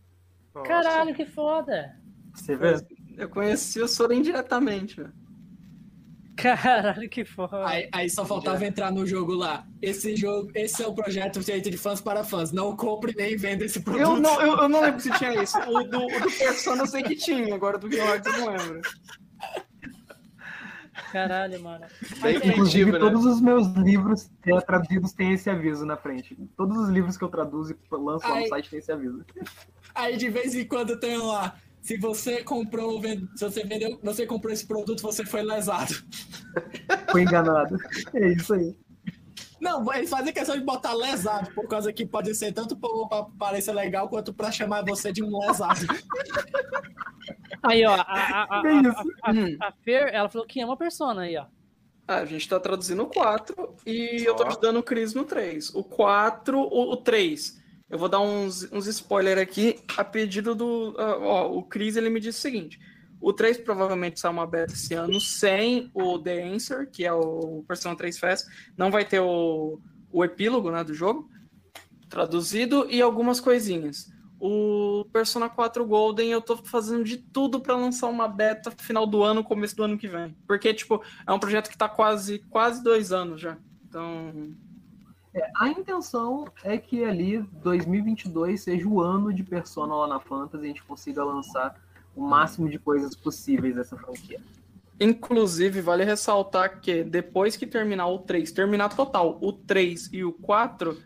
S2: Nossa.
S1: Caralho, que foda.
S3: Você vê?
S4: Eu conheci o Sora indiretamente, velho.
S1: Caralho, que foda.
S5: Aí, aí só faltava entrar no jogo lá. Esse jogo, esse é o projeto feito de fãs para fãs. Não compre nem venda esse produto.
S4: Eu não, eu, eu não lembro se tinha isso. O do, o do Persona eu sei que tinha, agora do Hearts eu não lembro.
S1: Caralho, mano. Mas,
S3: Inclusive,
S2: né?
S3: todos os meus livros é, traduzidos têm esse aviso na frente. Todos os livros que eu traduzo e lanço lá no site tem esse aviso.
S5: Aí de vez em quando tem lá. Se você comprou, se você vendeu, você comprou esse produto, você foi lesado.
S3: Foi enganado. É isso aí.
S5: Não, eles fazem questão de botar lesado, por causa que pode ser tanto para parecer legal quanto para chamar você de um lesado.
S1: Aí, ó, a, a, a, a,
S4: Hum.
S1: a Fer, ela falou que ama Persona aí, ó.
S4: Ah, a gente tá traduzindo o 4 e eu tô ajudando o Cris no 3. O 4, o, o 3. Eu vou dar uns, uns spoilers aqui a pedido do. ah, ó, o Cris ele me disse o seguinte: o 3 provavelmente sai uma beta esse ano sem o The Answer, que é o Persona 3 Fest. Não vai ter o, o epílogo né, do jogo traduzido e algumas coisinhas. O Persona 4 Golden eu tô fazendo de tudo pra lançar uma beta final do ano, começo do ano que vem. Porque, tipo, é um projeto que tá quase, quase dois anos já. Então,
S3: A intenção é que ali 2022 seja o ano de Persona lá na Fantasy e a gente consiga lançar o máximo de coisas possíveis dessa franquia.
S4: inclusive, vale ressaltar que depois que terminar o 3, terminar total o 3 e o 4,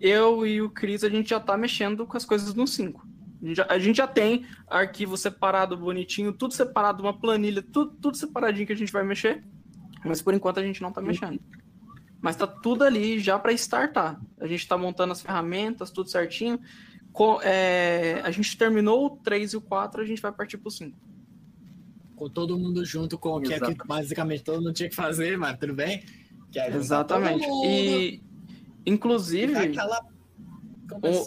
S4: eu e o Cris, a gente já tá mexendo com as coisas no 5. A gente já, a gente já tem arquivo separado, bonitinho, tudo separado, uma planilha, tudo, tudo separadinho que a gente vai mexer. Mas por enquanto a gente não tá mexendo. Mas tá tudo ali já para startar. A gente tá montando as ferramentas, tudo certinho. Co- é, a gente terminou o 3 e o 4, a gente vai partir pro 5.
S5: Com todo mundo junto, com o que, é que basicamente todo mundo tinha que fazer, mas tudo bem. É
S4: Exatamente. E, inclusive,
S5: com o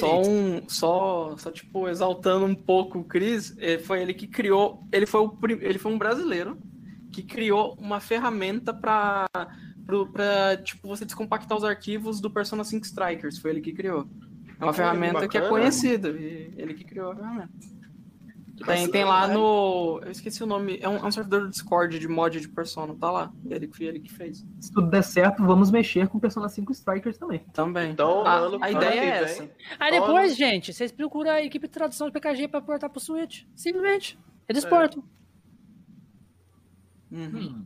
S4: só um, só, só tipo exaltando um pouco o Cris, eh, foi ele que criou, ele foi o ele foi um brasileiro que criou uma ferramenta para para tipo você descompactar os arquivos do Persona 5 Strikers, foi ele que criou. É uma ferramenta que é
S2: bacana.
S4: conhecida e ele que criou a ferramenta. Tem, tem lá no. Eu esqueci o nome. É um, é um servidor do Discord de mod de Persona, tá lá. Ele, foi ele que fez.
S3: Se tudo der certo, vamos mexer com Persona 5 Strikers também.
S4: Também.
S2: Então,
S4: a,
S2: ano-
S4: a
S2: ano
S4: ideia é
S2: vem-
S4: essa.
S1: Aí
S2: Então,
S1: depois, gente, vocês procuram a equipe de tradução de PKG pra portar pro Switch. Simplesmente. Eles
S2: É.
S1: portam.
S4: Uhum.
S5: Hum.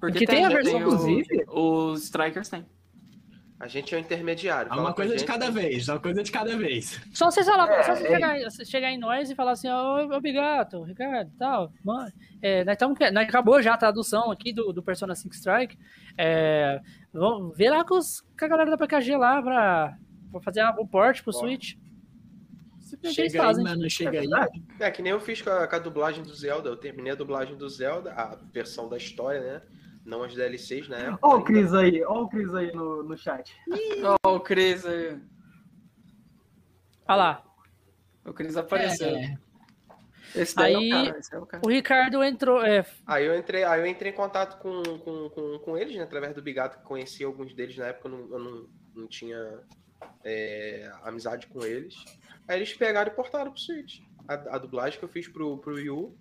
S4: Porque
S1: Que tem a versão,
S4: o-
S3: inclusive.
S4: Os Strikers tem.
S2: A gente é o intermediário.
S5: É uma coisa de cada vez, é uma coisa de cada vez.
S1: Só vocês falar,
S3: É,
S1: só vocês
S3: é
S1: chegar, chegar em nós e falar assim, ô, ô Bigato, Ricardo, tal, mano, é, nós, tamo, nós acabou já a tradução aqui do, do Persona 5 Strike, é, vamos ver lá com, os, com a galera da PKG lá pra, pra fazer o porte pro
S2: Ó.
S1: Switch.
S5: Chega aí,
S1: fazem.
S5: mano, chega aí.
S2: É que nem eu fiz com a, com a dublagem do Zelda. Eu terminei a dublagem do Zelda, a versão da história, né? Não as DLCs, né?
S3: Ó o Cris aí, ó o Cris aí no, no chat.
S4: Ó, o Cris aí.
S1: Olha lá,
S4: O Cris apareceu.
S5: É,
S4: Esse daí
S1: Aí-
S4: é o cara. Esse é o cara.
S1: o Ricardo entrou, é,
S2: Aí eu entrei, aí eu entrei em contato com, com, com, com eles, né? Através do Bigato, que conhecia alguns deles na época, eu não, eu não, não tinha é, amizade com eles. Aí eles pegaram e portaram pro Switch. A, a dublagem que eu fiz pro, pro Wii U,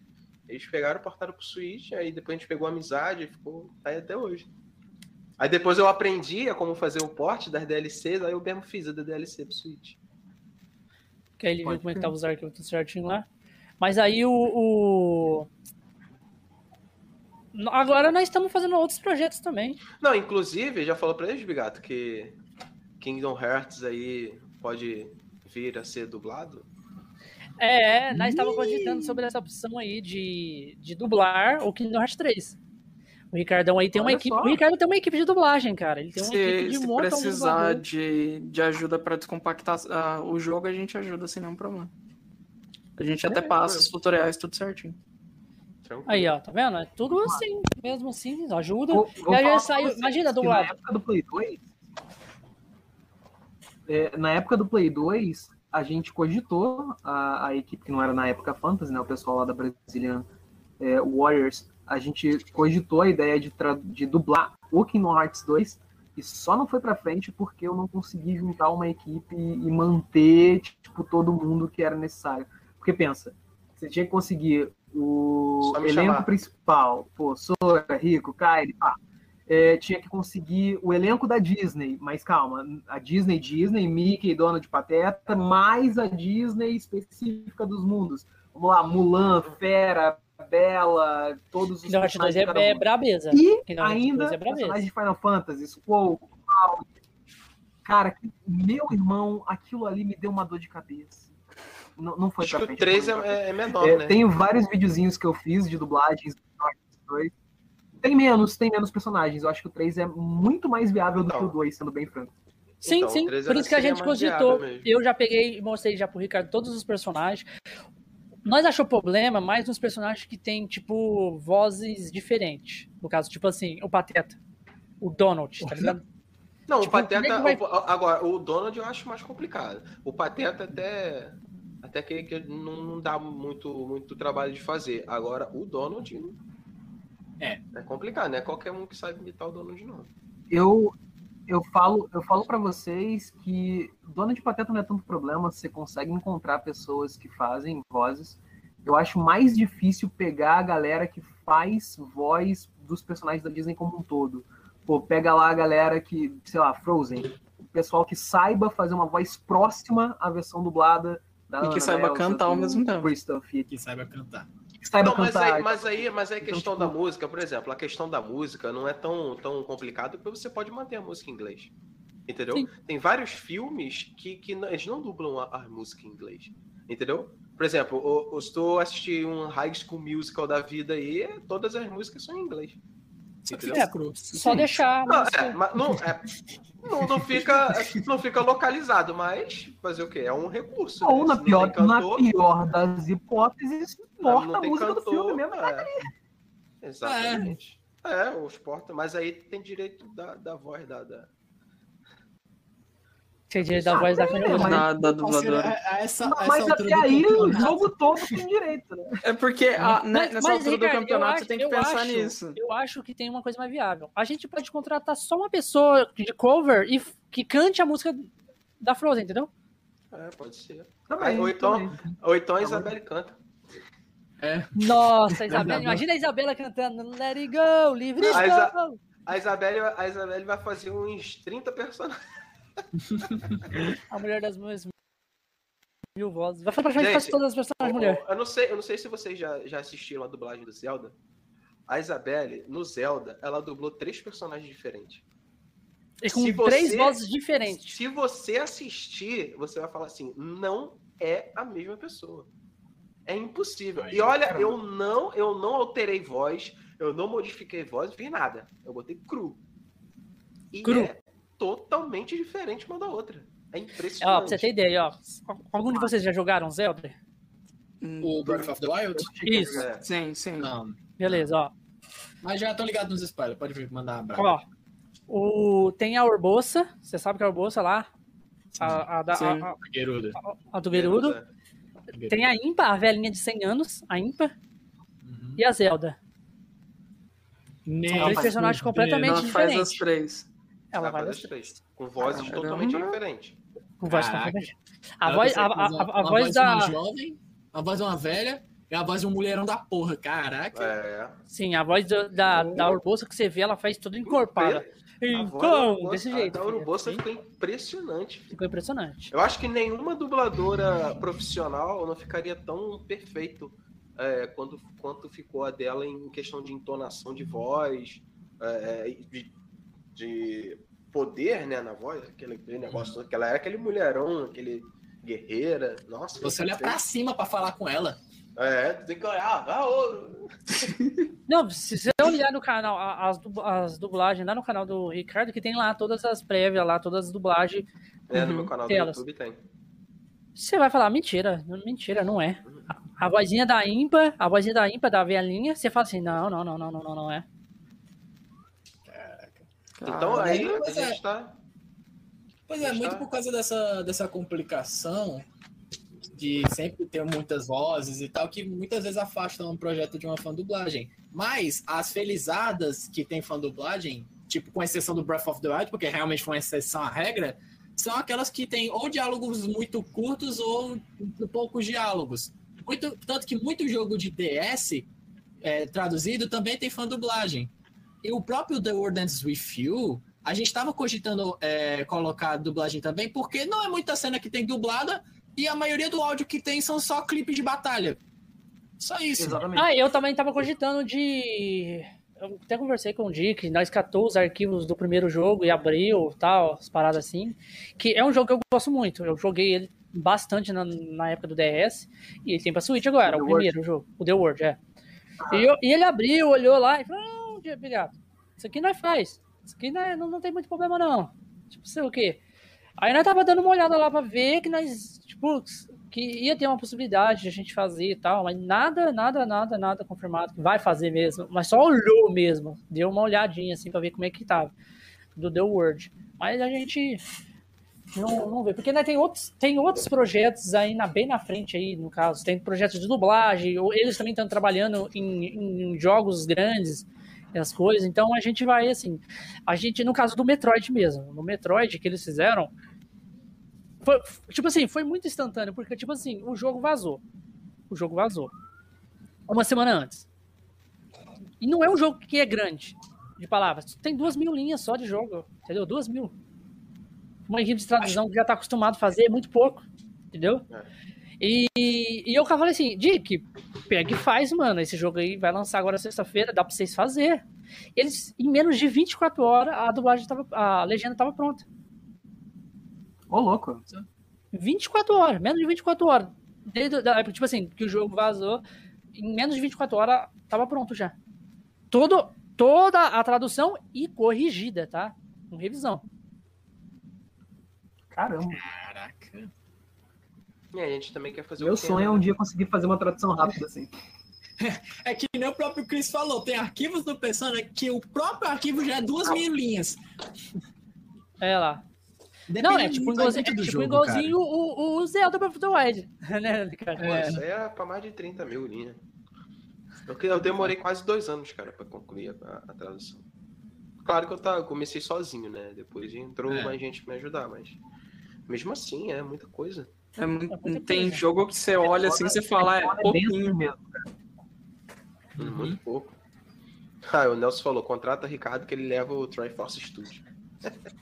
S2: eles pegaram portaram pro Switch, aí depois a gente pegou amizade e ficou tá aí até hoje. Aí depois eu aprendi a como fazer o porte das DLCs, aí eu mesmo fiz a da DLC pro Switch.
S1: que aí ele viu
S3: Pode
S1: como é que tava os arquivos tudo certinho lá. Mas aí o, o- Agora nós estamos fazendo outros projetos também.
S2: Não, inclusive, já falou pra eles, Bigato, que Kingdom Hearts aí pode vir a ser dublado?
S1: É, nós estávamos cogitando sobre essa opção aí de, de dublar o Kingdom Hearts 3. O Ricardão aí tem uma
S3: Olha
S1: equipe.
S3: só.
S1: O Ricardo tem uma equipe de dublagem, cara. Ele tem uma equipe
S4: Se,
S1: de
S4: se
S1: monta
S4: precisar de, de ajuda pra descompactar ah, o jogo, a gente ajuda sem nenhum problema. A gente até passa os tutoriais tudo certinho.
S1: Aí, ó, tá vendo? É tudo assim, mesmo assim, ajuda.
S3: Vou- vou
S1: E aí saiu- imagina,
S3: que
S1: dublado.
S3: Na época do Play 2, é, na época do Play 2, a gente cogitou, a, a equipe que não era na época Fantasy, né, o pessoal lá da Brazilian é, Warriors, a gente cogitou a ideia de, de dublar o Kingdom Hearts 2 e só não foi pra frente porque eu não consegui juntar uma equipe e manter tipo, todo mundo que era necessário. Porque pensa, você tinha que conseguir o elenco
S2: chamar.
S3: principal, pô, Sora, Rico, Kylie, pá. É, tinha que conseguir o elenco da Disney, mas calma, a Disney, Disney, Mickey, Donald Pateta, mais a Disney específica dos mundos. Vamos lá, Mulan, Fera, Bela, todos os
S1: Kingdom Hearts 2
S3: personagens de cada
S1: é, é
S3: mundo.
S1: brabeza.
S3: E
S1: Kingdom
S3: ainda
S1: 2 é brabeza.
S3: personagens de Final Fantasy, Squall, Cloud. Cara, que- meu irmão, aquilo ali me deu uma dor de cabeça. Não, não foi
S2: Acho
S3: pra
S2: que o
S3: frente.
S2: 3
S3: não foi pra
S2: é, é menor,
S3: é,
S2: né?
S3: Tenho vários videozinhos que eu fiz de dublagens do Kingdom Hearts 2. Tem menos, tem menos personagens. Eu acho que o 3 é muito mais viável do que
S2: Não.
S3: o 2, sendo bem franco.
S1: Sim,
S2: Então,
S1: sim.
S2: o 3
S1: Por isso que a gente cogitou. Eu já peguei e mostrei já pro Ricardo todos os personagens. Nós achou problema mais nos personagens que tem, tipo, vozes diferentes. No caso, tipo assim, o Pateta. O Donald, tá ligado?
S2: Não,
S1: Tipo,
S2: o Pateta.
S1: é que
S2: o- agora, o Donald eu acho mais complicado. O Pateta até. Até que, que não, não dá muito, muito trabalho de fazer. Agora, o Donald.
S5: É.
S2: É complicado, né? Qualquer um que sabe imitar o Donald, não.
S3: Eu, eu falo, eu falo para vocês que Dona de Pateta não é tanto problema, você consegue encontrar pessoas que fazem vozes. Eu acho mais difícil pegar a galera que faz voz dos personagens da Disney como um todo. Pô, pega lá a galera que, sei lá, Frozen. O pessoal que saiba fazer uma voz próxima à versão dublada da
S4: E que
S3: Ana
S4: saiba
S3: Elsa,
S4: cantar ao
S3: do
S4: mesmo tempo.
S3: Christoph, e
S5: Que saiba cantar.
S3: Saiba
S2: Não, mas
S3: cantar.
S2: aí, mas aí, mas aí a
S3: Então,
S2: questão
S3: tipo-
S2: da música, por exemplo, a questão da música não é tão, tão complicado porque você pode manter a música em inglês. Entendeu?
S1: Sim.
S2: Tem vários filmes que, que não- eles não dublam a, a música em inglês. Entendeu? Por exemplo, o- o- se tu assistir um High School Musical da vida aí, todas as músicas são em inglês.
S5: Só
S1: deixar.
S2: Não,
S1: mas-
S2: é, mas não, é, não, não fica, não fica localizado, mas fazer o quê? É um recurso.
S3: Ou
S2: né?
S3: na
S2: não
S3: pior,
S2: tem
S3: na
S2: cantor,
S3: pior das hipóteses,
S2: não
S3: porta a música do
S2: cantor,
S3: filme mesmo.
S2: é. Exatamente. É. os porta, mas aí tem direito da, da voz da, da-
S1: Tem direito da voz da cantora.
S3: mas-
S4: Da, da
S5: Considera-
S4: dubladora.
S5: a- a essa, a
S3: Não,
S5: essa
S3: mas
S5: altura
S3: até
S5: do
S3: aí o
S5: campeonato-
S3: jogo todo tem direito, né?
S4: É porque a- né,
S1: Mas-
S4: nessa
S1: mas,
S4: altura do
S1: Ricardo, eu
S4: campeonato
S1: acho-
S4: você tem que
S1: eu
S4: pensar
S1: acho-
S4: nisso.
S1: Eu acho que tem uma coisa mais viável. A gente pode contratar só uma pessoa de cover e que cante a música da Frozen, entendeu?
S2: É, pode ser.
S3: Também,
S2: ou, então,
S3: também.
S2: ou então a
S3: Tá
S2: Isabelle canta.
S5: É.
S1: Nossa, Isabela, imagina a Isabela cantando Let it go, livre
S2: A Isa-. A Isabelle, a Isabelle vai fazer uns 30 personagens.
S1: A mulher das minhas mil vozes. Vai falar pra gente
S2: Gente,
S1: faz todas as personagens mulher.
S2: Eu não sei, eu não sei se vocês já, já assistiram a dublagem do Zelda. A Isabelle, no Zelda, ela dublou três personagens diferentes.
S1: E com
S2: se
S1: três
S2: você-
S1: vozes diferentes.
S2: Se você assistir, você vai falar assim: não é a mesma pessoa. É impossível.
S5: Aí,
S2: e olha,
S3: caramba.
S2: eu não, eu não alterei voz, eu não modifiquei voz, não fiz nada. Eu botei cru. E
S1: Cru.
S2: é totalmente diferente uma da outra. É
S1: Ó,
S2: impressionante.
S1: pra você ter ideia, ó. Algum de vocês já jogaram Zelda?
S4: Hum,
S5: O Breath of the Wild?
S1: Isso.
S2: É.
S4: Sim, sim.
S5: Não.
S1: Beleza, ó.
S5: Mas já tô ligado nos spoilers, pode vir mandar um abraço.
S1: Ó. O, tem a Urbosa, você sabe que é a Urbosa lá? A, a, da-
S4: Sim.
S1: a, a-
S5: Gerudo.
S1: a do Gerudo. Tem a Impa, a velhinha de 100 anos, a Impa.
S5: Uhum.
S1: E a Zelda. São três personagens completamente
S4: Ela faz
S1: diferentes.
S4: as três.
S1: Ela vai
S2: faz
S1: das
S2: as três. Com vozes
S4: Caramba.
S2: totalmente diferentes.
S1: com voz completamente. A voz, a, a, a, a voz
S5: de uma
S1: da.
S5: jovem, a voz de uma velha e a voz de um mulherão da porra. Caraca.
S2: É.
S1: Sim, a voz do- da, da Urbosa que você vê, ela faz tudo encorpada.
S2: A da
S1: Então, desse
S2: a
S1: jeito.
S2: da
S1: filho.
S2: Urubosa
S1: Sim,
S2: ficou impressionante.
S1: Ficou impressionante.
S2: Eu acho que nenhuma dubladora profissional não ficaria tão perfeito é, quando, quanto ficou a dela em questão de entonação de voz, é, e de, de poder né, na voz, aquele, aquele negócio todo, que ela era aquele mulherão, aquele guerreira. Nossa,
S5: Você olha pra cima pra falar com ela.
S2: É, tu tem que olhar. Ah, ô.
S1: Não, se você olhar no canal, as, as dublagens lá no canal do Ricardo, que tem lá todas as prévias lá, todas as dublagens,
S2: É, no
S4: Uhum.
S2: meu canal
S1: Telas.
S2: do YouTube tem.
S1: você vai falar, mentira, mentira, não é. A, a vozinha da ímpa, a vozinha da ímpa da velhinha, você fala assim, não, não, não, não, não, não, não é.
S2: Então aí a
S5: Pois é.
S2: gente tá.
S5: Pois é,
S2: Está-
S5: muito por causa dessa, dessa complicação de sempre ter muitas vozes e tal, que muitas vezes afastam um projeto de uma fã dublagem. Mas as felizadas que tem fã dublagem, tipo, com exceção do Breath of the Wild, porque realmente foi uma exceção à regra, são aquelas que têm ou diálogos muito curtos ou poucos diálogos. Muito, tanto que muito jogo de DS é, traduzido também tem fã dublagem. E o próprio The World Ends With You, a gente estava cogitando é, colocar dublagem também, porque não é muita cena que tem dublada e a maioria do áudio que tem são só clipes de batalha. Só isso.
S3: Exatamente.
S1: Ah, eu também tava cogitando de. Eu até conversei com o Dick, nós catou os arquivos do primeiro jogo e abriu tal, as paradas assim. Que é um jogo que eu gosto muito. Eu joguei ele bastante na, na época do DS. E ele tem pra Switch agora,
S3: O
S1: o,
S3: The
S1: primeiro jogo. O The World, é. E, eu- e ele abriu, olhou lá e falou: Obrigado. Isso aqui nós faz. Isso aqui não, é- não, não tem muito problema, não. Tipo, sei o quê. Aí nós tava dando uma olhada lá pra ver que nós, tipo, que ia ter uma possibilidade de a gente fazer e tal, mas nada, nada, nada, nada confirmado que vai fazer mesmo. Mas só olhou mesmo, deu uma olhadinha assim pra ver como é que tava do The World. Mas a gente não, não vê, porque né, tem, outros, tem outros projetos aí na, bem na frente aí, no caso. Tem projetos de dublagem, eles também estão trabalhando em, em jogos grandes, as coisas. Então a gente vai assim. A gente, no caso do Metroid mesmo, no Metroid que eles fizeram, foi, tipo assim, foi muito instantâneo, porque, tipo assim, o jogo vazou. O jogo vazou. Uma semana antes. E não é um jogo que é grande, de palavras. Tem duas mil linhas só de jogo, entendeu? Duas mil. Uma equipe de tradução que já tá acostumado a fazer é muito pouco, entendeu?
S2: É.
S1: E, e eu falei assim, Dick, pega e faz, mano. Esse jogo aí vai lançar agora sexta-feira, dá pra vocês fazer. Eles, em menos de 24 horas, a dublagem tava, a legenda tava pronta.
S3: Ô, louco.
S1: 24 horas, menos de 24 horas. Desde, da, tipo assim, que o jogo vazou, em menos de 24 horas tava pronto já. Todo, toda a tradução e corrigida, tá? Com revisão.
S3: Caramba.
S2: E a gente também quer fazer
S3: Meu sonho é
S2: né?
S3: um dia conseguir fazer uma tradução rápida assim.
S5: É que nem o próprio Chris falou, tem arquivos do Persona que o próprio arquivo já é duas mil linhas.
S1: É lá.
S5: Depende
S1: Não, é tipo igualzinho,
S5: do
S1: é tipo
S5: jogo,
S1: igualzinho o, o Zelda Breath of the Wild. né, cara?
S2: Pô, isso aí é pra mais de 30 mil linhas. Eu, eu demorei quase dois anos, cara, pra concluir a, a tradução. Claro que eu, tá, eu comecei sozinho, né? Depois entrou
S5: É.
S2: mais gente pra me ajudar, mas mesmo assim, é muita coisa.
S4: É mu-
S1: É
S4: tem
S1: coisa.
S4: jogo que você olha assim e você fala, é
S3: É bem assim
S4: pouquinho.
S3: mesmo.
S5: Uhum.
S2: Muito pouco. Ah, o Nelson falou, contrata Ricardo que ele leva o Triforce Studio.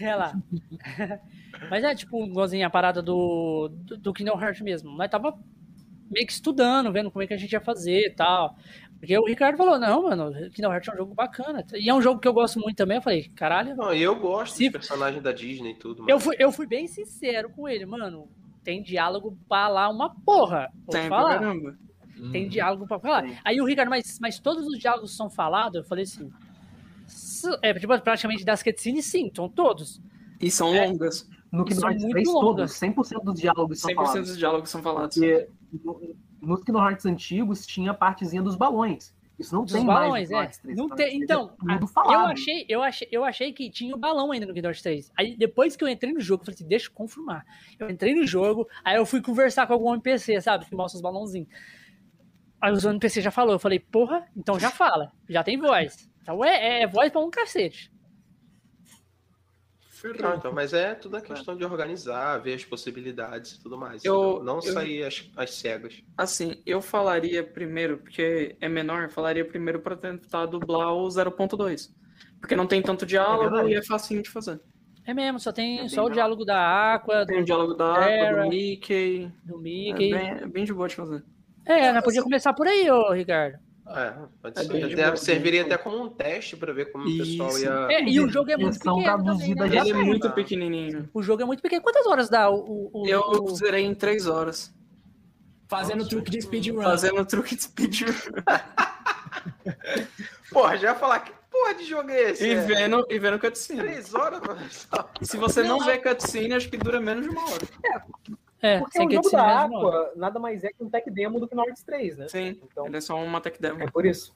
S1: É lá. Mas é tipo, igualzinho a parada do, do, do Kingdom Hearts mesmo. Nós tava meio que estudando, vendo como é que a gente ia fazer e tal. Porque o Ricardo falou, não, mano, Kingdom Hearts é um jogo bacana. E é um jogo que eu gosto muito também. Eu falei, caralho.
S2: Não, e eu gosto
S1: Se-
S2: dos personagens da Disney e tudo.
S1: Eu
S2: mas-
S1: fui, eu fui bem sincero com ele, mano. Tem diálogo pra lá uma porra.
S4: Tem
S1: te
S4: pra
S1: falar.
S4: caramba.
S1: Tem
S5: Uhum.
S1: diálogo pra falar.
S3: Tem.
S1: Aí o Ricardo, mas, mas todos os diálogos são falados? Eu falei assim. "S- É, tipo, praticamente das cutscenes, sim, são todos.
S4: E são
S1: É.
S4: longas.
S3: No
S1: E
S3: Kingdom
S1: são
S3: Hearts
S1: muito
S3: 3,
S1: longas.
S3: todos, 100% dos diálogos são
S4: 100%
S3: falados.
S4: dos diálogos são falados.
S3: Porque no- nos Kingdom Hearts antigos tinha a partezinha dos balões. Isso não
S1: Dos
S3: tem
S1: balões,
S3: mais no
S1: é.
S3: Hearts 3.
S1: Não
S3: Kingdom
S1: tem,
S3: Hearts 3
S1: então,
S3: é
S1: Eu achei, eu, achei, eu achei que tinha o balão ainda no Kingdom Hearts 3. Aí depois que eu entrei no jogo, eu falei assim, deixa eu confirmar. Eu entrei no jogo, aí eu fui conversar com algum NPC, sabe? Que mostra os balãozinhos. Aí os NPC já falou, eu falei, porra, então já fala, já tem voz. Então é, é voz pra um cacete.
S2: Não, então, mas é tudo a questão de organizar, ver as possibilidades e tudo mais.
S4: Eu-
S2: entendeu? não
S4: eu-
S2: sair às, às cegas.
S4: Assim, eu falaria primeiro, porque é menor, eu falaria primeiro pra tentar dublar o 0.2. Porque não tem tanto diálogo
S3: verdade.
S4: e é facinho de fazer.
S1: É mesmo, só tem
S3: É bem
S1: só o diálogo da Aqua,
S4: Tem o diálogo da Aqua, do Mickey.
S1: do
S4: É
S1: Mickey.
S4: bem, é bem de boa de fazer.
S1: É, né? Podia começar por aí, ô Ricardo.
S2: É, pode
S4: É
S2: ser. Até- serviria até como um teste para ver como o pessoal
S4: Isso.
S2: ia.
S1: É, e o jogo é muito pequeno. Também, né?
S4: Ele é muito pequenininho.
S1: O jogo é muito pequeno. Quantas horas dá o. o, o-
S4: Eu
S1: o-
S4: zerei em 3 horas.
S5: Fazendo truque de speedrun.
S4: Fazendo truque de speedrun.
S2: Porra, já ia falar que porra de jogo é esse?
S4: E
S2: É
S4: vendo, e vendo cutscene.
S2: Três horas, mano.
S4: Se você não vê cutscene, acho que dura menos de uma hora.
S1: É,
S3: Porque
S1: sem
S3: o
S1: que
S3: jogo da. Aqua nada mais é que um tech demo do Kingdom Hearts 3, né?
S4: Sim,
S3: Então,
S4: ele é só uma tech demo.
S3: é por isso.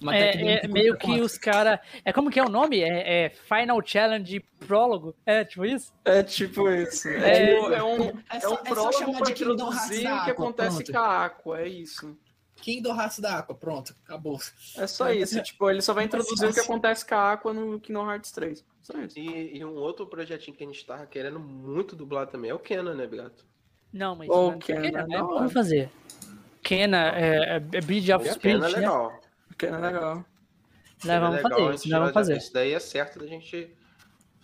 S5: Uma
S1: É, é meio que os caras. É como que é o nome? É, é Final Challenge Prólogo? É, tipo isso?
S4: É tipo isso. É,
S1: É-
S4: tipo, é um,
S5: É
S4: é
S5: só,
S4: um
S5: é só
S4: prólogo
S5: chamar de
S4: introduzir o que acontece
S5: pronto.
S4: com a Aqua, é isso.
S5: Kingdom Hearts da Aqua, pronto, acabou.
S4: É só isso. Tipo, ele só vai introduzir o que
S5: fácil.
S4: acontece com a Aqua no Kingdom Hearts 3. Só isso.
S2: E, e um outro projetinho que a gente tava querendo muito dublar também é o Kenan, né, Gato?
S1: Não, mas.
S4: Ô,
S1: mas-
S4: Kena,
S1: Kena, né? Vamos fazer. Kena, é, é Bridge of
S2: O
S1: Spirit,
S2: Kenan é
S1: né?
S2: legal.
S4: Porque é legal.
S1: Nós vamos
S2: é
S1: fazer nós vamos fazer.
S2: Isso daí é certo da gente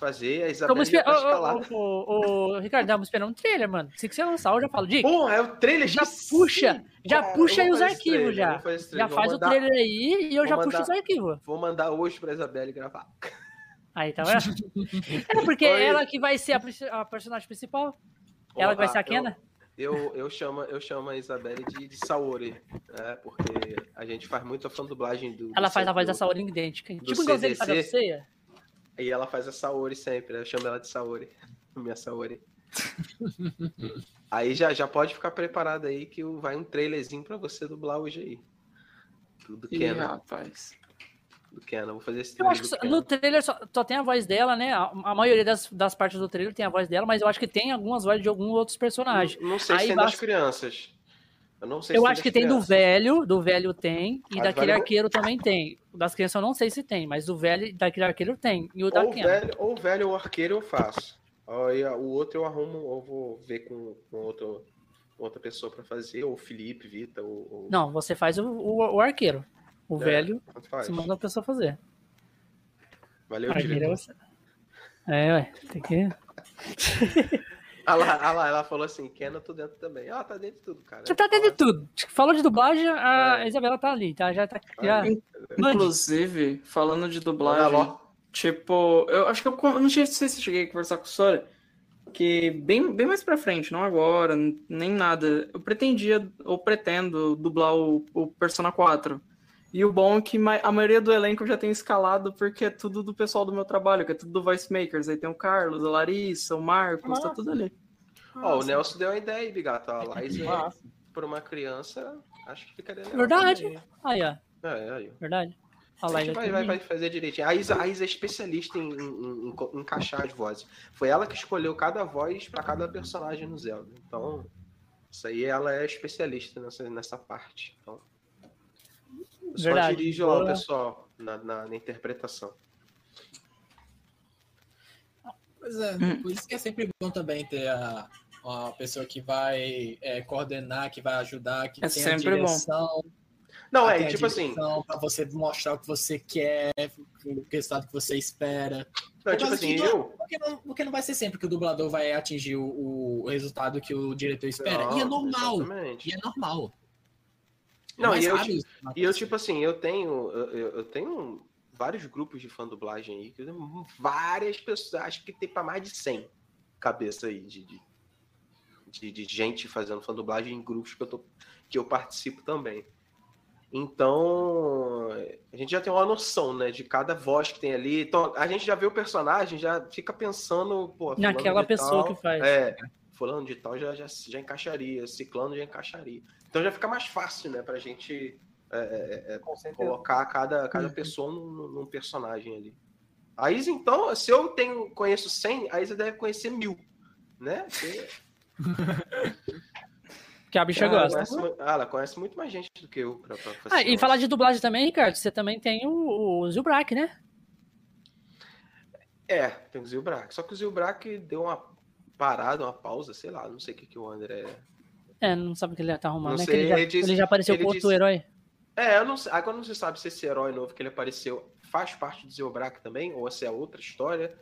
S2: fazer. A Isabela já
S1: esperar.
S2: tá
S1: Ô, Ricardo, estamos esperando um trailer, mano. Se você lançar, eu já falo. Dick,
S2: Pô, é o trailer
S1: já
S2: sim.
S1: puxa, já
S2: Cara,
S1: puxa aí os arquivos
S2: trailer,
S1: já. Já
S2: vou
S1: faz o
S2: mandar-
S1: trailer aí e eu
S2: vou
S1: já puxo
S2: mandar-
S1: os arquivos.
S2: Vou mandar hoje pra Isabelle gravar.
S1: Aí, tá vendo? É porque
S2: Oi.
S1: ela que vai ser a, a personagem principal. Ela que vai ser a
S2: Porra, eu-
S1: Kena?
S2: Eu, eu, chamo, eu chamo a Isabelle de, de Saori, né? Porque a gente faz muito a fã dublagem do.
S1: Ela
S2: do
S1: faz a voz da Saori idêntica. Tipo igual ele faz a ceia.
S2: E ela faz a Saori sempre, eu chamo ela de Saori. Minha Saori. aí já, já pode ficar preparado aí que vai um trailerzinho pra você dublar hoje aí. Do, do
S4: Ih,
S2: Kenan.
S4: rapaz.
S2: Do Kenan. Vou fazer esse
S1: Eu acho que no trailer só, só tem a voz dela, né? A, a maioria das, das partes do trailer tem a voz dela, mas eu acho que tem algumas vozes de alguns outros personagens.
S2: Não, não sei
S1: Aí
S2: se tem
S1: basta-
S2: das crianças. Eu não sei
S1: Eu
S2: se
S1: acho que tem do velho, do velho tem, e
S2: Ah,
S1: daquele
S2: velho-
S1: arqueiro também tem. O das crianças eu não sei se tem, mas do velho e daquele arqueiro tem. E o da
S2: Ou velho, ou velho ou arqueiro eu faço. Aí o outro eu arrumo, ou vou ver com, com outro, outra pessoa pra fazer, ou Felipe, Vita, ou. ou
S1: Não, você faz o, o, o arqueiro. O
S2: É,
S1: velho, você manda a pessoa fazer.
S2: Valeu,
S1: Arqueiro é você. É, ué, tem que.
S2: Ah lá, ah lá, ela falou assim: Kena, tô dentro também. Ah, tá dentro de tudo, cara.
S1: Você tá dentro de tudo. Falou de dublagem, a
S2: É.
S1: Isabela tá ali, tá? Já tá. Já...
S4: In- Inclusive, falando de dublagem, tipo, eu acho que eu, não sei se eu cheguei a conversar com o Sora, que bem, bem mais pra frente, não agora, nem nada, eu pretendia, ou pretendo, dublar o, o Persona 4. E o bom é que a maioria do elenco eu já tem escalado, porque é tudo do pessoal do meu trabalho, que é tudo do Voice Makers. Aí tem o Carlos, a Larissa, o Marcos, tá tudo ali.
S2: Ó, o Nelson deu a ideia aí, Bigato. A Laís,
S3: Massa.
S2: por uma criança, acho que ficaria legal.
S1: Verdade.
S2: também.
S1: Aí, ó.
S2: É, aí.
S1: Verdade.
S2: A
S1: já
S2: vai, vai, vai fazer direitinho. A Isa, a Isa é especialista em, em- encaixar as vozes. Foi ela que escolheu cada voz para cada personagem no Zelda. Então, isso aí ela é especialista nessa, nessa parte. Então, eu só
S1: Verdade.
S2: dirijo lá o pessoal na, na- na interpretação.
S5: Pois é,
S4: Hum.
S5: por isso que é sempre bom também ter a, a pessoa que vai é, coordenar, que vai ajudar, que
S4: É
S5: tem a
S4: sempre bom.
S5: direção.
S2: Não, é tipo assim.
S5: direção Pra você mostrar o que você quer, o resultado que você espera.
S2: Não,
S5: Por
S2: tipo
S5: causa
S2: assim,
S5: que
S2: eu.
S5: Porque não, porque não vai ser sempre que o dublador vai atingir o, o resultado que o diretor espera. e é
S2: Não,
S5: normal.
S2: exatamente.
S5: E é normal.
S2: Não, e eu, e eu, tipo assim, eu tenho. Eu, eu- tenho vários grupos de fã dublagem aí, que eu tenho várias pessoas, acho que tem pra mais de 100 cabeça aí de, de, de- de gente fazendo fã dublagem em grupos que eu, tô, que eu participo também. Então, a gente já tem uma noção, né, de cada voz que tem ali. Então, a gente já vê o personagem, já fica pensando, pô,
S1: Naquela pessoa
S2: tal,
S1: que faz.
S2: É, fulano de tal já, já, já encaixaria, ciclano já encaixaria. Então já fica mais fácil, né, pra gente é, é,
S3: certeza.
S2: colocar cada, cada
S1: Uhum.
S2: pessoa num, num personagem ali. A Isa, então, se eu tenho, conheço 100, a Isa deve conhecer mil, né? Porque
S1: Que a bicha
S2: ela,
S1: gosta.
S2: conhece, ah, ela conhece muito mais gente do que eu pra, pra fazer.
S1: Ah, e falar de dublagem também, Ricardo, você também tem o, o Zilbrack, né?
S2: É, tem o Zilbrack. Só que o Zilbrack deu uma parada, uma pausa, sei lá, não sei o que, que o André.
S1: É, não sabe o que ele tá arrumando,
S2: Não
S1: né?
S2: sei,
S1: ele, já,
S2: ele disse-
S1: ele já apareceu
S2: ele
S1: com outro herói.
S2: É, eu não sei, agora não se sabe se esse herói novo que ele apareceu faz parte do Zilbrack também, ou se é outra história.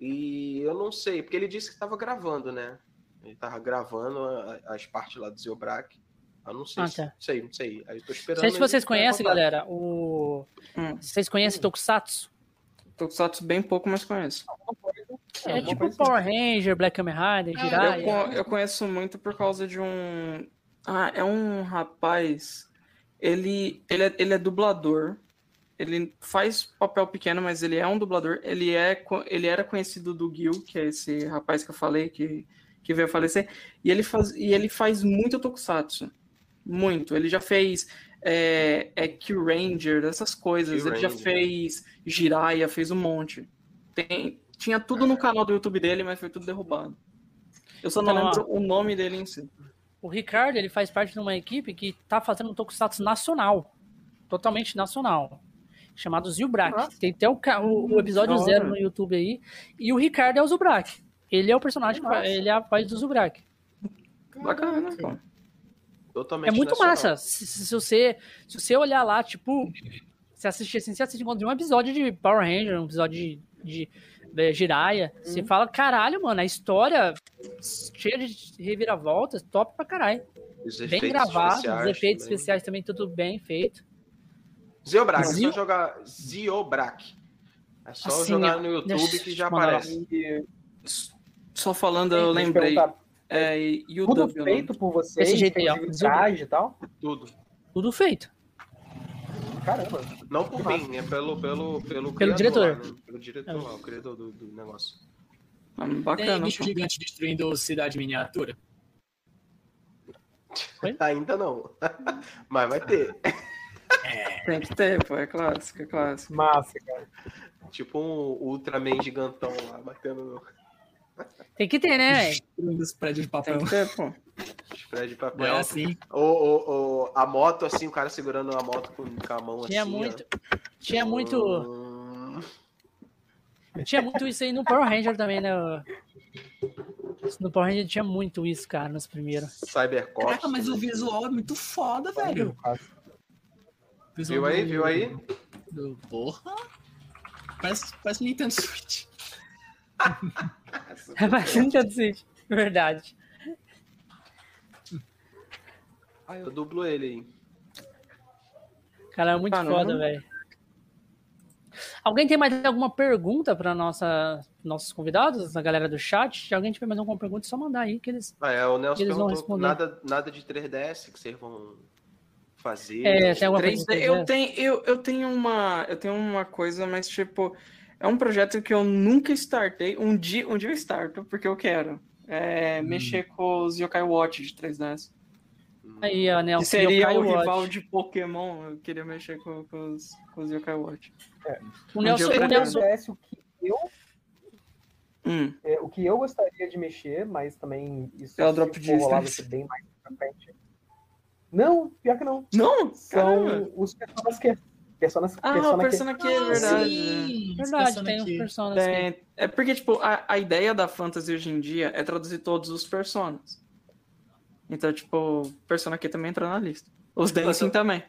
S2: E eu não sei, porque ele disse que estava gravando, né? Ele tava gravando as partes lá do Zilbrack. Eu não sei,
S1: Ah, tá.
S2: não sei, não sei. Aí eu tô
S1: Não
S2: esperando.
S1: sei se vocês conhecem, galera, o...
S4: Hum.
S1: Vocês conhecem Tokusatsu?
S4: Tokusatsu bem pouco, mas conheço.
S1: É,
S3: alguma
S1: tipo
S3: coisa
S1: Power Ranger, Black Kamen Rider,
S4: Eu,
S1: Jiraiya.
S4: co- eu conheço muito por causa de um. Ah, é um rapaz. Ele, ele, é, ele é dublador. Ele faz papel pequeno, mas ele é um dublador. Ele, é, ele era conhecido do Gil, que é esse rapaz que eu falei, que, que veio a falecer. E ele faz, e ele faz muito tokusatsu. Muito. Ele já fez é, é Q-Ranger, essas coisas. Ele já fez Jiraiya, fez um monte. Tem, tinha tudo no canal do YouTube dele, mas foi tudo derrubado. Eu só não
S1: Então, ó.
S4: lembro o nome dele em si.
S1: O Ricardo, ele faz parte de uma equipe que tá fazendo um Tokusatsu nacional. Totalmente nacional. Chamado Zilbrack.
S3: Nossa.
S1: Tem até o, o- o episódio
S4: hora.
S1: zero no YouTube aí. E o Ricardo é o Zilbrack. Ele é o personagem,
S3: Nossa.
S1: ele é a voz do Zilbrack.
S4: Bacana, pô.
S2: Totalmente
S1: É muito
S2: nacional.
S1: massa. Se, se- se você, se você olhar lá, tipo, você assistir assim, você assiste um episódio de Power Ranger, um episódio de, de, de Jiraiya, você fala, caralho, mano, a história cheia de reviravoltas, top pra caralho.
S2: Os
S1: Bem gravado, os efeitos
S2: também.
S1: especiais também tudo bem feito.
S2: Zeobrak, é
S1: Zio-
S2: só jogar Ziobrak. É só
S1: Assim,
S2: jogar no YouTube
S1: deixa
S2: que já aparece.
S3: E,
S4: Só falando, eu lembrei. É.
S3: Tudo
S4: o nome.
S3: feito por vocês,
S1: Desse jeito aí, ó.
S3: e tal?
S2: Tudo.
S1: Tudo feito.
S3: Caramba.
S2: Não por mim, é pelo, pelo, pelo, criador
S1: diretor.
S2: né? Pelo diretor lá, o criador do, do negócio.
S4: Ah,
S5: Tem
S4: Bacana.
S5: bicho
S4: pô.
S5: gigante destruindo cidade miniatura.
S1: Oi?
S2: Ainda não. Mas vai ter.
S4: Tem que ter, pô. É clássico, é clássico.
S3: Massa, cara.
S2: Tipo um Ultraman gigantão lá, batendo no
S1: Tem que ter, né, velho?
S5: Destruindo os prédios de papel.
S4: Tem que ter, pô.
S2: spread de papel.
S5: é assim.
S2: Ou, ou- ou a moto, assim, o cara segurando a moto com, com a mão
S1: Tinha
S2: assim.
S1: muito.
S2: ó.
S1: Tinha muito.
S2: Hum,
S1: Tinha muito isso aí no Power Ranger também, né? No Power Ranger tinha muito isso, cara, nos primeiros.
S2: Cybercops.
S5: Caraca, mas o visual é muito foda, velho. O visual
S2: Viu aí,
S5: do-
S2: viu aí?
S5: do- Porra. Parece, parece Nintendo Switch.
S1: É bastante Switch, verdade.
S2: Ah, eu dublo ele aí.
S1: Cara, é muito
S4: Caramba.
S1: foda, velho. Alguém tem mais alguma pergunta para nossa nossos convidados, a galera do chat? Se alguém tiver mais alguma pergunta, é só mandar aí que eles.
S2: Ah, é, o Nelson
S1: Eles vão
S2: perguntou
S1: responder.
S2: nada, nada de 3DS que vocês vão fazer.
S1: É, tem alguma coisa
S4: 3D,
S1: que
S4: eu tenho, eu, eu tenho uma, eu tenho uma coisa, mas tipo, é um projeto que eu nunca startei. Um dia, um dia eu starto porque eu quero. É, mexer com os Yokai Watch de 3DS.
S1: Aí, a
S4: Que
S1: Nelson
S4: seria o
S1: Watch.
S4: rival de Pokémon. Eu queria mexer com, com os, com os Yokai Watch.
S1: O
S4: Um
S1: Nelson, o Nelson,
S3: Acontece o que eu
S4: Hum,
S3: É, o que eu gostaria de mexer, mas também isso
S4: É o drop
S3: ser bem mais pra frente. Não, pior que não.
S4: Não?
S3: São
S4: Caramba.
S3: os personas que. Personas,
S4: Ah,
S3: persona
S4: o
S3: que-
S4: Persona que é
S5: Ah,
S4: verdade.
S5: sim,
S1: verdade,
S5: Pensando
S1: tem
S5: aqui.
S1: personas.
S4: É, é porque, tipo, a, a ideia da fantasy hoje em dia é traduzir todos os personas. Então, tipo, Persona Q também entra na lista. Os Dancing também.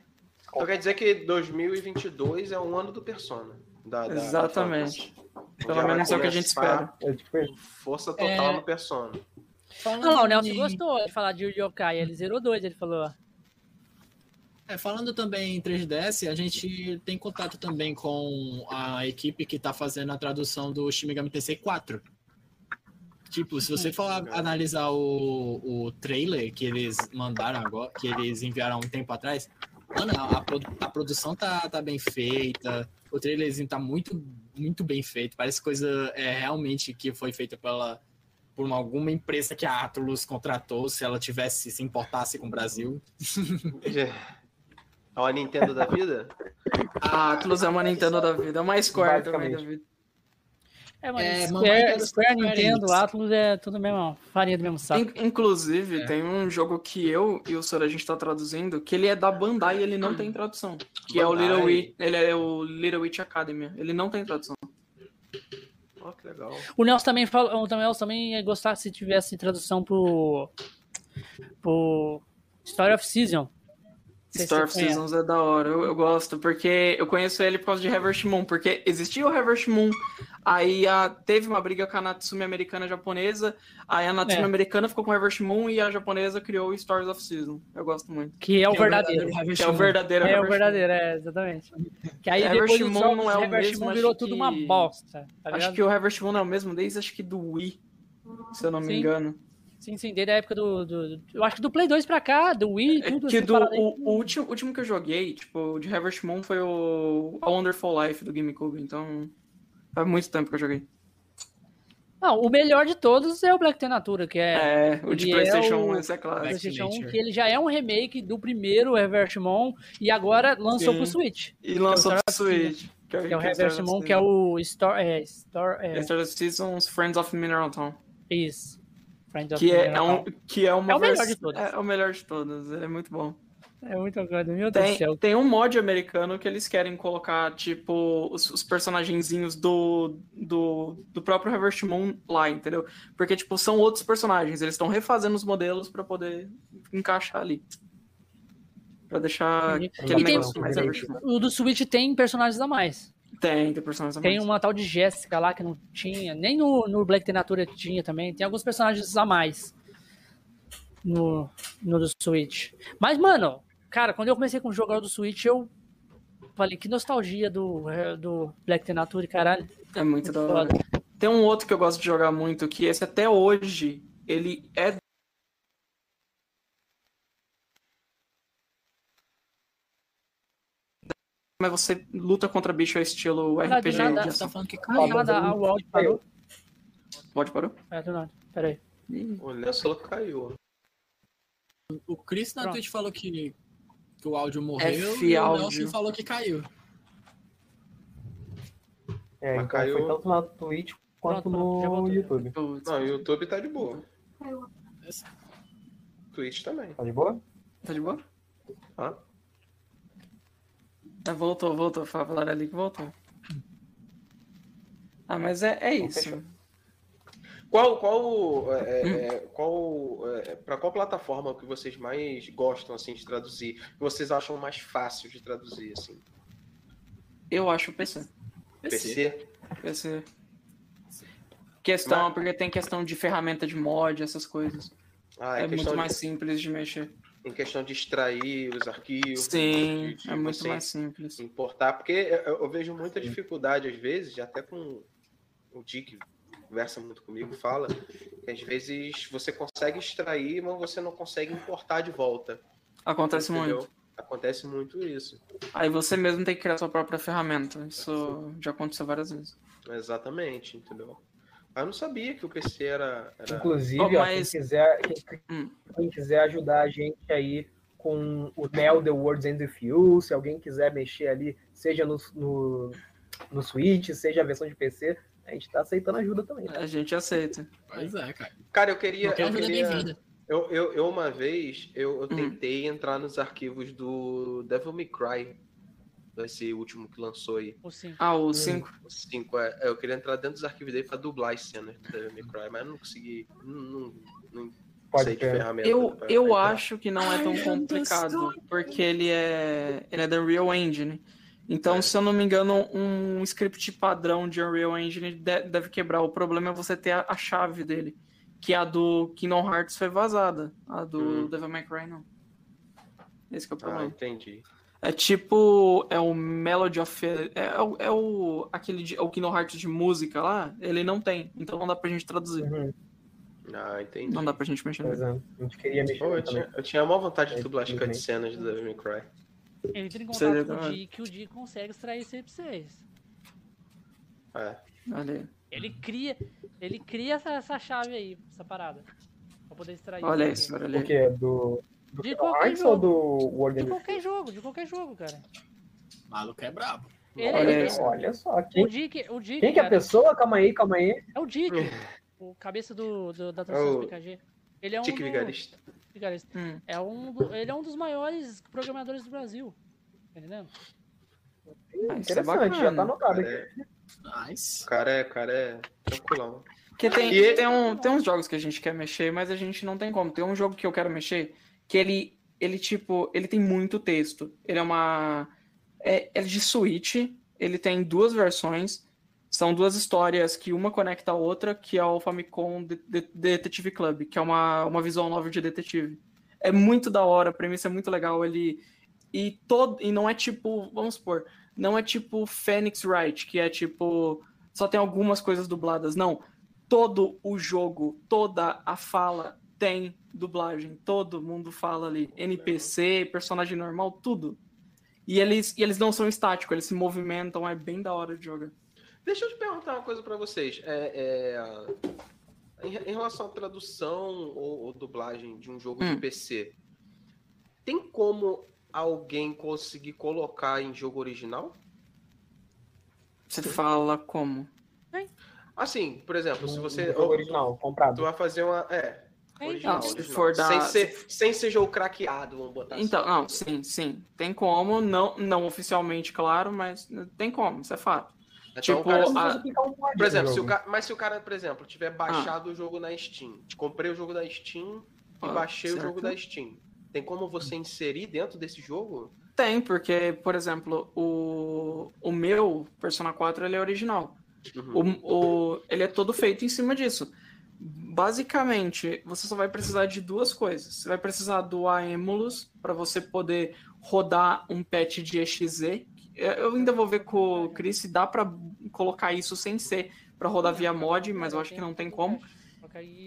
S2: Então quer dizer que 2022 é um ano do Persona. Da, da- da
S4: Exatamente.
S2: Fantasy.
S4: Pelo
S2: Já vai
S4: menos é o que a gente espera.
S6: Pergunto.
S2: Força total
S5: É.
S2: no Persona.
S5: Falando,
S1: Ah lá, o Nelson
S5: em-
S1: gostou de falar de Yokai, ele zerou dois, ele falou.
S5: é, falando também em 3DS, a gente tem contato também com a equipe que tá fazendo a tradução do Shin Megami Tensei 4. Tipo, se você for a- analisar o, o trailer que eles mandaram agora, que eles enviaram há um tempo atrás, mano, a, a produ- a produção tá, tá bem feita, o trailerzinho tá muito, muito bem feito, parece coisa é, realmente que foi feita pela, por uma- alguma empresa que a Atlus contratou, se ela tivesse, se importasse com o Brasil.
S2: É uma Nintendo da vida?
S4: A Atlus é uma Nintendo da vida, é uma Square também da vida.
S1: É, mano,
S5: É,
S1: Square, Square,
S5: Square
S1: Nintendo,
S5: Enix.
S1: Atlus é tudo mesmo, farinha do mesmo saco.
S4: In- Inclusive,
S5: É.
S4: tem um jogo que eu e o Sora a gente tá traduzindo, que ele é da Bandai e ele não tem tradução. Que é o
S2: Bandai.
S4: Little Witch, ele é o Little Witch Academy. Ele não tem tradução.
S2: Ó, que legal.
S1: O Nelson também falou, o Nelson também ia gostar se tivesse tradução pro, pro Story of Season.
S4: Star of. Seasons é da hora, eu, eu gosto, porque eu conheço ele por causa de Reverse Moon, porque existia o Reverse Moon, aí a, teve uma briga com a Natsumi americana japonesa, aí a Natsumi
S1: É.
S4: americana ficou com o Reverse Moon e a japonesa criou o Stories of Season. Eu gosto muito.
S1: Que é o
S5: Que
S1: verdadeiro.
S4: Que é o verdadeiro
S1: É o verdadeiro, é, exatamente. Que aí
S4: Reverse
S1: depois
S4: Moon não é o
S1: Reverse
S4: mesmo,
S1: Moon virou tudo uma
S4: que-
S1: bosta, tá
S4: Acho que o Reverse Moon é o mesmo desde acho que do Wii, se eu não me
S1: Sim.
S4: engano.
S1: Sim, sim, desde a época do, do, do- Eu acho que do Play 2 pra cá, do Wii,
S4: É
S1: tudo
S4: que
S1: essa
S4: do, o, o último, último que eu joguei, tipo, de Reverse Moon foi o A Wonderful Life do GameCube, então faz muito tempo que eu joguei.
S1: Não, o melhor de todos é o Black Tenatura, que é,
S4: É, o de
S1: é
S4: PlayStation
S1: o-
S4: 1, esse é claro.
S1: PlayStation 1,
S5: Nature.
S1: que ele já é um remake do primeiro Reverse Moon e agora lançou
S4: Sim.
S1: pro Switch.
S4: E lançou
S1: que é o
S4: pro Switch.
S1: Que é o Reverse
S4: Star
S1: Moon,
S4: of
S1: que é o Store. É, Store é,
S4: Star of Seasons Friends of Mineral Town.
S1: isso. Friends of
S4: Que é, é um, que é uma
S1: É o melhor
S4: vers-
S1: de todos.
S4: É o melhor de todos, ele é muito bom.
S1: É muito coisa, meu Deus do
S4: Tem,
S1: céu.
S4: tem um mod americano que eles querem colocar, tipo, os, os personagenzinhos do, do, do próprio Reverse Moon lá, entendeu? Porque, tipo, são outros personagens. Eles estão refazendo os modelos pra poder encaixar ali. Pra deixar aquele
S1: tem-
S4: negócio mais.
S1: O do Switch tem personagens a mais.
S4: Tem, tem personagens a
S1: Tem uma tal de Jéssica lá que não tinha, nem no, no Black Tenatura tinha também. Tem alguns personagens a mais no, no do Switch. Mas, mano, cara, quando eu comecei com o jogo do Switch, eu falei que nostalgia do, do Black Tenatura, caralho.
S4: É muito da
S1: Foda.
S4: hora. Tem um outro que eu gosto de jogar muito, que esse até hoje, ele é mas você luta contra bicho estilo
S1: Nada,
S4: RPG.
S1: nada.
S4: de
S5: Você tá falando que
S1: Ah,
S5: caiu.
S1: nada, ah, o áudio parou.
S4: Pode parou?
S1: É, do nada. Pera aí.
S2: O Nelson caiu.
S5: O Chris na
S1: Pronto.
S5: Twitch falou que, que o áudio morreu
S4: F
S5: e o
S4: áudio.
S5: Nelson falou que caiu.
S6: É,
S2: Mas
S6: então
S2: caiu.
S6: foi tanto na Twitch quanto
S1: Pronto,
S6: no. YouTube.
S2: Não, o YouTube tá de boa. Twitch também.
S6: Tá de boa?
S4: Tá de boa?
S2: Hã?
S4: Ah, voltou, voltou. Falaram ali que voltou. Ah, mas é, é
S6: Então,
S4: isso.
S6: fechou.
S2: Qual, qual, é, é, qual, é, para qual plataforma que vocês mais gostam assim de traduzir? Que vocês acham mais fácil de traduzir assim?
S4: Eu acho PC.
S2: PC?
S4: PC. Questão, porque tem questão de ferramenta de mod, essas coisas.
S2: Ah,
S4: é
S2: em
S4: muito
S2: questão,
S4: mais
S2: de,
S4: simples de mexer.
S2: Em questão de extrair os arquivos.
S4: Sim,
S2: de- de
S4: é muito mais simples.
S2: Importar, porque eu, eu vejo muita dificuldade às vezes, até com o Dick conversa muito comigo, fala que às vezes você consegue extrair, mas você não consegue importar de volta.
S4: Acontece
S2: entendeu?
S4: muito.
S2: Acontece muito isso.
S4: Aí você mesmo tem que criar sua própria ferramenta. Isso já aconteceu várias vezes.
S2: Exatamente, entendeu? Mas eu não sabia que o PC era. era...
S6: Inclusive,
S4: Oh,
S6: ó,
S4: mas-
S6: quem, quiser, quem,
S4: Hum.
S6: quem quiser ajudar a gente aí com o Neo The Words and the Few, se alguém quiser mexer ali, seja no, no, no Switch, seja a versão de PC, a gente tá aceitando ajuda também. tá?
S4: A gente aceita.
S5: Pois é, cara.
S2: Cara, eu queria. Eu,
S5: é
S2: queria eu, eu, eu uma vez eu, eu
S4: Hum.
S2: tentei entrar nos arquivos do Devil May Cry, esse último que lançou aí.
S1: Ou sim.
S4: Ah, o 5.
S2: O 5, é, eu queria entrar dentro dos arquivos dele pra dublar as cenas do Devil May Cry, mas eu não consegui. Não, não, não,
S6: Pode
S2: sei de
S6: ser.
S2: ferramenta.
S4: Eu,
S2: pra-
S4: eu
S2: pra-
S4: acho que não é tão complicado, porque ele é, ele é da Unreal Engine. Então,
S2: É.
S4: se eu não me engano, um script padrão de Unreal Engine de- deve quebrar. O problema é você ter a, a chave dele, que a do Kingdom Hearts foi vazada. A do
S2: Hum.
S4: Devil May Cry não. Esse que é o
S2: Ah,
S4: problema.
S2: entendi.
S4: É tipo, é o Melody of... É, é, o- é o, aquele, de- é o Kingdom Hearts de música lá, ele não tem. Então não dá pra gente traduzir.
S6: Uhum,
S2: Ah, entendi.
S4: Não dá pra gente mexer nele.
S6: é. A gente queria mexer
S2: Pô, eu, tinha, eu tinha a maior vontade de
S6: É,
S2: dublar as cutscenes do Devil May Cry.
S1: Entre em
S4: Você
S1: contato com o. Di, que o Di consegue extrair isso aí pra vocês.
S2: É.
S4: Olha aí.
S1: Ele cria, ele cria essa, essa chave aí, essa parada. Pra poder extrair
S4: Olha
S1: isso.
S4: olha
S6: O
S4: aí.
S6: quê? Do, do
S1: De qualquer
S6: Hearts
S1: jogo.
S6: ou do World
S1: De qualquer jogo, de qualquer jogo, cara.
S5: Maluco é brabo.
S1: Ele,
S4: Olha
S1: ele-
S4: isso.
S6: Olha só.
S1: o
S6: Quem,
S1: Dick, o Dick,
S6: quem que é a pessoa? Calma aí, calma aí.
S1: é o Dick, o cabeça do, do- da tradução
S2: É o
S1: do PKG. Ele é um
S2: Tique
S1: do-
S2: Vigarista.
S1: vigarista.
S4: Hum.
S1: É um do- ele é um dos maiores programadores do Brasil. Entendendo?
S4: Ah, isso é
S6: Interessante, já
S4: bacana.
S6: tá anotado
S2: Cara,
S6: aqui.
S2: é,
S5: Nice.
S2: o cara é, o cara é tranquilão.
S4: Porque tem,
S2: E-
S4: tem, um, tem uns jogos que a gente quer mexer, mas a gente não tem como. Tem um jogo que eu quero mexer que ele, ele tipo, ele tem muito texto. Ele é uma. É, é de Switch, ele tem duas versões. São duas histórias que uma conecta a outra, que é o Famicom De- De- Detective Club, que é uma, uma visual novel de detetive. É muito da hora, a premissa é muito legal. Ele. E, todo, e não é tipo, vamos supor, não é tipo Phoenix Wright, que é tipo. Só tem algumas coisas dubladas. Não todo o jogo, toda a fala tem dublagem. Todo mundo fala ali. NPC, personagem normal, tudo. E eles, e eles não são estáticos, eles se movimentam, é bem da hora de jogar.
S2: Deixa eu te perguntar uma coisa pra vocês. É, é, em, em relação à tradução ou, ou dublagem de um jogo
S4: Hum.
S2: de PC, tem como alguém conseguir colocar em jogo original?
S4: Você fala como?
S2: Assim, por exemplo, se
S6: Um
S2: você.
S6: jogo original, comprado.
S2: Tu vai fazer uma. É.
S4: Não, se for da-
S2: sem, ser, sem ser jogo craqueado, vamos botar
S4: Então,
S2: assim.
S4: não, sim, sim. Tem como, não, não oficialmente, claro, mas tem como, isso é fato.
S2: Então,
S4: tipo, a-
S6: um
S2: Por exemplo, se o ca... mas se o cara, por exemplo, tiver baixado o jogo na Steam, comprei o jogo da Steam e
S4: Ah,
S2: baixei
S4: certo.
S2: o jogo da Steam, tem como você inserir dentro desse jogo?
S4: Tem, porque, por exemplo, o, o meu Persona 4 ele é original.
S2: Uhum.
S4: O, o- ele é todo feito em cima disso. Basicamente, você só vai precisar de duas coisas. Você vai precisar do Aemulus para você poder rodar um patch de EXE. Eu ainda vou ver com o Chris se dá para colocar isso sem ser para rodar via mod, mas eu acho que não tem como.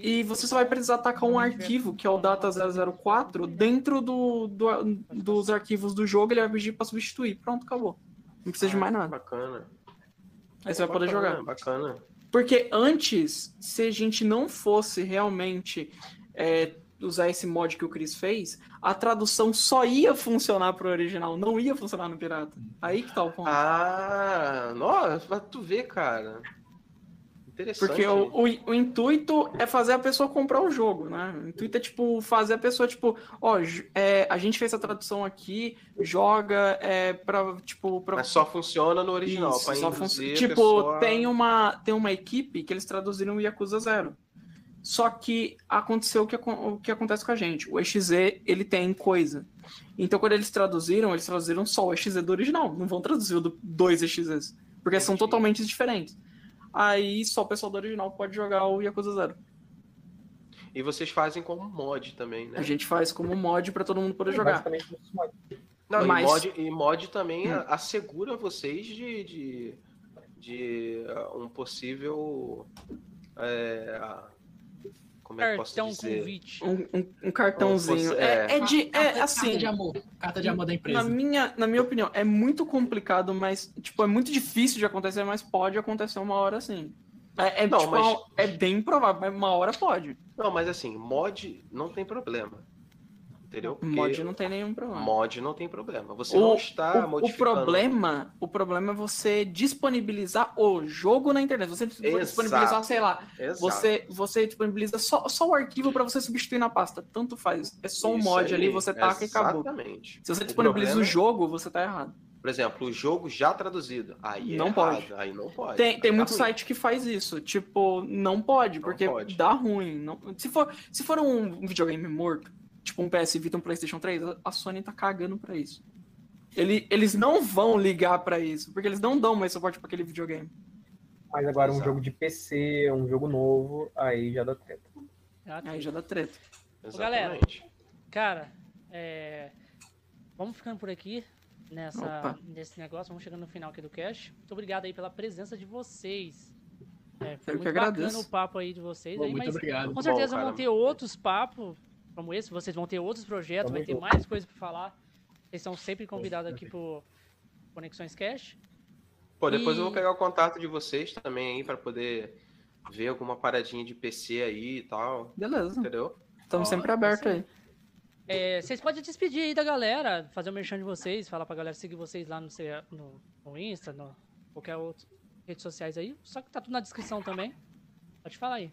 S4: E você só vai precisar atacar um arquivo, que é o Data004, dentro do, do- dos arquivos do jogo, ele vai pedir para substituir. Pronto, acabou. Não precisa de mais nada.
S2: Bacana.
S4: Aí você vai poder jogar.
S2: Bacana.
S4: Porque antes, se a gente não fosse realmente é, usar esse mod que o Chris fez, a tradução só ia funcionar pro original, não ia funcionar no pirata. Aí que tá o ponto.
S2: Ah, nossa, pra tu ver, cara.
S4: Porque o, o, o intuito é fazer a pessoa comprar o jogo, né? O intuito é, tipo, fazer a pessoa, tipo, ó, é, a gente fez a tradução aqui, joga é, pra, tipo, pra...
S2: Mas só funciona no original,
S4: Isso,
S2: pra
S4: só
S2: a
S4: Tipo,
S2: pessoa-
S4: tem, uma, tem uma equipe que eles traduziram o Yakuza Zero. Só que aconteceu o que, o que acontece com a gente. O EXE, ele tem coisa. Então, quando eles traduziram, eles traduziram só o EXE do original. Não vão traduzir o do dois EXEs. Porque são totalmente diferentes. Aí, só o pessoal do original pode jogar o Yakuza Zero.
S2: E vocês fazem como mod também, né?
S4: A gente faz como mod pra todo mundo poder
S6: É
S4: jogar.
S6: mod.
S2: Não,
S4: Mas-
S2: e, mod, e mod também
S4: Hum.
S2: assegura vocês de, de, de, uh, um possível. é, como é que posso
S1: Cartão
S2: dizer?
S1: convite.
S4: Um, um- um cartãozinho.
S2: Você-
S4: É, é de.
S5: Carta-
S4: É
S5: carta
S4: assim.
S5: de amor. Carta de amor da
S4: Na
S5: empresa.
S4: minha, na minha opinião, é muito complicado, mas, tipo, é muito difícil de acontecer, mas pode acontecer uma hora sim. É, é,
S2: Não,
S4: tipo,
S2: mas-
S4: é bem provável, mas uma hora pode.
S2: Não, mas assim, mod não tem problema. Entendeu? Porque
S4: Mod não tem nenhum problema.
S2: mod não tem problema. Você
S4: O,
S2: não está
S4: o- o
S2: modificando.
S4: problema, o problema é você disponibilizar o jogo na internet. Você
S2: Exato.
S4: disponibilizar, sei lá,
S2: Exato.
S4: você, você disponibiliza só, só o arquivo para você substituir na pasta. Tanto faz. É só um
S2: Isso
S4: mod
S2: aí,
S4: ali, você taca e acabou.
S2: Exatamente.
S4: Se você
S2: O
S4: disponibiliza o
S2: problema-
S4: jogo, você tá errado.
S2: Por exemplo, o jogo já traduzido. Aí é
S4: Não
S2: errado,
S4: pode.
S2: Aí não pode.
S4: Tem, tem
S2: Aí tá tá
S4: muito
S2: ruim.
S4: site que faz isso. Tipo, não pode,
S2: Não
S4: porque
S2: pode.
S4: dá ruim. Não, se, for, se for um videogame morto, tipo um PS Vita, um PlayStation 3, a- Sony tá cagando pra isso. Ele- eles não vão ligar pra isso, porque eles não dão mais suporte pra aquele videogame.
S6: Mas agora um
S2: Exato.
S6: jogo de PC, um jogo novo, aí já dá treta.
S1: Ah,
S4: Aí já dá treta.
S1: galera.
S2: Exatamente.
S1: Cara, é, vamos ficando por aqui nessa,
S4: Opa.
S1: nesse negócio. Vamos chegando no final aqui do cast. Muito obrigado aí pela presença de vocês. É, foi
S4: Eu que
S1: muito bacana
S4: agradeço.
S1: o papo aí de vocês.
S5: Pô,
S1: aí,
S5: muito
S1: mas
S5: obrigado.
S1: com
S2: Bom,
S1: certeza
S2: cara.
S1: vão ter outros papos como esse. Vocês vão ter outros projetos, vai
S6: Tamo
S1: ter
S6: junto.
S1: mais coisas pra falar. Vocês são sempre convidados aqui pro Conexões Cash.
S2: Pô, depois eu
S1: E-
S2: vou pegar o contato de vocês também aí pra poder ver alguma paradinha de PC aí e tal.
S4: Beleza.
S2: Entendeu?
S4: Estamos sempre
S1: é
S4: abertos
S1: aí. É, vocês podem despedir aí da galera, fazer o merchan de vocês, falar pra galera seguir vocês lá no, no, no Insta, no qualquer outra redes sociais aí. Só que tá tudo na descrição também. Pode falar aí.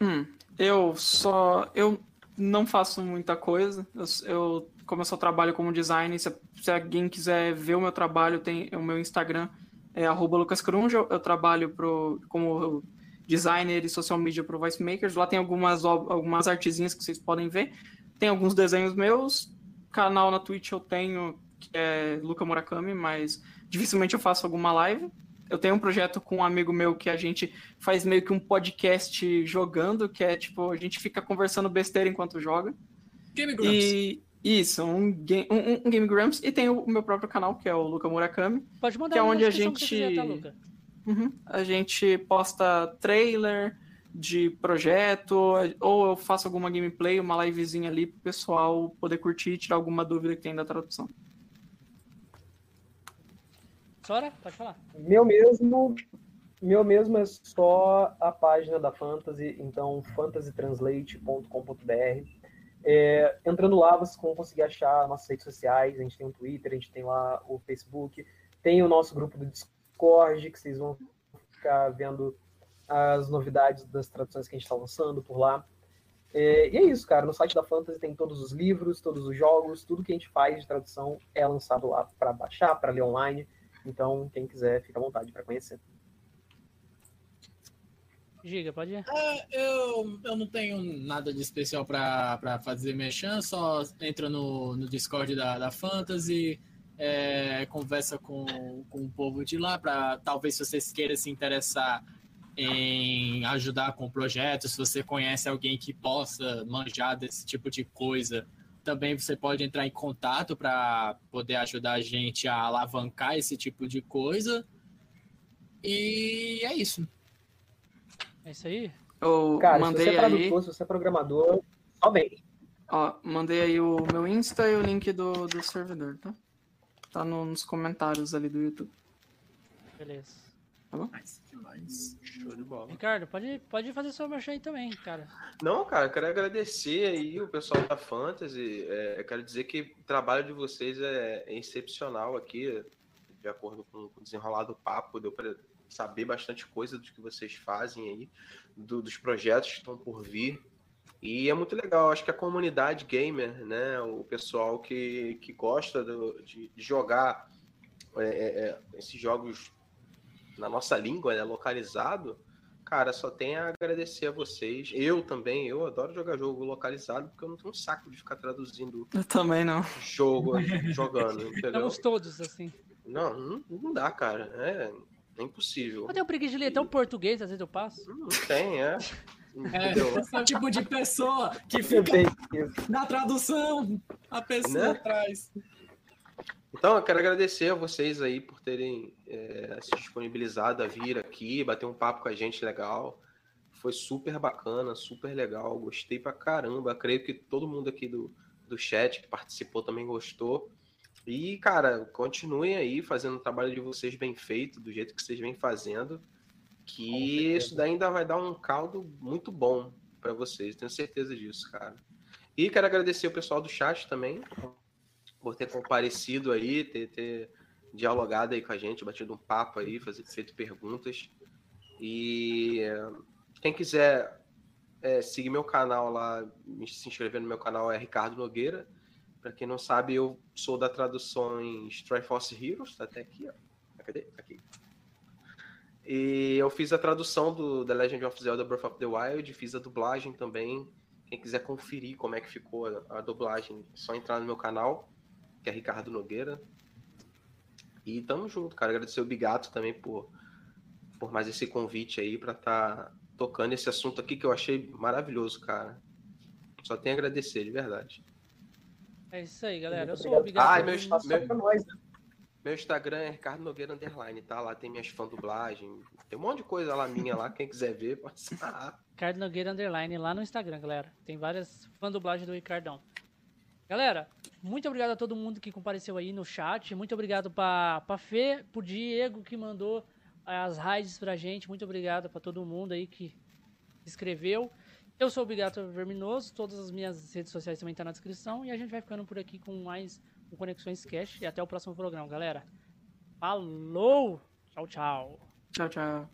S4: Hum, eu só. Eu não faço muita coisa. Eu, eu- como eu só trabalho como designer, se, se alguém quiser ver o meu trabalho, tem o meu Instagram é arroba Lucas Crunja. Eu trabalho pro, como designer e social media pro Voice Makers. Lá tem algumas, algumas artezinhas que vocês podem ver. Tem alguns desenhos meus. Canal na Twitch eu tenho, que é Luca Murakami, mas dificilmente eu faço alguma live. Eu tenho um projeto com um amigo meu que a gente faz meio que um podcast jogando, que é tipo, a gente fica conversando besteira enquanto joga.
S5: Game Grumps.
S4: E isso, um, game, um, um Game Grumps. E tem o meu próprio canal, que é o Luca Murakami.
S1: Pode mandar
S4: Que é onde a gente-
S1: quiser, tá, Luca?
S4: Uhum. A gente posta trailer de projeto, ou eu faço alguma gameplay, uma livezinha ali pro pessoal poder curtir e tirar alguma dúvida que tem da tradução.
S1: Sora, pode falar.
S6: Meu mesmo, meu mesmo é só a página da Fantasy, então fantasytranslate.com.br. É, entrando lá, vocês vão conseguir achar nossas redes sociais. A gente tem o Twitter, a gente tem lá o Facebook, tem o nosso grupo do Discord, que vocês vão ficar vendo as novidades das traduções que a gente está lançando por lá. É, e é isso, cara. No site da Fantasy tem todos os livros, todos os jogos, tudo que a gente faz de tradução é lançado lá para baixar, para ler online. Então, quem quiser, fica à vontade para conhecer.
S1: Giga, pode ir.
S5: É, eu, eu não tenho nada de especial pra fazer mexer, só entra no, no Discord da, da Fantasy, é, conversa com, com o povo de lá, para talvez se vocês queiram se interessar em ajudar com o projeto, se você conhece alguém que possa manjar desse tipo de coisa, também você pode entrar em contato para poder ajudar a gente a alavancar esse tipo de coisa. E é isso.
S1: É isso aí?
S4: Eu
S6: Cara, se
S4: mandei
S6: você é
S4: aí.
S6: tradutor, se você é programador, só bem.
S4: Ó, mandei aí o meu Insta e o link do, do servidor, tá? Tá no- nos comentários ali do YouTube.
S1: Beleza.
S5: Demais.
S2: Show de bola.
S1: Ricardo, pode, pode fazer sua merchan aí também, cara.
S2: Não, cara, eu quero agradecer aí o pessoal da Fantasy. É, eu quero dizer que o trabalho de vocês é, é excepcional aqui, de acordo com o desenrolar do papo, deu para saber bastante coisa do que vocês fazem aí, do- dos projetos que estão por vir. E é muito legal, acho que a comunidade gamer, né, o pessoal que, que gosta do- de, de jogar é, é, é, esses jogos na nossa língua, né, localizado, Cara, só tenho a agradecer a vocês. Eu também, eu adoro jogar jogo localizado porque eu não tenho um saco de ficar traduzindo
S4: Eu também não.
S2: jogo jogando, entendeu?
S1: Estamos todos assim.
S2: Não, não, não dá, cara. É, é impossível.
S1: Eu tenho preguiça de ler até o português, às vezes eu passo.
S2: Não tem, é.
S5: É,
S2: Entendeu?
S5: esse é o tipo de pessoa que fica na tradução, a pessoa
S2: Né?
S5: atrás.
S2: Então, eu quero agradecer a vocês aí por terem é, se disponibilizado a vir aqui, bater um papo com a gente legal. Foi super bacana, super legal. Gostei pra caramba. Creio que todo mundo aqui do, do chat que participou também gostou. E, cara, continuem aí fazendo o trabalho de vocês bem feito, do jeito que vocês vêm fazendo, que isso daí ainda vai dar um caldo muito bom para vocês. Tenho certeza disso, cara. E quero agradecer o pessoal do chat também, por ter comparecido aí, ter, ter dialogado aí com a gente, batido um papo aí, fazer, feito perguntas. E quem quiser é, seguir meu canal lá, se inscrever no meu canal é Ricardo Nogueira. Pra quem não sabe, eu sou da traduções Triforce Heroes, tá até aqui, ó. Cadê? Aqui. E eu fiz a tradução do The Legend of Zelda Breath of the Wild, fiz a dublagem também. Quem quiser conferir como é que ficou a, a dublagem, é só entrar no meu canal, que é Ricardo Nogueira. E tamo junto, cara. Agradecer o Bigato também por, por mais esse convite aí para estar tá tocando esse assunto aqui que eu achei maravilhoso, cara. Só tenho a agradecer, de verdade.
S1: É isso aí, galera. Eu sou o
S6: obrigado.
S1: Bigato.
S2: Ah, meu, meu,
S6: nós, né?
S2: meu Instagram é Ricardo Nogueira Underline, tá? Lá tem minhas fã dublagem. Tem um monte de coisa lá minha lá. Quem quiser ver, pode ser.
S1: Ricardo Nogueira Underline lá no Instagram, galera. Tem várias fã dublagens do Ricardão. Galera, muito obrigado a todo mundo que compareceu aí no chat. Muito obrigado pra, pra Fê, pro Diego que mandou as raids pra gente. Muito obrigado pra todo mundo aí que escreveu. Eu sou o Bigato Verminoso, todas as minhas redes sociais também estão na descrição. E a gente vai ficando por aqui com mais um Conexões Cash. E até o próximo programa, galera. Falou! Tchau, tchau.
S4: Tchau, tchau.